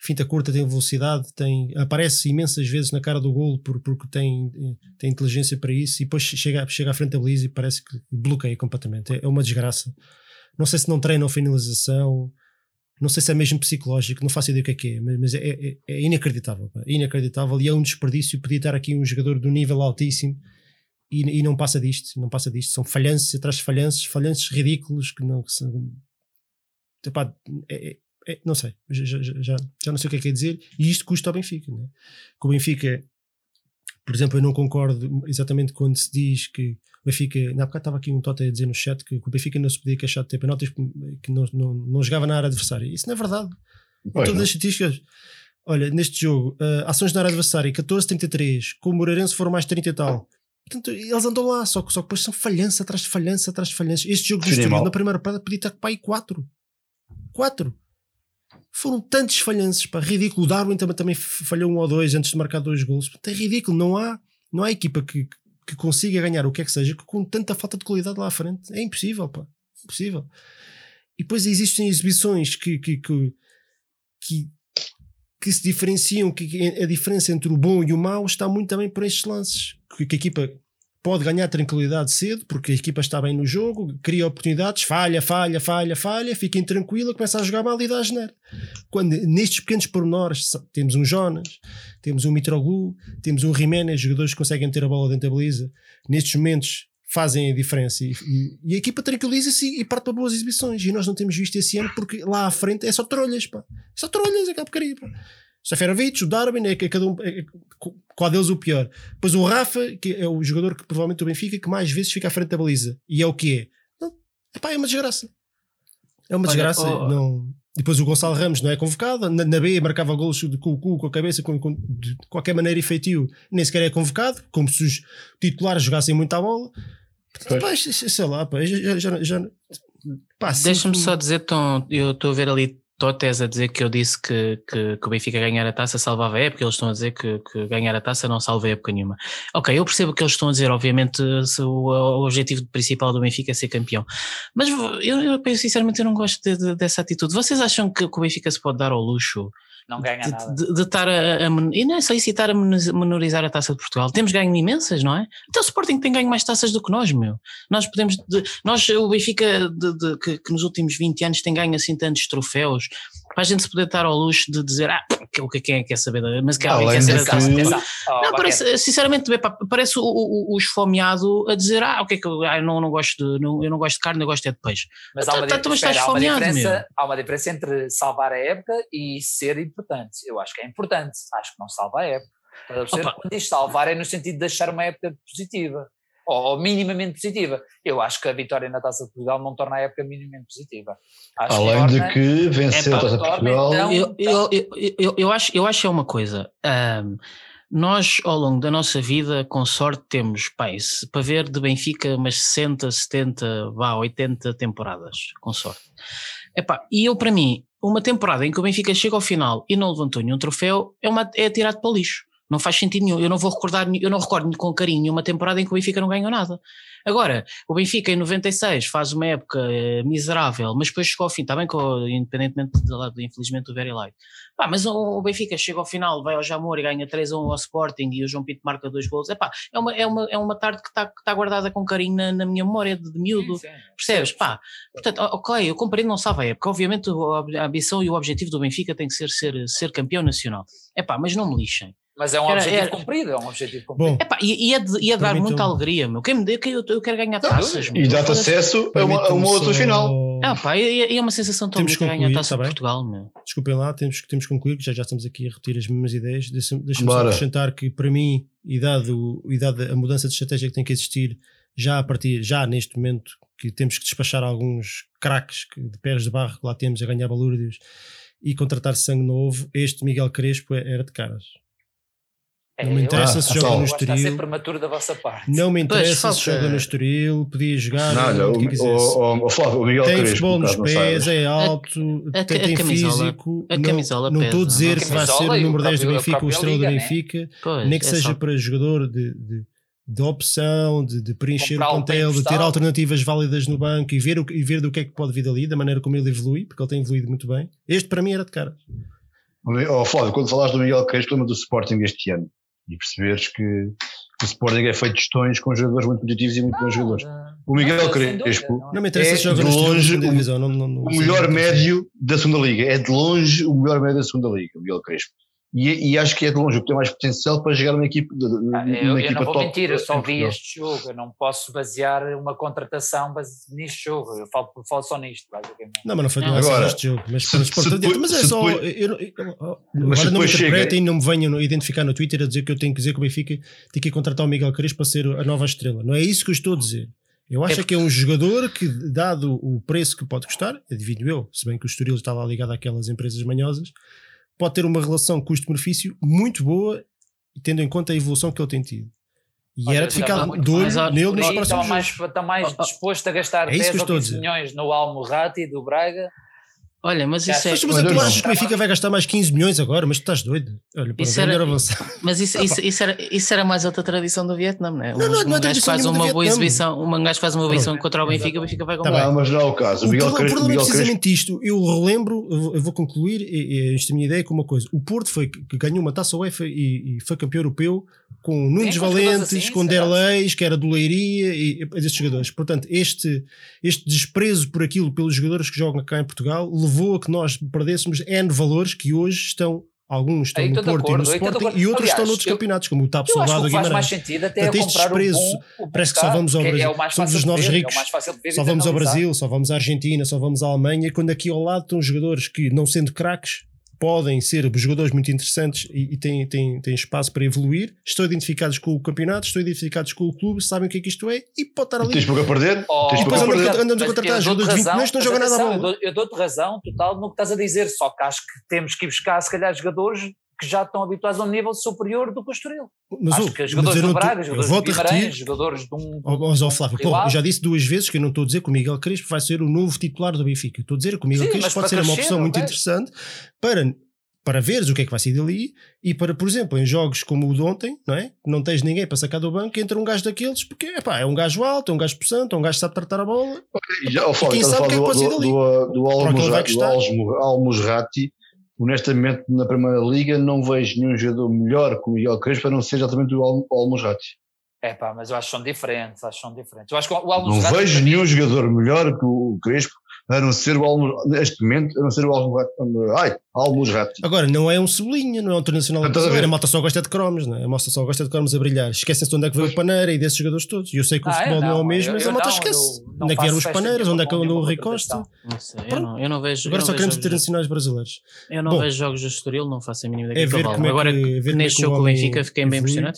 finta curta, tem velocidade, tem, aparece imensas vezes na cara do golo por, porque tem, tem inteligência para isso e depois chega, chega à frente da baliza e parece que bloqueia completamente. É, é uma desgraça. Não sei se não treina a finalização, não sei se é mesmo psicológico, não faço ideia o que é que é, mas é, é, é inacreditável. É inacreditável e é um desperdício. Podia estar aqui um jogador do nível altíssimo e, e não passa disto. Não passa disto. São falhanços atrás de falhanços, falhanços ridículos que não. Que são, epá, é, é, não sei, já, já, já, já, não sei o que é que é dizer, e isto custa ao Benfica. Né? Que o Benfica, por exemplo, eu não concordo exatamente quando se diz que o Benfica, na época estava aqui um Tota a dizer no chat que, que, o Benfica não se podia queixar de ter penaltis, que não, não, não jogava na área adversária. Isso não é verdade. Pois todas as estatísticas, olha, neste jogo, uh, ações na área adversária 14-33, com o Moreirense foram mais 30 e tal. Portanto, eles andam lá, só que, só que depois são falhança atrás de falhança atrás de falhança. Este jogo do Estoril, na primeira parada, podia estar para aí 4. 4 foram tantos falhanços, pá, ridículo. O Darwin também, também falhou um ou dois antes de marcar dois gols. É ridículo, não há, não há equipa que, que consiga ganhar o que é que seja com tanta falta de qualidade lá à frente. É impossível, pá, impossível. E depois existem exibições que, que, que, que, que se diferenciam, que a diferença entre o bom e o mau está muito também por estes lances. Que, a equipa pode ganhar tranquilidade cedo, porque a equipa está bem no jogo, cria oportunidades, falha, falha, falha, falha, fiquem tranquila, começa a jogar mal e dá a. Quando nestes pequenos pormenores temos um Jonas, temos um Mitroglou, temos um Jiménez, jogadores que conseguem meter a bola dentro da baliza, nestes momentos fazem a diferença e, e, e a equipa tranquiliza-se e parte para boas exibições. E nós não temos visto esse ano porque lá à frente é só trolhas, pá. É só trolhas, aquela porcaria, pá. Seferovic, o Darwin, é, é cada um, é, é- qual deles o pior. Depois o Rafa, que é o jogador que provavelmente o Benfica que mais vezes fica à frente da baliza. E é o que é? Epá, é uma desgraça. É uma Olha, desgraça. oh, não... Depois o Gonçalo Ramos não é convocado. Na, na B marcava golos de- com o cu, com a cabeça, com, com- de qualquer maneira efetivo. Nem sequer é convocado, como se os titulares jogassem muito à bola. Pá, sei lá, pá, já, já, já, Deixa-me só dizer, tão, eu estou a ver ali Totes a dizer que eu disse que, que, que o Benfica ganhar a taça salvava a época, eles estão a dizer que, que ganhar a taça não salva a época nenhuma. Ok, eu percebo o que eles estão a dizer, obviamente o, o objetivo principal do Benfica é ser campeão, mas eu, eu sinceramente eu não gosto de- de- dessa atitude. Vocês acham que o Benfica se pode dar ao luxo Não ganha de, nada. de- de estar a, a e não é só isso, e estar a menor- menorizar a taça de Portugal. Temos ganho imensas, não é? Até o Sporting tem ganho mais taças do que nós, meu. Nós podemos, de- nós, o Benfica, que, que nos últimos 20 anos tem ganho assim tantos troféus, para a gente se poder dar ao luxo de dizer, ah, o que quem é que quer saber, da- mas que alguém Além quer saber da. Oh, Não, parece, sinceramente, bem, pá, parece o, o, o esfomeado a dizer, ah, o que é que eu, ah, eu não, não gosto de, não, eu não gosto de carne, eu gosto é de peixe. Mas Tá- há uma, tá- estás espera, há uma esfomeado, diferença, há uma diferença entre salvar a época e ser importante. Eu acho que é importante, acho que não salva a época. Quando diz salvar é no sentido de deixar uma época positiva, ou, ou minimamente positiva. Eu acho que a vitória na Taça de Portugal não torna a época minimamente positiva. Acho Além de torna- que vencer Epá, a Taça de Portugal. então- eu, eu, eu, eu, eu acho, eu acho é uma coisa. ahm, nós, ao longo da nossa vida, com sorte, temos pai, se- para ver de Benfica umas 60, 70, vá, 80 temporadas, com sorte. Epá, e eu, para mim, uma temporada em que o Benfica chega ao final e não levantou nenhum troféu é, uma, é tirado para o lixo. Não faz sentido nenhum. Eu não vou recordar, eu não recordo com carinho nenhuma temporada em que o Benfica não ganhou nada. Agora, o Benfica em 96 faz uma época eh, miserável, mas depois chegou ao fim, está bem, com, independentemente de, infelizmente, do Very Light. Pá, mas o, o Benfica chega ao final, vai ao Jamor e ganha 3 a 1 ao Sporting e o João Pinto marca dois gols. Epá, é, uma, é, uma, é uma tarde que está que tá guardada com carinho na, na minha memória de, de miúdo. Sim, sim. Percebes? Pá, portanto, ok, eu compreendo, não sabe a época. Obviamente, a ambição e o objetivo do Benfica tem que ser ser, ser campeão nacional. É pá, mas não me lixem. Mas é um Era- objetivo era- cumprido, é um objetivo cumprido. Bom, É pá, e, e é, de- e é dar muita alegria, meu. Quem me dê, que eu, eu quero ganhar Não, taças. meu. E dá-te acesso a uma, a uma outra final. Ah, pá, e, e é uma sensação tão que ganhar a taça tá de? Portugal, meu. Desculpem lá, temos, que- temos que concluir, que já, já estamos aqui a repetir as mesmas ideias. Deixa-me só acrescentar que, para mim, e dado, e dado a mudança de estratégia que tem que existir, já a partir, já neste momento, que temos que despachar alguns craques que- de pés de barro que lá temos a ganhar balúrdios e contratar sangue novo, este Miguel Crespo é- era de caras. Não me interessa se joga no Está a Estoril. ser prematuro da vossa parte. Não me Pois, interessa se joga no Estoril, podia jogar Não, onde o, quisesse. o, o, o Flávio, o Miguel tem Crespo, futebol nos pés, é alto, a- tem, a tem camisola- físico. a não- camisola não estou a dizer A que vai ser o o número 10 do a Benfica, o própria estrela do né? Benfica, nem que é seja para jogador de, de, de opção, de, de preencher Comprar o o plantel, de ter alternativas válidas no banco e ver, o, e ver do que é que pode vir dali, da maneira como ele evolui, porque ele tem evoluído muito bem. Este para mim era de cara. Oh, Flávio, quando falaste do Miguel Crespo, lembra do Sporting este ano. E perceberes que o Sporting é feito de gestões com jogadores muito positivos e muito bons jogadores. O Miguel Crespo Não me interessa É de longe segunda o- divisão. Não, não, não, o melhor médio da segunda liga. É de longe o melhor médio da segunda liga, o Miguel Crespo. E, e acho que é de longe o que tem mais potencial para jogar de, de- Ah, numa Eu, eu equipa não vou top mentir, eu só vi este jogo, eu não posso basear uma contratação base neste jogo, eu falo, falo só nisto, basicamente. Não, mas não foi Não. Agora, este jogo. Mas, se- se mas é depois- só. se Eu, eu, eu- Mas agora não me depois chega- interpretem e não me venham identificar no Twitter a dizer que eu tenho que dizer que o Benfica tem que contratar o Miguel Crespo para ser a nova estrela. Não é isso que eu estou a dizer. Eu acho É que é um jogador que, dado o preço que pode custar, adivinho eu, se bem que o Estoril está lá ligado àquelas empresas manhosas, pode ter uma relação custo-benefício muito boa, tendo em conta a evolução que ele tem tido. E Olha, era de ficar está muito de olho mais alto. nele nos próximos estão mais, estão mais Oh, oh. dispostos a gastar É isso 10 que eu ou estou a 15 dizer. milhões no Almorrati do Braga. Olha, mas isso é. Mas- Mas, tu eu não. achas que o Benfica vai gastar mais 15 milhões agora? Mas tu estás doido. Olha, para Isso o era- melhor avançar. Mas isso, isso, isso, era, isso era mais outra tradição do Vietnã, não é? Não, não, um, não é um gajo tradição faz uma boa exibição, um gajo faz uma boa exibição contra o Benfica, o Benfica vai Tá comprar. bem. Não, mas não é o caso. O O Miguel problema, o Crespo, problema é precisamente isto. Eu relembro, eu vou, concluir esta é a minha ideia com uma coisa. O Porto foi que ganhou uma taça UEFA e, e foi campeão europeu com Nunes Valentes, assim, com Derleis, que era do Leiria e, e esses jogadores. Portanto, este, este desprezo por aquilo pelos jogadores que jogam cá em Portugal levou a que nós perdêssemos N valores que hoje estão Alguns estão no Porto e no acordo, estou de Sporting e outros estão Aliás, noutros eu- campeonatos, como o TAP Soldado o que faz mais Guimarães. sentido até é Portanto, estes comprar o preços, bom, parece que só vamos ao é- Brasil. É Somos os novos ver, ricos. É e Só vamos ao. Brasil, só vamos à Argentina, só vamos à Alemanha, quando aqui ao lado estão jogadores que, não sendo craques, podem ser jogadores muito interessantes e, e têm, têm, têm espaço para evoluir, estão identificados com o campeonato, estão identificados com o clube, sabem o que é que isto é e pode estar ali. Tens pouco a perder? Oh, E depois a andamos- perder? andamos a Mas contratar eu jogadores de dou-te 20 milhões que não jogam nada a bola. Eu dou-te razão total no que estás a dizer, só que acho que temos que ir buscar, se calhar, jogadores que já estão habituados a um nível superior do que o Estoril. Mas, acho que mas jogadores do Braga, jogadores a Guimarães, repetir. jogadores de um... Ó, ó, Flávio, eu já disse duas vezes que eu não estou a dizer que o Miguel Crespo vai ser o novo titular do Benfica. Estou a dizer que o Miguel Sim, Crespo mas pode ser uma opção muito interessante para, para veres o que é que vai sair dali e para, por exemplo, em jogos como o de ontem, não é? Que não tens ninguém para sacar do banco, entra um gajo daqueles, porque epá, é um gajo alto, é um gajo possante, é um gajo que sabe tratar a bola. E já, Fábio, quem sabe o que é que pode sair do, dali? do, do, do custar. Honestamente, na Primeira Liga, não vejo nenhum jogador melhor que o Miguel Crespo, a não ser exatamente o Al-. É pá, mas eu acho que são diferentes, acho que são diferentes. Eu acho que o Não Almozrati vejo nenhum jogador melhor que o Crespo, a não ser o Almos, neste momento, a não ser o Almosrati. Ai, Almosrati. Agora, não é um sublinha, não é um internacional Estás a ver? brasileiro. A malta só gosta de cromos, não é? A malta só gosta de cromos a brilhar. Esquecem-se de onde é que veio o Paneira e desses jogadores todos. E eu sei que o Ah, futebol não, é o não, mesmo, eu- mas eu a malta não, esquece. eu não Onde é que vieram os Paneiras, onde é que andou o Rui. Costa. Não sei, eu não, eu não vejo. Agora só não queremos internacionais brasileiros. Eu não Bom, vejo jogos do Estoril, não faço a mínima ideia É do que ver como é Agora, que- é neste jogo com o Benfica, fiquei bem impressionado.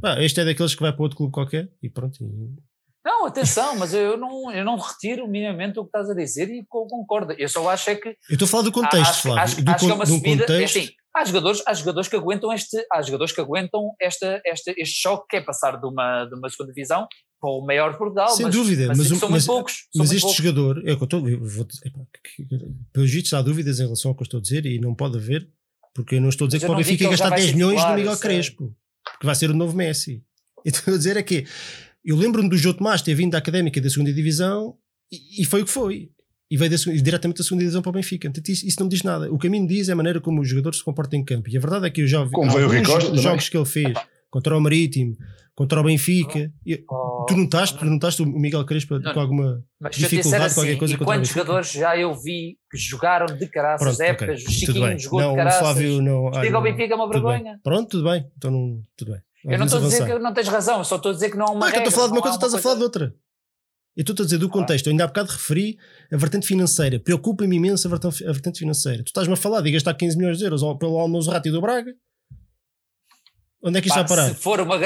Pá, este é daqueles que vai para outro clube qualquer e pronto. e- Não, atenção, mas eu não, eu não retiro minimamente o que estás a dizer e co- concordo. Eu só acho é que Eu estou a falar do contexto, acho, Flávio. acho, do, acho que é con- uma um subida. É contexto. assim, há jogadores, há jogadores que aguentam este, há jogadores que aguentam esta, esta, este choque que é passar de uma, de uma segunda divisão para o maior Portugal. Sem mas, dúvida, mas, mas o- são mas- muito poucos. Mas muito este poucos. jogador, é que eu estou. eu vou que- que- vistos, há dúvidas em relação ao que eu estou a dizer e não pode haver, porque eu não estou a dizer Mas que para o Benfica que gastar vai 10 ser milhões no Miguel sei. Crespo, que vai ser o novo Messi. Eu estou a dizer é que eu lembro-me do Jô Tomás ter vindo da Académica da segunda Divisão e, e foi o que foi. E veio da diretamente da segunda divisão para o Benfica. Portanto, isso, isso não me diz nada. O que a mim me diz é a maneira como o jogador se comporta em campo. E a verdade é que eu já vi Como veio o Rui alguns Costa jo- também. jogos que ele fez contra o Marítimo, contra o Benfica. E- Oh, tu notaste, tu notaste o Miguel Crespo Não. com alguma eu dificuldade, disser qualquer assim, coisa e contra o quantos Benfica? jogadores já eu vi que jogaram de caraças, Pronto, épocas, o Tudo Chiquinho jogou Não, de o caraças, Flávio não. chega ao. Benfica é uma Tudo vergonha. Pronto, tudo bem. Então não. Tudo bem. Eu não estou a dizer que não tens razão, só estou a dizer que não há uma Não, é que eu estou a falar de uma regra, coisa, há estás a falar de outra. Eu estou a dizer do contexto. Eu ainda há bocado referi a vertente financeira. Preocupa-me imenso a vertente, financeira. Tu estás-me a falar de gastar 15 milhões de euros pelo Almoço e do Braga. Onde é que isto Pá, vai parar? Se for uma.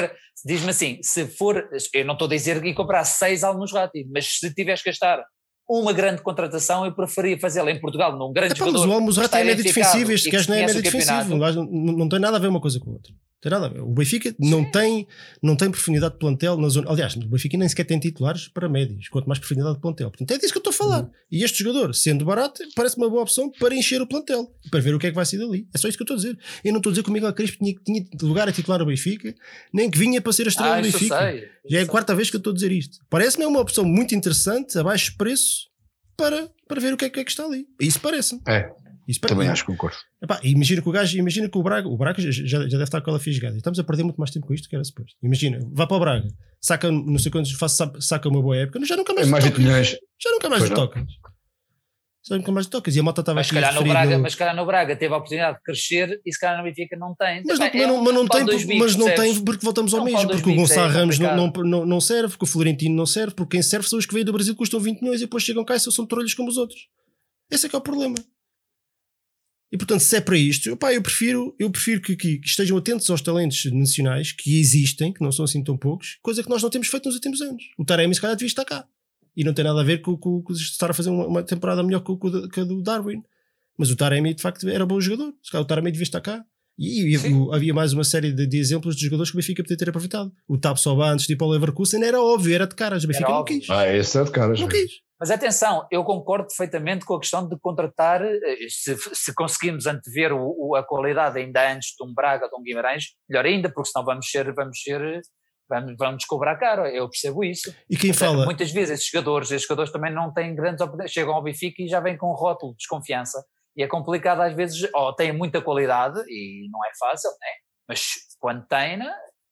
Diz-me assim, se for. Eu não estou a dizer que comprar seis almos rápido, mas se tiveres que gastar uma grande contratação, eu preferia fazê-la em Portugal, num grande Epá, mas o está é médio defensivo. Este e gajo não é médio defensivo. não, não tem nada a ver uma coisa com a outra. Tem nada a ver. O Benfica não tem, não tem profundidade de plantel na zona. Aliás, o Benfica nem sequer tem titulares para médios, quanto mais profundidade de plantel. Portanto, é disso que eu estou a falar. Uhum. E este jogador, sendo barato, parece uma boa opção para encher o plantel e para ver o que é que vai sair dali. É só isso que eu estou a dizer. Eu não estou a dizer que o Miguel Crespo tinha, tinha lugar a titular no Benfica, nem que vinha para ser a estrela Ah, do Benfica. sei. Já é a quarta vez que eu estou a dizer isto. Parece-me uma opção muito interessante, a baixo preço, para, para ver o que é, que é que está ali. Isso parece-me. É, Também acho que concordo. Epá, imagina que o gajo, imagina que o Braga, o Braga já, já já deve estar com ela fisgada. E estamos a perder muito mais tempo com isto que era suposto. Imagina, vai para o Braga, saca não sei quantos, faz, saca uma boa época, já nunca mais É lhe mais de tocas. milhões. Já nunca mais tocas. Já nunca mais tocas. E a malta estava Mas calhar a no Braga, mas se calhar no Braga teve a oportunidade de crescer e se calhar no Benfica não tem. Mas não, é não, mas não tem, porque- mas não tem porque voltamos ao É mesmo, porque o bicos, Gonçalo é Ramos não, não, não, serve, porque o Florentino não serve, porque quem serve são os que veio do Brasil custam 20 milhões e depois chegam cá e são trolhos como os outros. Esse é que é o problema. E portanto, se é para isto, opá, eu prefiro, eu prefiro que, que- estejam atentos aos talentos nacionais que existem, que não são assim tão poucos, coisa que nós não temos feito nos últimos anos. O Taremi se calhar devia estar cá. E não tem nada a ver com, com, com estar a fazer uma, uma temporada melhor que, o- que a do Darwin. Mas o Taremi de facto era bom jogador. Se calhar o Taremi devia estar cá. E, e havia mais uma série de, de exemplos de jogadores que o Benfica podia ter aproveitado. O Tap Soba antes, tipo o Leverkusen, era óbvio, era de caras. O Benfica não quis. Ah, esse é de caras. Não mesmo. quis. Mas atenção, eu concordo perfeitamente com a questão de contratar, eh, se, se conseguimos antever o, o- a qualidade ainda antes de um Braga, de um Guimarães, melhor ainda, porque senão vamos ser, vamos ser, vamos, vamos cobrar caro, eu percebo isso. E quem fala, Muitas vezes esses jogadores, esses jogadores também não têm grandes oportunidades, chegam ao Benfica e já vêm com um rótulo de desconfiança. E é complicado às vezes, ou têm muita qualidade, e não é fácil, né? mas quando têm, né?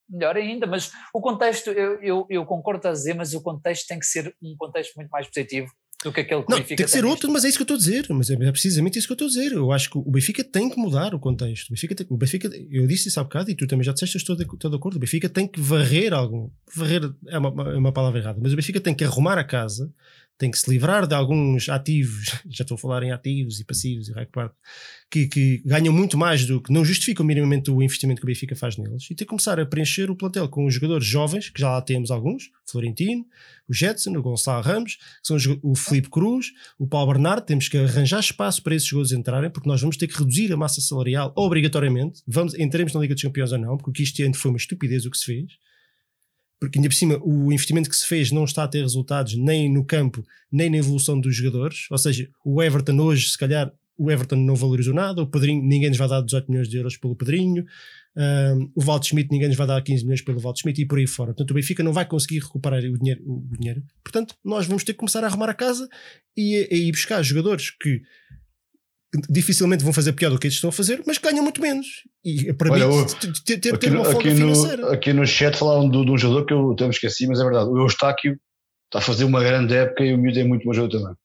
Melhor ainda. Mas o contexto, eu, eu, eu concordo a dizer, mas o contexto tem que ser um contexto muito mais positivo. do que aquele que Não, o Benfica tem que ser outro, mas é isso que eu estou a dizer. Mas é precisamente isso que eu estou a dizer. Eu acho que o Benfica tem que mudar o contexto. O Benfica, tem- o Benfica eu disse isso há bocado e tu também já disseste, eu estou de, estou de acordo. O Benfica tem que varrer algum. Varrer é uma, é uma palavra errada, mas o Benfica tem que arrumar a casa, tem que se livrar de alguns ativos. Já estou a falar em ativos e passivos e raio que que, ganham muito mais do que não justificam minimamente o investimento que o Benfica faz neles e tem que começar a preencher o plantel com os jogadores jovens, que já lá temos alguns, Florentino, o Jetson, o Gonçalo Ramos, são os o Felipe Cruz, o Paulo Bernardo, temos que arranjar espaço para esses jogadores entrarem, porque nós vamos ter que reduzir a massa salarial obrigatoriamente, vamos, entremos na Liga dos Campeões ou não, porque isto ano foi uma estupidez o que se fez, porque ainda por cima o investimento que se fez não está a ter resultados nem no campo, nem na evolução dos jogadores, ou seja, o Everton hoje, se calhar, o Everton não valorizou nada, o Pedrinho, ninguém nos vai dar 18 milhões de euros pelo Pedrinho, um, o Walter Schmidt, ninguém nos vai dar 15 milhões pelo Walter Schmidt e por aí fora. Portanto, o Benfica não vai conseguir recuperar o dinheiro. O dinheiro. Portanto, nós vamos ter que começar a arrumar a casa e a ir buscar jogadores que dificilmente vão fazer pior do que eles estão a fazer, mas ganham muito menos. E para Olha, mim, ter, ter, ter Aqui, uma aqui, financeira. aqui no chat falaram de, de um jogador que eu até me esqueci, mas é verdade. O Eustáquio está a fazer uma grande época e o miúdo é muito bom jogador também.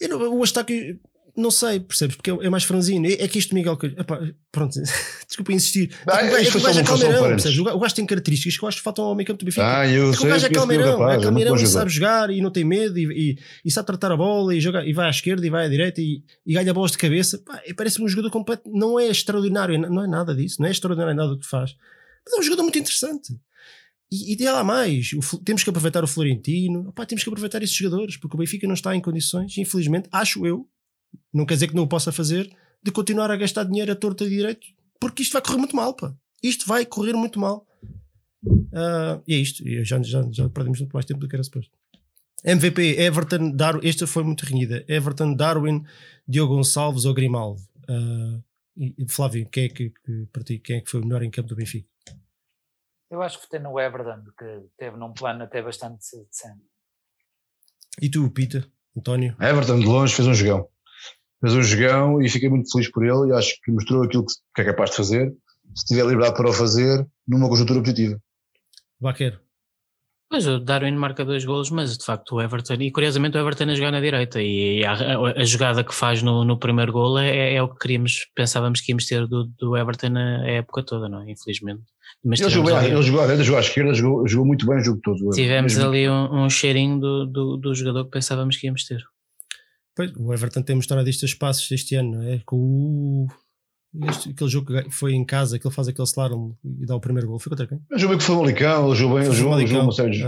Eu não- o Astáquio, não sei, percebes? Porque é, é mais franzino. É, é que isto, Miguel, epá, pronto, desculpa insistir. Ah, É é que o gajo é calmeirão, percebes? O gajo- tem características que eu acho que faltam ao meio campo do Benfica. Ah, eu É que o gajo é calmeirão, é é calmeirão e sabe jogar e não tem medo e, e, e sabe tratar a bola e, joga, e vai à esquerda e vai à direita e, e ganha bolas de cabeça. Parece-me um jogador completo. Não é extraordinário, não é nada disso, não é extraordinário nada do que faz. Mas é um jogador muito interessante. E, e tem lá mais. O temos que aproveitar o Florentino, temos que aproveitar esses jogadores, porque o Benfica não está em condições, infelizmente, acho eu, não quer dizer que não o possa fazer, de continuar a gastar dinheiro a torta e direito, porque isto vai correr muito mal, pá. Isto vai correr muito mal. Ah, e é isto. E já, já, já perdemos muito mais tempo do que era suposto. MVP, Everton, Darwin. Esta foi muito renhida. Everton, Darwin, Diogo Gonçalves ou Grimaldo. Ah, e, e Flávio, quem é que, que, para ti, quem é que foi o melhor em campo do Benfica? Eu acho que votei no Everton, que teve num plano até bastante decente. E tu, Pita, António? Everton de longe fez um jogão. Fez um jogão e fiquei muito feliz por ele e acho que mostrou aquilo que, que é capaz de fazer. Se tiver liberdade para o fazer, numa conjuntura positiva. Baquer. Pois o Darwin marca dois golos, mas de facto o Everton, e curiosamente o Everton a jogar na direita, e a, a- a jogada que faz no, no primeiro gol é, é o que queríamos, pensávamos que íamos ter do, do Everton a, época toda, não é? Infelizmente. Mas Ele tivemos jogou, ali, ele jogou à direita, jogou à esquerda, jogou, jogou muito bem o jogo todo. tivemos Mesmo. ali um, um cheirinho do, do, do jogador que pensávamos que íamos ter. Pois, o Everton tem mostrado isto a espaços este ano, não é? Com o. este- aquele jogo que foi em casa, que ele faz aquele slalom e dá o primeiro gol. Foi contra quem? Ele jogou bem com o Famalicão, ele jogou bem, ele jogou, uma série de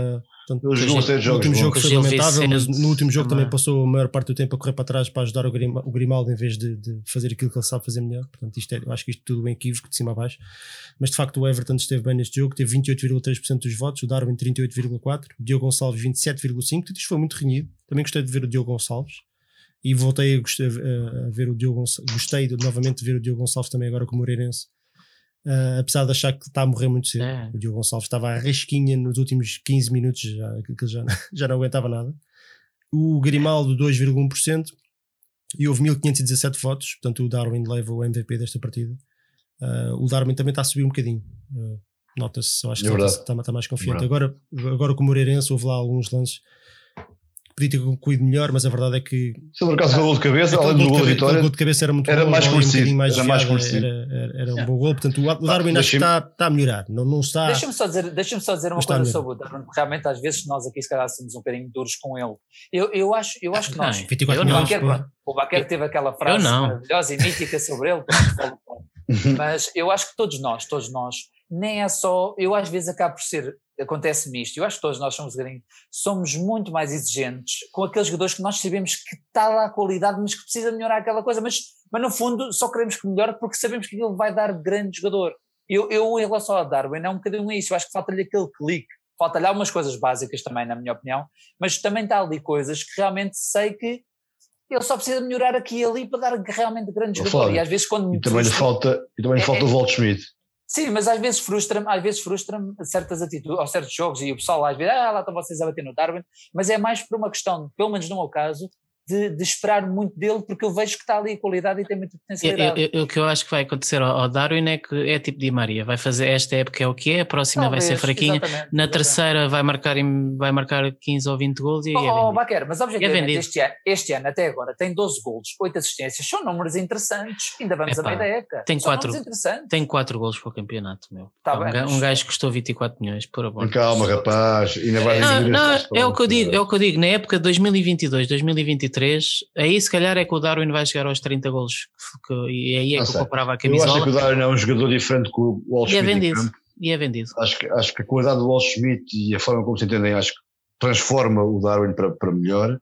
portanto, ele jogou uma série de no jogos. último jogo foi lamentável, mas no último jogo também também. passou a maior parte do tempo a correr para trás para ajudar o Grima- o Grimaldo em vez de, de fazer aquilo que ele sabe fazer melhor. Portanto, isto é, eu acho que isto tudo bem equívoco de cima a baixo. Mas de facto o Everton esteve bem neste jogo, teve 28,3% dos votos, o Darwin 38,4%, o Diogo Gonçalves 27,5%. Tudo isto foi muito renhido. Também gostei de ver o Diogo Gonçalves. E voltei a, ver o Diogo Gonçalves. Gostei de, novamente de ver o Diogo Gonçalves também agora como Moreirense. Ah, apesar de achar que está a morrer muito cedo. É. O Diogo Gonçalves estava à rasquinha nos últimos 15 minutos, já, que já, já não aguentava nada. O Grimaldo 2,1% e houve 1517 votos, portanto o Darwin leva o MVP desta partida. Ah, o Darwin também está a subir um bocadinho. Ah, Nota-se, eu acho que É que está, está mais confiante. Verdade. Agora, agora com o Moreirense houve lá alguns lances podia ter concluído melhor, mas a verdade é que Se por acaso gol de cabeça, além do gol de vitória, gol de cabeça era muito era bom, mais ia um bocadinho era mais merecido. era, era, era um É. bom gol, portanto o o Darwin acho que está, está a melhorar, não, não está... Deixa-me só dizer, deixa só dizer uma coisa sobre o Darwin, porque realmente às vezes nós aqui se calhar somos um bocadinho duros com ele. Eu, eu, acho, eu acho que nós. Não, 24 eu o milhões, Baquer, o Baquer teve aquela frase maravilhosa e mítica sobre ele, mas eu acho que todos nós, todos nós, nem é só, eu às vezes acabo por ser, acontece-me isto, eu acho que todos nós somos somos muito mais exigentes com aqueles jogadores que nós sabemos que está lá a qualidade, mas que precisa melhorar aquela coisa, mas, mas no fundo só queremos que melhore porque sabemos que ele vai dar grande jogador. Eu, eu em relação ao Darwin, é um bocadinho isso, eu acho que falta-lhe aquele clique, falta-lhe algumas coisas básicas também, na minha opinião, mas também está ali coisas que realmente sei que ele só precisa melhorar aqui e ali para dar realmente grande Ó, jogador. Flávio, E às vezes quando E também lhe falta, e também lhe É- falta o é- Walt Schmidt. Sim, mas às vezes frustra-me, às vezes frustra-me certas atitudes, ou certos jogos, e o pessoal às vezes, ah, lá estão vocês a bater no Darwin, mas é mais por uma questão, pelo menos no meu caso, de, de, esperar muito dele, porque eu vejo que está ali a qualidade e tem muita potencialidade. o que eu acho que vai acontecer ao, ao, Darwin é que é tipo Di Maria, vai fazer esta época é o que é, a próxima Talvez, vai ser fraquinha, exatamente, na exatamente. terceira vai marcar, vai marcar 15 ou 20 gols e oh, é oh, Baquer, mas objetivamente é este, ano, este ano até agora tem 12 gols, 8 assistências, são números interessantes, ainda vamos Epá, a meio da época. Tem 4, tem 4 gols para o campeonato, meu. Tá um, bem, um gajo que custou 24 milhões, por amor. Calma, rapaz, ainda vai não, não, é o que eu digo, é o que eu digo, na época de 2022, 2023, aí aí se calhar é que o Darwin vai chegar aos 30 golos que, e aí é que eu comprava a camisola. Eu acho que o Darwin é um jogador diferente que o Wall Schmidt. E é vendido. E é vendido. Acho que, acho que a qualidade do Wall Schmidt e a forma como se entendem, acho que transforma o Darwin para, para melhor.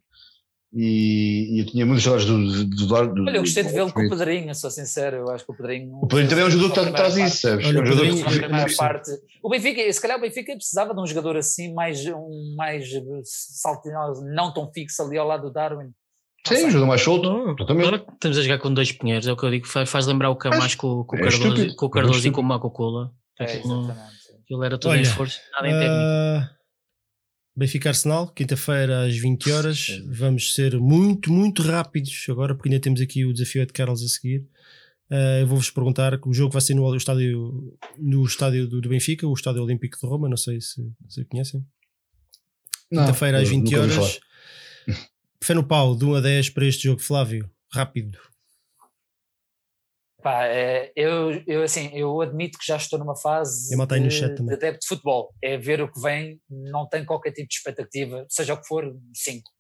E, e, eu tinha muitas horas do, do, do, Olha, eu gostei de vê-lo com o Pedrinho, sou sincero, eu acho que o Pedrinho. O Pedrinho também é um jogador que traz isso, sabes? Olha, é um jogador que parte. O Benfica, se calhar o Benfica precisava de um jogador assim, mais, um, mais saltinoso, não tão fixo ali ao lado do Darwin. Sim, ajuda mais solto. Agora estamos a jogar com dois pinheiros, é o que eu digo, faz, faz lembrar o Camacho com, com, é Cardoso, com o Cardoso é e com o Marco Cola. É, aquilo, aquilo era tudo Olha, em esforço, nada em técnico. Uh, Benfica Arsenal, quinta-feira às 20 horas. Vamos ser muito, muito rápidos agora, porque ainda temos aqui o desafio de Carlos a seguir. Uh, eu vou-vos perguntar que o jogo vai ser no estádio, no estádio do, do Benfica, o Estádio Olímpico de Roma, não sei se, se conhecem. Quinta-feira às 20 horas. Fé no pau, de 1 a 10 para este jogo, Flávio. Rápido. Pá, é, eu, eu, assim, eu admito que já estou numa fase de, de adepto de futebol. É ver o que vem, não tenho qualquer tipo de expectativa, seja o que for, 5.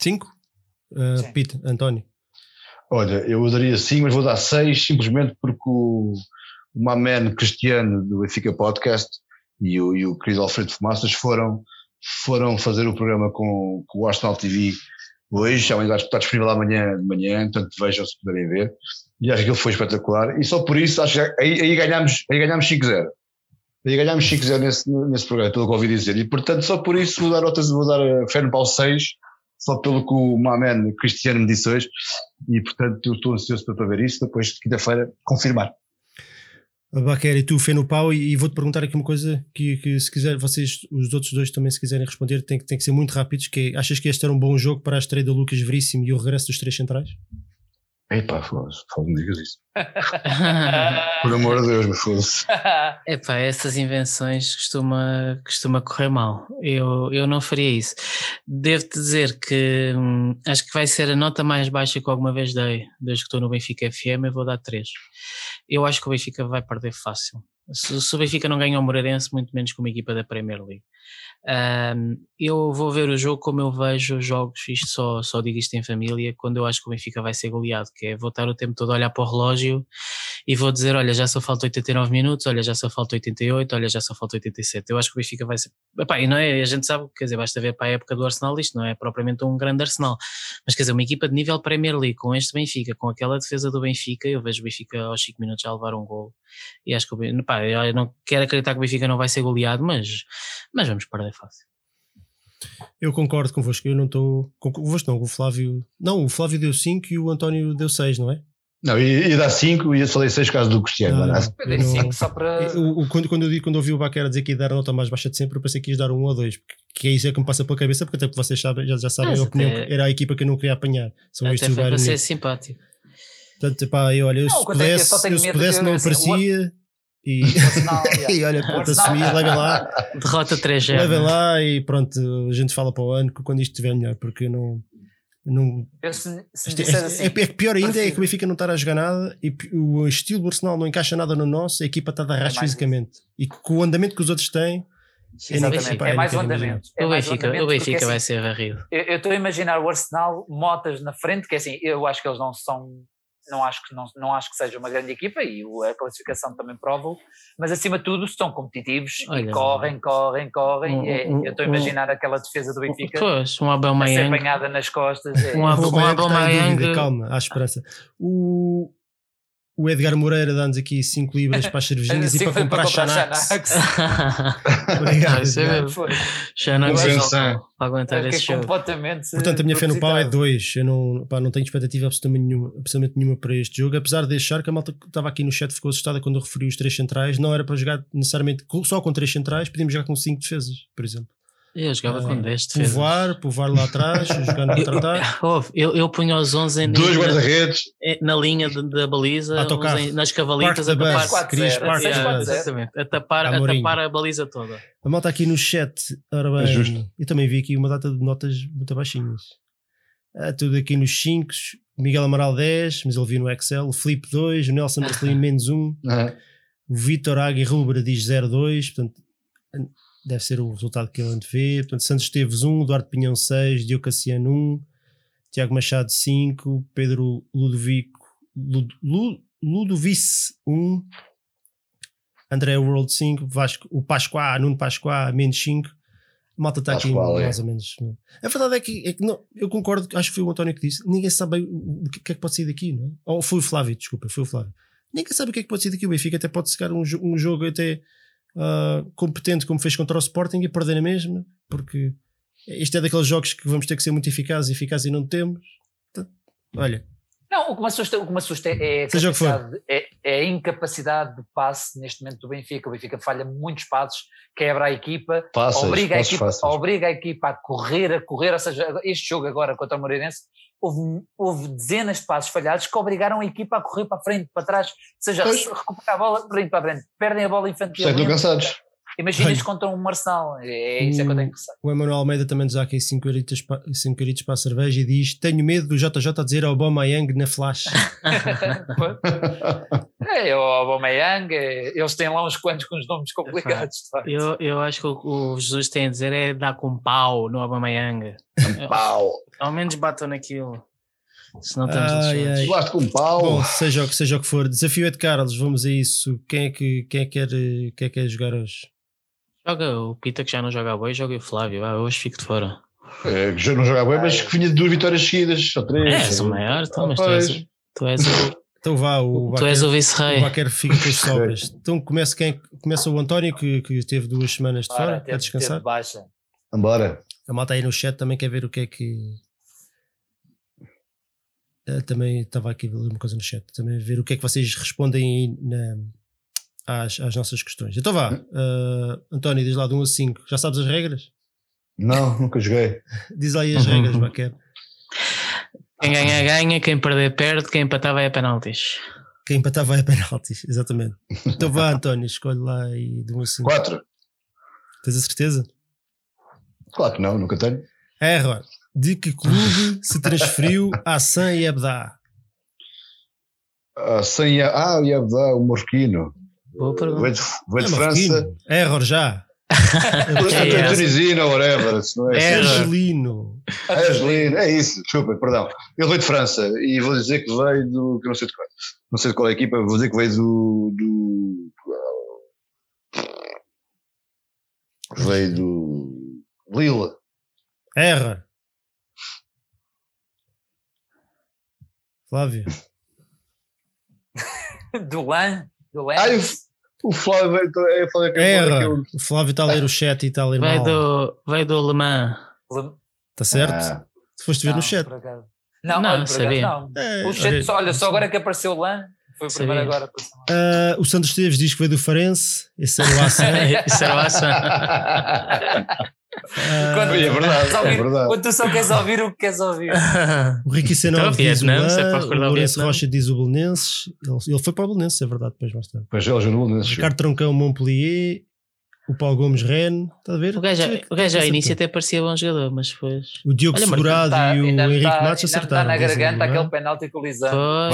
5? Uh, Pete, António. Olha, eu daria 5, mas vou dar 6 simplesmente porque o, o Mamen Cristiano do Benfica Podcast e o, e o querido Alfredo Fumaças foram foram fazer o programa com, com o Arsenal TV hoje, já está disponível amanhã de manhã, portanto vejam se puderem ver. E acho que ele foi espetacular. E só por isso, acho que aí, aí ganhámos, aí ganhámos 5-0. Aí ganhámos 5-0 nesse, nesse programa, pelo que ouvi dizer. E portanto, só por isso vou dar outras, vou dar fé no pau 6, só pelo que o Mamen Cristiano me disse hoje. E portanto, estou ansioso para ver isso, depois de quinta-feira confirmar. Baquer e tu, fé no pau, e, e vou-te perguntar aqui uma coisa que, que, se quiser, vocês, os outros dois também, se quiserem responder, tem, tem que ser muito rápidos, que é, achas que este era um bom jogo para a estreia do Lucas Veríssimo e o regresso dos três centrais? Epá, foda-se, me digas isso. Por amor de Deus, me foda-se. Epá, essas invenções costuma, costuma correr mal. Eu, eu não faria isso. Devo-te dizer que hum, acho que vai ser a nota mais baixa que alguma vez dei, desde que estou no Benfica FM, eu vou dar 3. Eu acho que o Benfica vai perder fácil. Se, se o Benfica não ganha o Moreirense, muito menos com uma equipa da Premier League. Um, eu vou ver o jogo como eu vejo os jogos, isto só, só digo isto em família, quando eu acho que o Benfica vai ser goleado, que é vou estar o tempo todo a olhar para o relógio e vou dizer, olha, já só falta 89 minutos, olha, já só falta 88, olha, já só falta 87. Eu acho que o Benfica vai ser. Epá, e não é, a gente sabe, quer dizer, basta ver para a época do Arsenal, isto não é propriamente um grande Arsenal, mas quer dizer, uma equipa de nível Premier League, com este Benfica, com aquela defesa do Benfica, eu vejo o Benfica aos 5 minutos já levar um gol e acho que o Benfica, eu não quero acreditar que o Benfica não vai ser goleado, mas, mas vamos perder fácil. Eu concordo convosco, eu não estou. Convosco não, o Flávio. Não, o Flávio deu 5 e o António deu 6, não é? Não, ia dar 5 e eu falei 6 caso do Cristiano. Não, não, eu dei 5 só para. Eu, quando, quando, eu, vi, quando eu ouvi o Baquera dizer que ia dar a nota mais baixa de sempre, eu pensei que ia dar um ou dois, que é isso é que me passa pela cabeça, porque até porque vocês sabem, já, já sabem Mas a opinião, até... era a equipa que eu não queria apanhar. São até foi para ser simpático. Portanto, pá, eu, olha, eu, não, se pudesse, eu, eu se pudesse não aparecia. E, e olha, pronto, assumi, levem lá. Derrota 3 0 Levem lá e pronto, a gente fala para o ano quando isto estiver melhor, porque não. não eu se, se é, assim, é, é, pior ainda é que o Benfica não estar a jogar nada e o estilo do Arsenal não encaixa nada no nosso, a equipa está a dar é fisicamente. Isso. E com o andamento que os outros têm. É é, é mais o andamento. É o Benfica, o Benfica assim, vai ser varrido. Eu estou a imaginar o Arsenal, motas na frente, que assim, eu acho que eles não são não acho que não, não acho que seja uma grande equipa e a classificação também prova mas acima de tudo estão competitivos Olha, e correm, correm, correm um, é, eu estou a imaginar um, aquela defesa do Benfica pois, um Abel a ser apanhada nas costas é. um Abel, um Abel calma, há esperança. O, o Edgar Moreira dá-nos aqui 5 libras para as cervejinhas e para comprar, Xanax. Obrigado. Xanax para aguentar esse show. Portanto, a minha fé no pau é 2. Eu não, pá, não tenho expectativa absolutamente nenhuma, absolutamente nenhuma para este jogo. Apesar de achar que a malta que estava aqui no chat ficou assustada quando eu referi os três centrais. Não era para jogar necessariamente só com três centrais, podíamos jogar com 5 defesas, por exemplo. Eu jogava com Ah, 10 defesas. Povoar, povoar lá atrás, jogar no contra-ataque. Ouve, Eu, eu punho os 11 em, Dois na, guarda-redes. na linha de- da baliza, Autocarro. uns em- nas cavalitas a tapar, base, 4-0, parque Yeah, exatamente, a tapar, a Amorim. tapar a baliza toda. A malta aqui no chat, ora É bem, justo. eu também vi aqui uma data de notas muito baixinhas. Ah, tudo aqui nos 5, Miguel Amaral 10, mas ele viu no Excel, o Felipe 2, o Nelson Marcelino menos 1, Aham. o Vitor Águia Rubra diz 0,2, portanto deve ser o resultado que ele antevê. Portanto, Santos Esteves 1, Duarte Pinhão 6, Diogo Cassiano 1, Tiago Machado 5, Pedro Ludovico, Lud, Lu- Ludovice 1, André World 5, Vasco, o Pascoá, Nuno Pascoá, menos 5. A malta está aqui Pascoal, é. mais ou menos. A verdade é que, é que não, eu concordo, acho que foi o António que disse, ninguém sabe o, que é que pode sair daqui, não é? Ou foi o Flávio, desculpa, foi o Flávio. Ninguém sabe o que é que pode sair daqui. O Benfica até pode chegar um, um jogo até ah, competente como fez contra o Sporting e perder na mesma, porque este é daqueles jogos que vamos ter que ser muito eficazes, eficazes e não temos. Olha, Não, o que me assusta, o que me assusta é, a Seja o que for. capacidade- é, é a incapacidade de passe neste momento do Benfica. O Benfica falha muitos passos, quebra a equipa, Fáceis, obriga, a equipa, fáceis. obriga a equipa a correr, a correr. Ou seja, este jogo agora contra o Moreirense, houve, houve dezenas de passos falhados que obrigaram a equipa a correr para a frente, para trás. Ou seja, Pois. recuperar a bola, para frente, para a frente. Perdem a bola que estão infantilmente. cansados. Imagina Olha. contra um Arsenal. É, é isso é que eu tenho que pensar. o Emanuel Almeida também nos dá aqui 5 euritos, pa- cinco euritos para a cerveja e diz: Tenho medo do JJ a dizer Obama Young na flash. é, o Aubameyang, é, eles têm lá uns quantos com os nomes complicados. de facto. Eu, eu acho que o, o Jesus tem a dizer é dar com pau no Abamayanga. Pau. Ao menos batam naquilo. Senão estamos Ai, com um pau. Bom, seja o que seja o que for, desafio é de Carlos, vamos a isso. Quem é que, quem é que, quer, eh, quem é que quer jogar hoje? Joga o Pita que já não joga boi, joga o Flávio. Ah, hoje fico de fora. É, que já não jogava bem, mas que vinha de duas vitórias seguidas, ou três. É, és o maior, então, mas tu és, tu és o, Então vá, o tu és o vice-rei. o Baquer fica com as sobras. Então começa, quem, começa o António, que, que teve duas semanas de Ora, fora, quer descansar. teve baixa. Embora. A malta aí no chat também quer ver o que é que. Eh, também estava aqui a ler uma coisa no chat. Também ver o que é que vocês respondem aí na- às, às nossas questões. Então vá, eh, António, diz lá de 1 a 5. Já sabes as regras? Não, nunca joguei. Diz lá aí as regras, Baquer. Quem ganha, ganha. Quem perder, perde. Quem empatar, vai a penaltis. Quem empatar vai a penaltis, exatamente. Então vá, António, escolhe lá aí de 1 a 5. Quatro. Tens a certeza? Claro que não, nunca tenho. Error. De que clube se transferiu a San e Abdá? A... Ah, o Iabdá, o Morquino. Boa pergunta. Veio de, É França. marroquino. Error já. É, É, é ou whatever. se não é É, assim. Angelino. É Angelino, é isso, desculpa, perdão. Ele veio de França e vou dizer que veio do. que eu não sei de qual. Não sei de qual é a equipa, vou dizer que veio do. do veio do. Lille. Error. Flávio. Do Lan, do Lan. Ah, eu- o Flávio veio. Falei que Error. O Flávio está a ler o chat e está a ler Vai mal. do, vai do Alemã. Está certo? Ah, Se foste ver Não, no chat. Não, Não, olha, por sabia. acaso não. É, O chat, olha, só, olha, só agora que apareceu o Lan, foi o primeiro Sabia. agora. ah, o Santos Esteves diz que veio do Farense. Esse era o Ação. Isso era o Ação. Quando, é verdade, só ouvir- é verdade. quando tu só queres ouvir o que queres ouvir. O Ricky Senov Então, diz o Vietnã, se é Lan, recordar o o Lourenço. Rocha diz o Belenenses. Ele, ele foi para o Belenenses, é verdade, depois mais tarde. Pois ele já nesse jogo. Ricardo Troncão Montpellier. O Paulo Gomes Rennes. Está a ver? O gajo, o gajo ao início até parecia bom jogador, mas depois. O Diogo Olha, Segurado Tá, e o Henrique tá- Matos tá acertaram. na diz o garganta Lan. aquele penalti com o.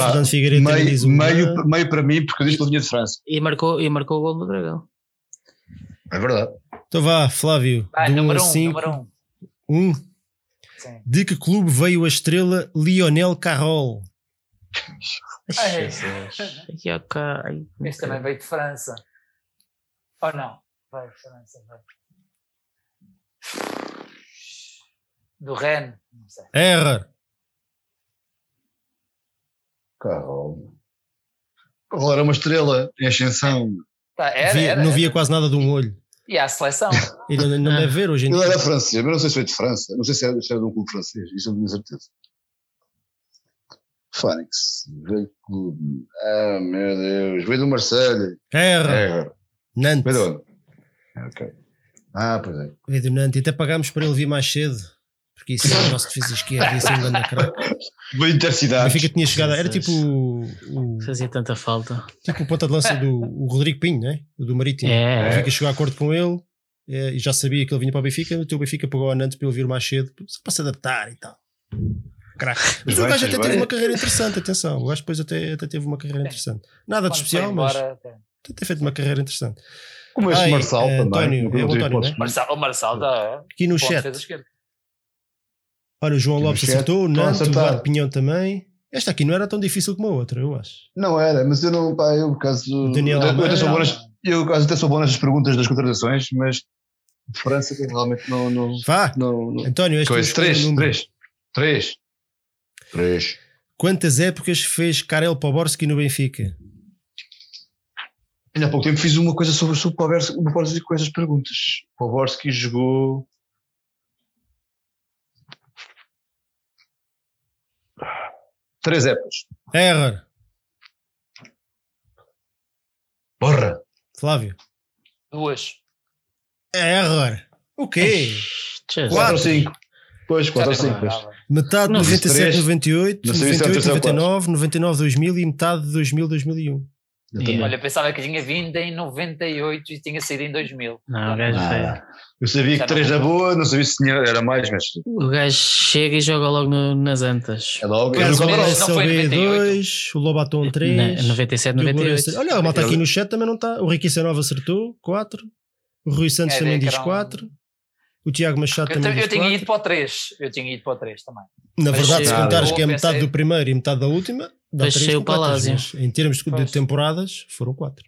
Fernando Figueiredo diz Meio, o meio, meio para mim, porque eu disse que ele vinha de França. E marcou, e marcou o gol do Dragão. É verdade. Então vá, Flávio. Vai, de 1 número a um, 5. número um. Um. Sim. De que clube veio a estrela Lionel Carroll? Ai. Este também veio de França. Ou não? Vai, França, vai. Do Rennes, não sei. Error. Carol. Carol era uma estrela em ascensão. Tá, era, Via- era, não via era. quase nada de um olho. E a seleção. E não, não deve ver hoje em Ele dia. era francês, mas não sei se foi de França. Não sei se era, se era de um clube francês. Isso eu não tenho certeza. Fónix. Veio do clube. Ah, meu Deus. Veio do Marseille. Error. É. Nantes. Veio de onde? Ok. Ah, pois é. Veio do Nantes. E até pagámos para ele vir mais cedo. Porque isso é o nosso defesa esquerda. Ia ser um grande craque. Bem O intercidades. Benfica tinha chegado. Era tipo o, o- Fazia tanta falta. tipo o ponta de lança do o Rodrigo Pinho, né? O do Marítimo. O É, Benfica chegou a acordo com ele. eh, E já sabia que ele vinha para o Benfica. O teu Benfica pagou a Nantes para ele vir mais cedo. Só para se adaptar e tal. Craque. Mas o gajo até teve uma carreira interessante. Atenção. O gajo depois até, até teve uma carreira interessante. Nada de especial, mas até- ter feito uma carreira interessante. Como este Ai, Marçal eh, também. António, é o António, né? Marçal, o Marçal está. Aqui no chat. Olha, o João Aqui Lopes acertou, o Nantes, o Pinhão também. Esta aqui não era tão difícil como a outra, eu acho. Não era, mas eu não, pá, eu por acaso. Daniel eu, eu até sou bom Almeida. nas, eu por acaso até sou bom nas perguntas das contratações, mas de França realmente não. não, Vá, não, não. António, este Coisa, escolhe três, número. três, três. Três. Quantas épocas fez Karel Poborski no Benfica? Ainda há pouco tempo fiz uma coisa sobre, sobre o Poborski com essas perguntas. Poborski jogou. Três épocas. Error. Porra! Flávio. Duas. Error. O quê? Quatro ou Quatro. cinco. Pois, quatro ou. Metade de Não, 97, três. 98, Não sabia se era 98, terceiro ou 99, 99, 2000 e metade de 2000, 2001. Eu Yeah. Olha, pensava que tinha vindo em 98 e tinha saído em 2000. Não, o gajo, Ah, eu sabia Já que três não- na boa, não sabia se tinha, era mais, mas o gajo chega e joga logo no- nas antas. é logo. Em SLB 2, o Lobaton 3. Na- 97, Diogo 98. Lourenço- Olha, a malta aqui Eu- no chat também não está. O Ricky Sanova acertou, 4. O Rui Santos É, também diz era um- 4. O Tiago Machado Eu, também eu tinha 4. ido para o 3. Eu tinha ido para o 3 também. Na Mas verdade, se cheio- contares que é metade do primeiro e metade da última, dá Mas 3 cheio o Palácio. Em termos de, temporadas, foram 4.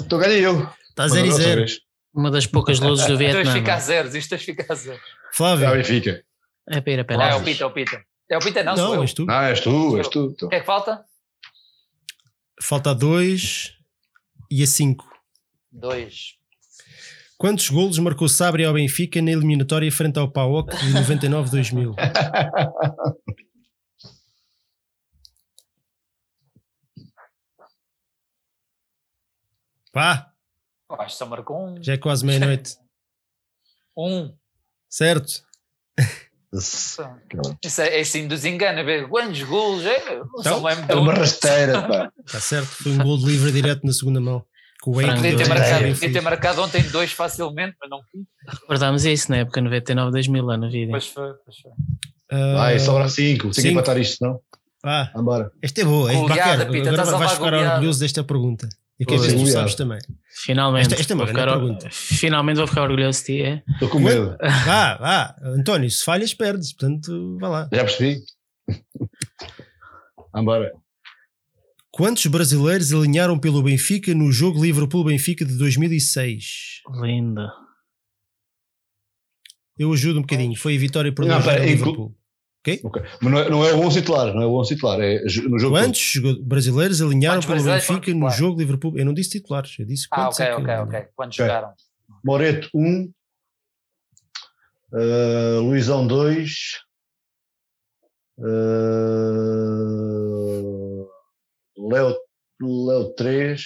Então ganhei eu. Está 0 e Mas outra 0. vez. Uma das poucas luzes do Isto hoje Vietnã. fica a zeros. Isto fica a zeros. Flávio, Já Benfica. É para ir a Ah, é o. Pita, é o Pita. É o Pita, não, não, sou eu. és tu. Não, és tu, és tu. então. O que é que falta? Falta a 2 e a 5. 2. Quantos golos marcou Sabri ao Benfica na eliminatória frente ao PAOK de 99-2000? Pá, Acho que só marcou um. já é quase meia-noite. Um. Certo? Isso é, é assim dos enganos. a ver Quantos golos? É, Então, É uma um. rasteira, pá. Está certo. Foi um gol de livre direto na segunda mão. Podia ter, Dois. marcado, podia ter marcado ontem dois facilmente, mas não quis. Recordámos isso na época 99, 2000 lá no vídeo. Pois foi, pois foi. Ah, Vai, sobra cinco. Tenho que cinco. empatar isto, não? Ah, Vambora. esta é boa. Este Goleada, bacana. Pita, Agora estás a vais ficar orgulhoso desta pergunta. E Pois, ver se tu sabes também. Finalmente. Esta- esta é uma grande pergunta. finalmente vou ficar orgulhoso de ti. É? Estou com medo. Vá, vá. António, se falhas, perdes. Portanto, vá lá. Já percebi. Vambora. Quantos brasileiros alinharam pelo Benfica no jogo Liverpool-Benfica de 2006? Linda. Eu ajudo um bocadinho. Foi a vitória por Não, 2 pera, ao inclu- Liverpool. Ok. Mas não é, não é o 11 titular, não é o 11 titular. É no jogo. Quantos jogo- brasileiros alinharam Quantos pelo brasileiros Benfica no titular? jogo Liverpool? Eu não disse titulares, eu disse Ah, quantos ok, é que ok, alinharam. ok. Quantos Ok. jogaram? Moreto 1. Uh, Luizão 2. Uh, Léo, Léo 3.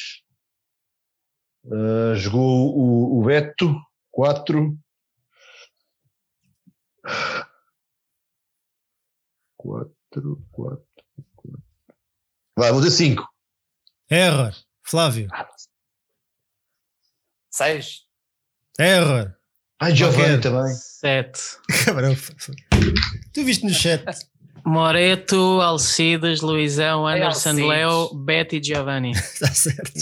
Uh, jogou o, o Beto 4. 4, 4, 4. Vai, vou dizer 5. Error. Flávio. Seis. Error. Ai, Giovanni também. 7. Cabrão. Tu viste no chat. Moreto, Alcides, Luizão, Anderson, Alcides. Léo, Betty, Giovanni. Está certo.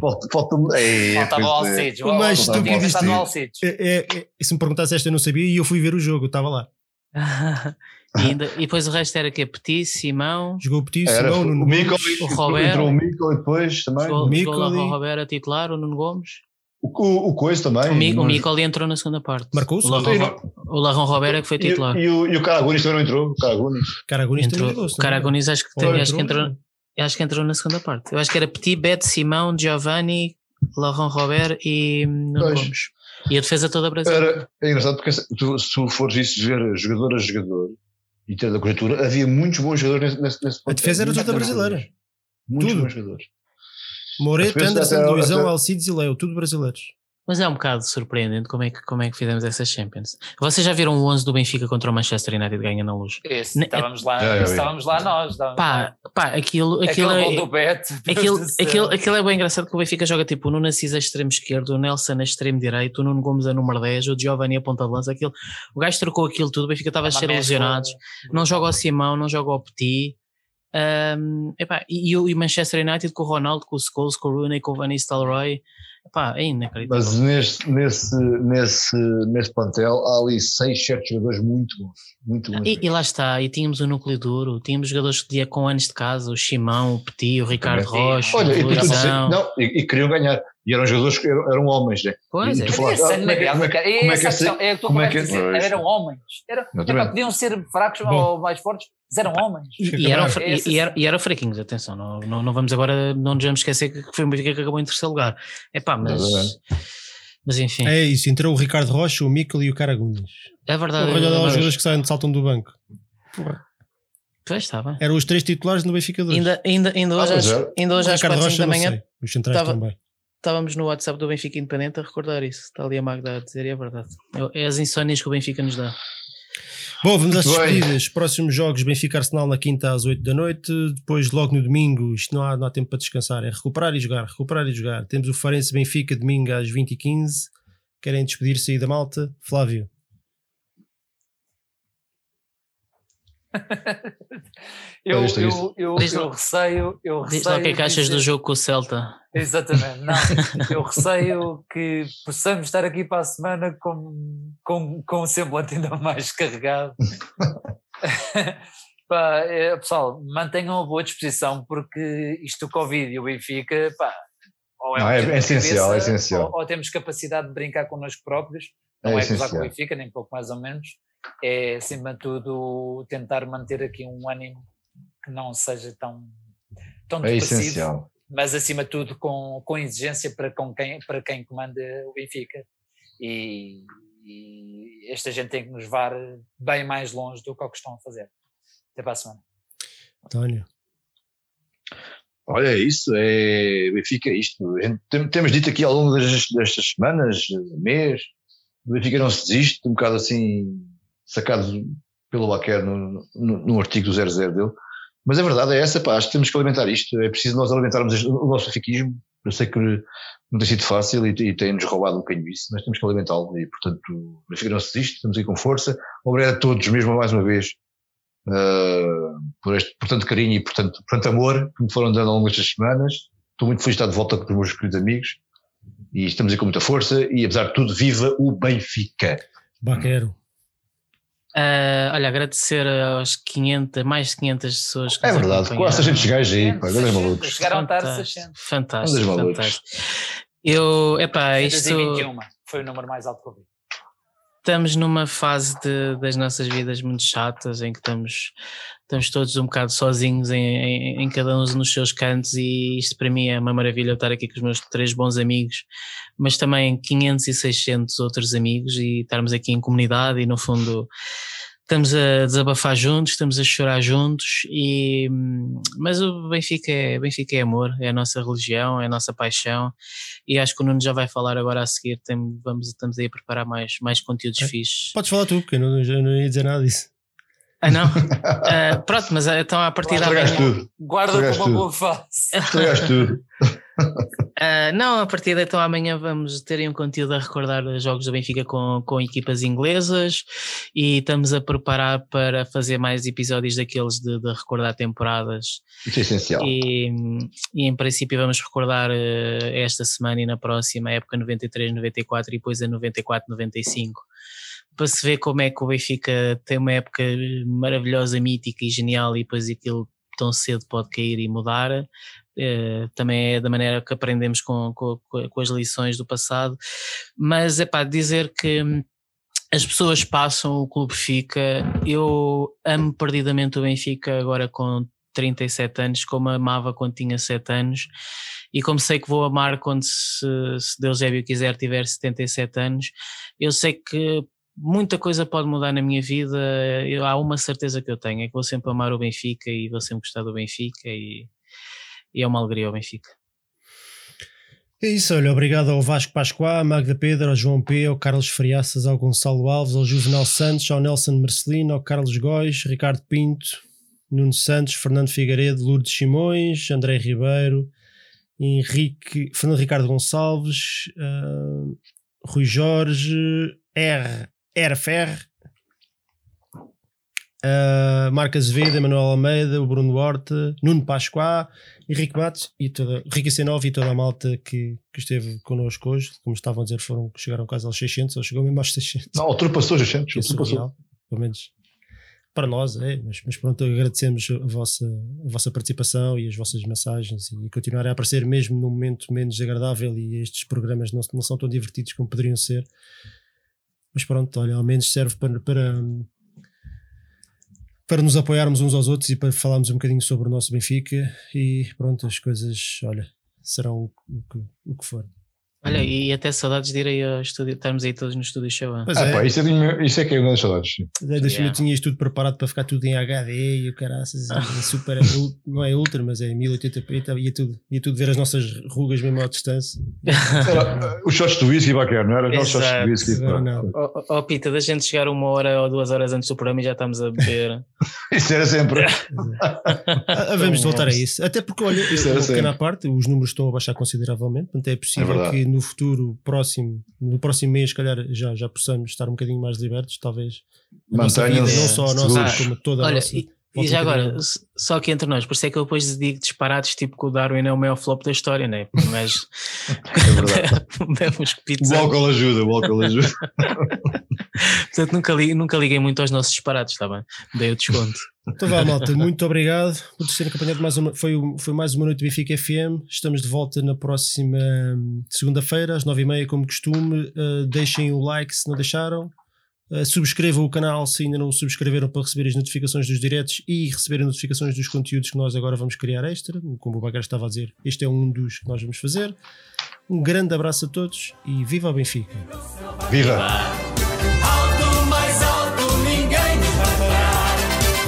Falta, falta Ei, Faltava o é. Alcides. O mais estúpido disto- Alcides. É, é, é, se me perguntasse esta, eu não sabia e eu fui ver o jogo. Estava lá. e, ainda- e depois o resto era que Petit, Simão, Jogou o Petit, Era, Simão, o Nuno Mico, Gomes. o Roberto. entrou o Mico e depois também. jogou, Mico jogou o Roberto a titular, o Nuno Gomes. O, o, o Coisa também. O, Mi, o Mico entrou na segunda parte. Marcou o o. Larron, o Roberto é que foi E, titular. e, o, e o Caragunis também não entrou. O Caragunis. Caragunis Entrou, o é? Caragonis acho que, tem- acho, que entrou, entrou, acho que entrou na segunda parte. Eu acho que era Petit, Bet, Simão, Giovanni, Larron Robert e Nuno Pois. Gomes. E a defesa toda brasileira. Era, é engraçado porque se tu, se tu fores isso ver jogador a jogador e ter da conjuntura, havia muitos bons jogadores nesse, nesse, nesse A defesa era toda brasileira. Muitos Tudo. bons jogadores. Moreto, A Anderson, até- Luizão, Alcides e Leo, tudo brasileiros. Mas é um bocado surpreendente como é que, como é que fizemos essas Champions. Vocês já viram o 11 do Benfica contra o Manchester United ganha na luz? Esse, Ne- estávamos, lá, É, é, é. estávamos lá nós. estávamos Pá, lá. pá aquilo, aquilo, Aquele é, do Beto. Aquilo, aquilo, aquilo é bem engraçado que o Benfica joga tipo o Nuno Assis a extremo esquerdo, o Nelson a extremo direito, o Nuno Gomes a número 10, o Giovanni a ponta de lança. Aquilo, o gajo trocou aquilo tudo, o Benfica estava a Uma ser mescla lesionados. Não joga ao Simão, não joga ao Petit. Um, epá, o e o Manchester United com o Ronaldo, com o Scholes, com o Rooney, com o Van Nistelrooy. Epá, é inacreditável. Mas nesse, nesse, nesse, nesse plantel há ali seis, sete jogadores muito bons. Muito bons. E, e lá está, e tínhamos o núcleo duro, tínhamos jogadores que dia com anos de casa, o Chimão, o Petit, o Ricardo Também. Rocha, Olha, e, o Luizão. não, e, e queriam ganhar. E eram jogadores que eram, eram homens, né? Pois E é. tu falaste, Esse ah, como é que- como é que- Bélgica, como é que questão, é que tu como é que- dizer, eram homens. Era, epá, podiam ser fracos Bom. ou mais fortes, mas eram homens. E, e eram, e, e eram, e eram fraquinhos, atenção, não, não, não vamos agora, não nos vamos esquecer que foi o Benfica que acabou em terceiro lugar. É pá, mas, mas enfim, É isso, entrou o Ricardo Rocha, o Mikel e o Caragundas. é verdade. Olha lá os mas- jogadores que saem, saltam do banco. Pois estava. Eram os três titulares no Benfica 2. Ainda, ainda, ainda Ah, hoje, pois às, é. ainda o hoje às Ricardo 4 Rocha, da manhã. Os centrais Tava- também. Estávamos no WhatsApp do Benfica Independente a recordar isso. Está ali a Magda a dizer, e é verdade. É, é as insónias que o Benfica nos dá. Bom, vamos às despedidas. Próximos jogos: Benfica Arsenal na quinta às 8 da noite. Depois, logo no domingo, isto não há, não há tempo para descansar. É recuperar e jogar, recuperar e jogar. Temos o Farense Benfica domingo às 20h15. Querem despedir-se aí da malta? Flávio. Eu, É é eu, eu, eu receio. Eu Diz lá o que é receio que achas dizer- do jogo com o Celta. Exatamente, não. Eu receio que possamos estar aqui para a semana com, com, com um semblante ainda mais carregado. Pá, é, pessoal, mantenham a boa disposição porque isto do Covid e o Benfica, pá, ou Não, é- tiro é na essencial, cabeça, é essencial. Ou, ou temos capacidade de brincar connosco próprios, É não é, acusar com o. Benfica, nem pouco mais ou menos, é acima de tudo tentar manter aqui um ânimo que não seja tão, tão É depressivo essencial. mas acima de tudo com, com exigência para, com quem, para quem comanda o Benfica. E, e esta gente tem que nos levar bem mais longe do que o que estão a fazer. Até para a semana. António. Olha, é isso, é Benfica, é isto. Gente temos dito aqui ao longo das, destas semanas, mês, o Benfica não se desiste, um bocado assim, sacado pelo Baquer no, no, no artigo do 00 dele. Mas a verdade é essa, pá, acho que temos que alimentar isto. É preciso nós alimentarmos o nosso benfiquismo. Eu sei que não tem sido fácil e, e tem-nos roubado um bocadinho isso, mas temos que alimentá-lo e, portanto, o Benfica não se desiste, estamos aí com força. Obrigado a todos, mesmo mais uma vez, uh, por este, por tanto carinho e, portanto, por tanto amor que me foram dando ao longo destas semanas. Estou muito feliz de estar de volta com os meus queridos amigos e estamos aí com muita força e, apesar de tudo, viva o Benfica! Baquero. Ah, olha, agradecer aos 500, mais de 500 pessoas que É verdade, acompanharam. quase a gente gajos aí, pá, grandes 600, malucos. Chegaram tarde Fantástico, 600. fantástico, malucos. fantástico. Eu, epá, isto 621 foi o número mais alto que eu vi. Estamos numa fase de- das nossas vidas muito chatas em que estamos, estamos todos um bocado sozinhos em, em, em cada um nos seus cantos e isto para mim é uma maravilha eu estar aqui com os meus três bons amigos, mas também 500 e 600 outros amigos e estarmos aqui em comunidade e no fundo estamos a desabafar juntos, estamos a chorar juntos e mas o Benfica é, Benfica é amor, é a nossa religião, é a nossa paixão e acho que o Nuno já vai falar agora a seguir, tem, vamos, estamos aí a preparar mais, mais conteúdos É. fixes. Podes falar tu, porque eu não, eu não ia dizer nada disso. Ah não? Ah, pronto, mas ah, então a partir da Estragaste amanhã, tudo, Guarda Estragaste com uma boa face. estragaste tudo. Ah, não, a partir de então amanhã vamos ter um conteúdo a recordar os jogos do Benfica com, com equipas inglesas e estamos a preparar para fazer mais episódios daqueles de, de recordar temporadas Isso é essencial. e, e em princípio vamos recordar eh, esta semana e na próxima a época 93-94 e depois a 94-95 para se ver como é que o Benfica tem uma época maravilhosa, mítica e genial e depois aquilo tão cedo pode cair e mudar eh, também é da maneira que aprendemos com, com, com as lições do passado mas é para dizer que hum, as pessoas passam, o clube fica. Eu amo perdidamente o Benfica agora com 37 anos, como amava quando tinha 7 anos, e como sei que vou amar quando, se, se Deus Ébio quiser, tiver 77 anos. Eu sei que muita coisa pode mudar na minha vida. Eu, há uma certeza que eu tenho: é que vou sempre amar o Benfica e vou sempre gostar do Benfica, e, e é uma alegria o Benfica. É isso, olha, obrigado ao Vasco Pascoá, à Magda Pedro, ao João P, ao Carlos Friaças, ao Gonçalo Alves, ao Juvenal Santos, ao Nelson Marcelino, ao Carlos Góis, Ricardo Pinto, Nuno Santos, Fernando Figueiredo, Lourdes Simões, André Ribeiro, Henrique, Fernando Ricardo Gonçalves, uh, Rui Jorge, R, RFR, uh, Marca Azevedo, Manuel Almeida, o Bruno Horta, Nuno Pascoá, Henrique Matos e toda, Rica C9 e toda a malta que, que esteve connosco hoje. Como estavam a dizer, foram, chegaram quase aos 600, ou chegou mesmo aos 600. Não, ultrapassou os 600. Que é surreal, pelo menos para nós, é, mas, mas pronto, agradecemos a vossa, a vossa participação e as vossas mensagens e continuarem a aparecer mesmo num momento menos agradável e estes programas não, não são tão divertidos como poderiam ser. Mas pronto, olha, ao menos serve para, para, para nos apoiarmos uns aos outros e para falarmos um bocadinho sobre o nosso Benfica e pronto, as coisas, olha, serão o que, o que for. Olha, e até saudades de ir aí ao estúdio, estarmos aí todos no estúdio show. Pois Ah, é, pá, isso, é, de- isso é que é uma das saudades. Desde Yeah. yeah. tinhas tudo preparado para ficar tudo em HD e o caraças, Ah. e super, não é ultra, mas é 1080p e tal, ia tudo, ia tudo ver as nossas rugas mesmo à distância. Era, uh, os shots de whisky bacana, não era? Os nossos shots de Exato. whisky. Oh, oh, Pita, da gente chegar uma hora ou duas horas antes do programa e já estamos a beber. Isso era sempre. Ah, de voltar a isso. Até porque, olha, Isso era pequena sempre. parte, os números estão a baixar consideravelmente, portanto é possível É que no futuro próximo, no próximo mês, se calhar já, já possamos estar um bocadinho mais libertos, talvez. Mantenham-se não só a nossa, seguros. como toda a Olha, nossa. e, e já agora, só que entre nós, por isso é que eu depois digo disparados, tipo que o Darwin é o maior flop da história, né? Mas. É verdade. O álcool ajuda, o álcool ajuda. Portanto, nunca, li- nunca liguei muito aos nossos disparados, está bem? Dei o desconto. Então vá, malta, muito obrigado por terem acompanhado mais uma. Foi, foi mais uma noite do Benfica FM. Estamos de volta na próxima hum, segunda-feira, às nove e meia, como costume. Uh, deixem o like se não deixaram. Uh, subscrevam o canal se ainda não o subscreveram para receber as notificações dos diretos e receberem notificações dos conteúdos que nós agora vamos criar extra. Como o Bagar estava a dizer, este é um dos que nós vamos fazer. Um grande abraço a todos e viva o Benfica! Viva! Alto,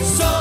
mais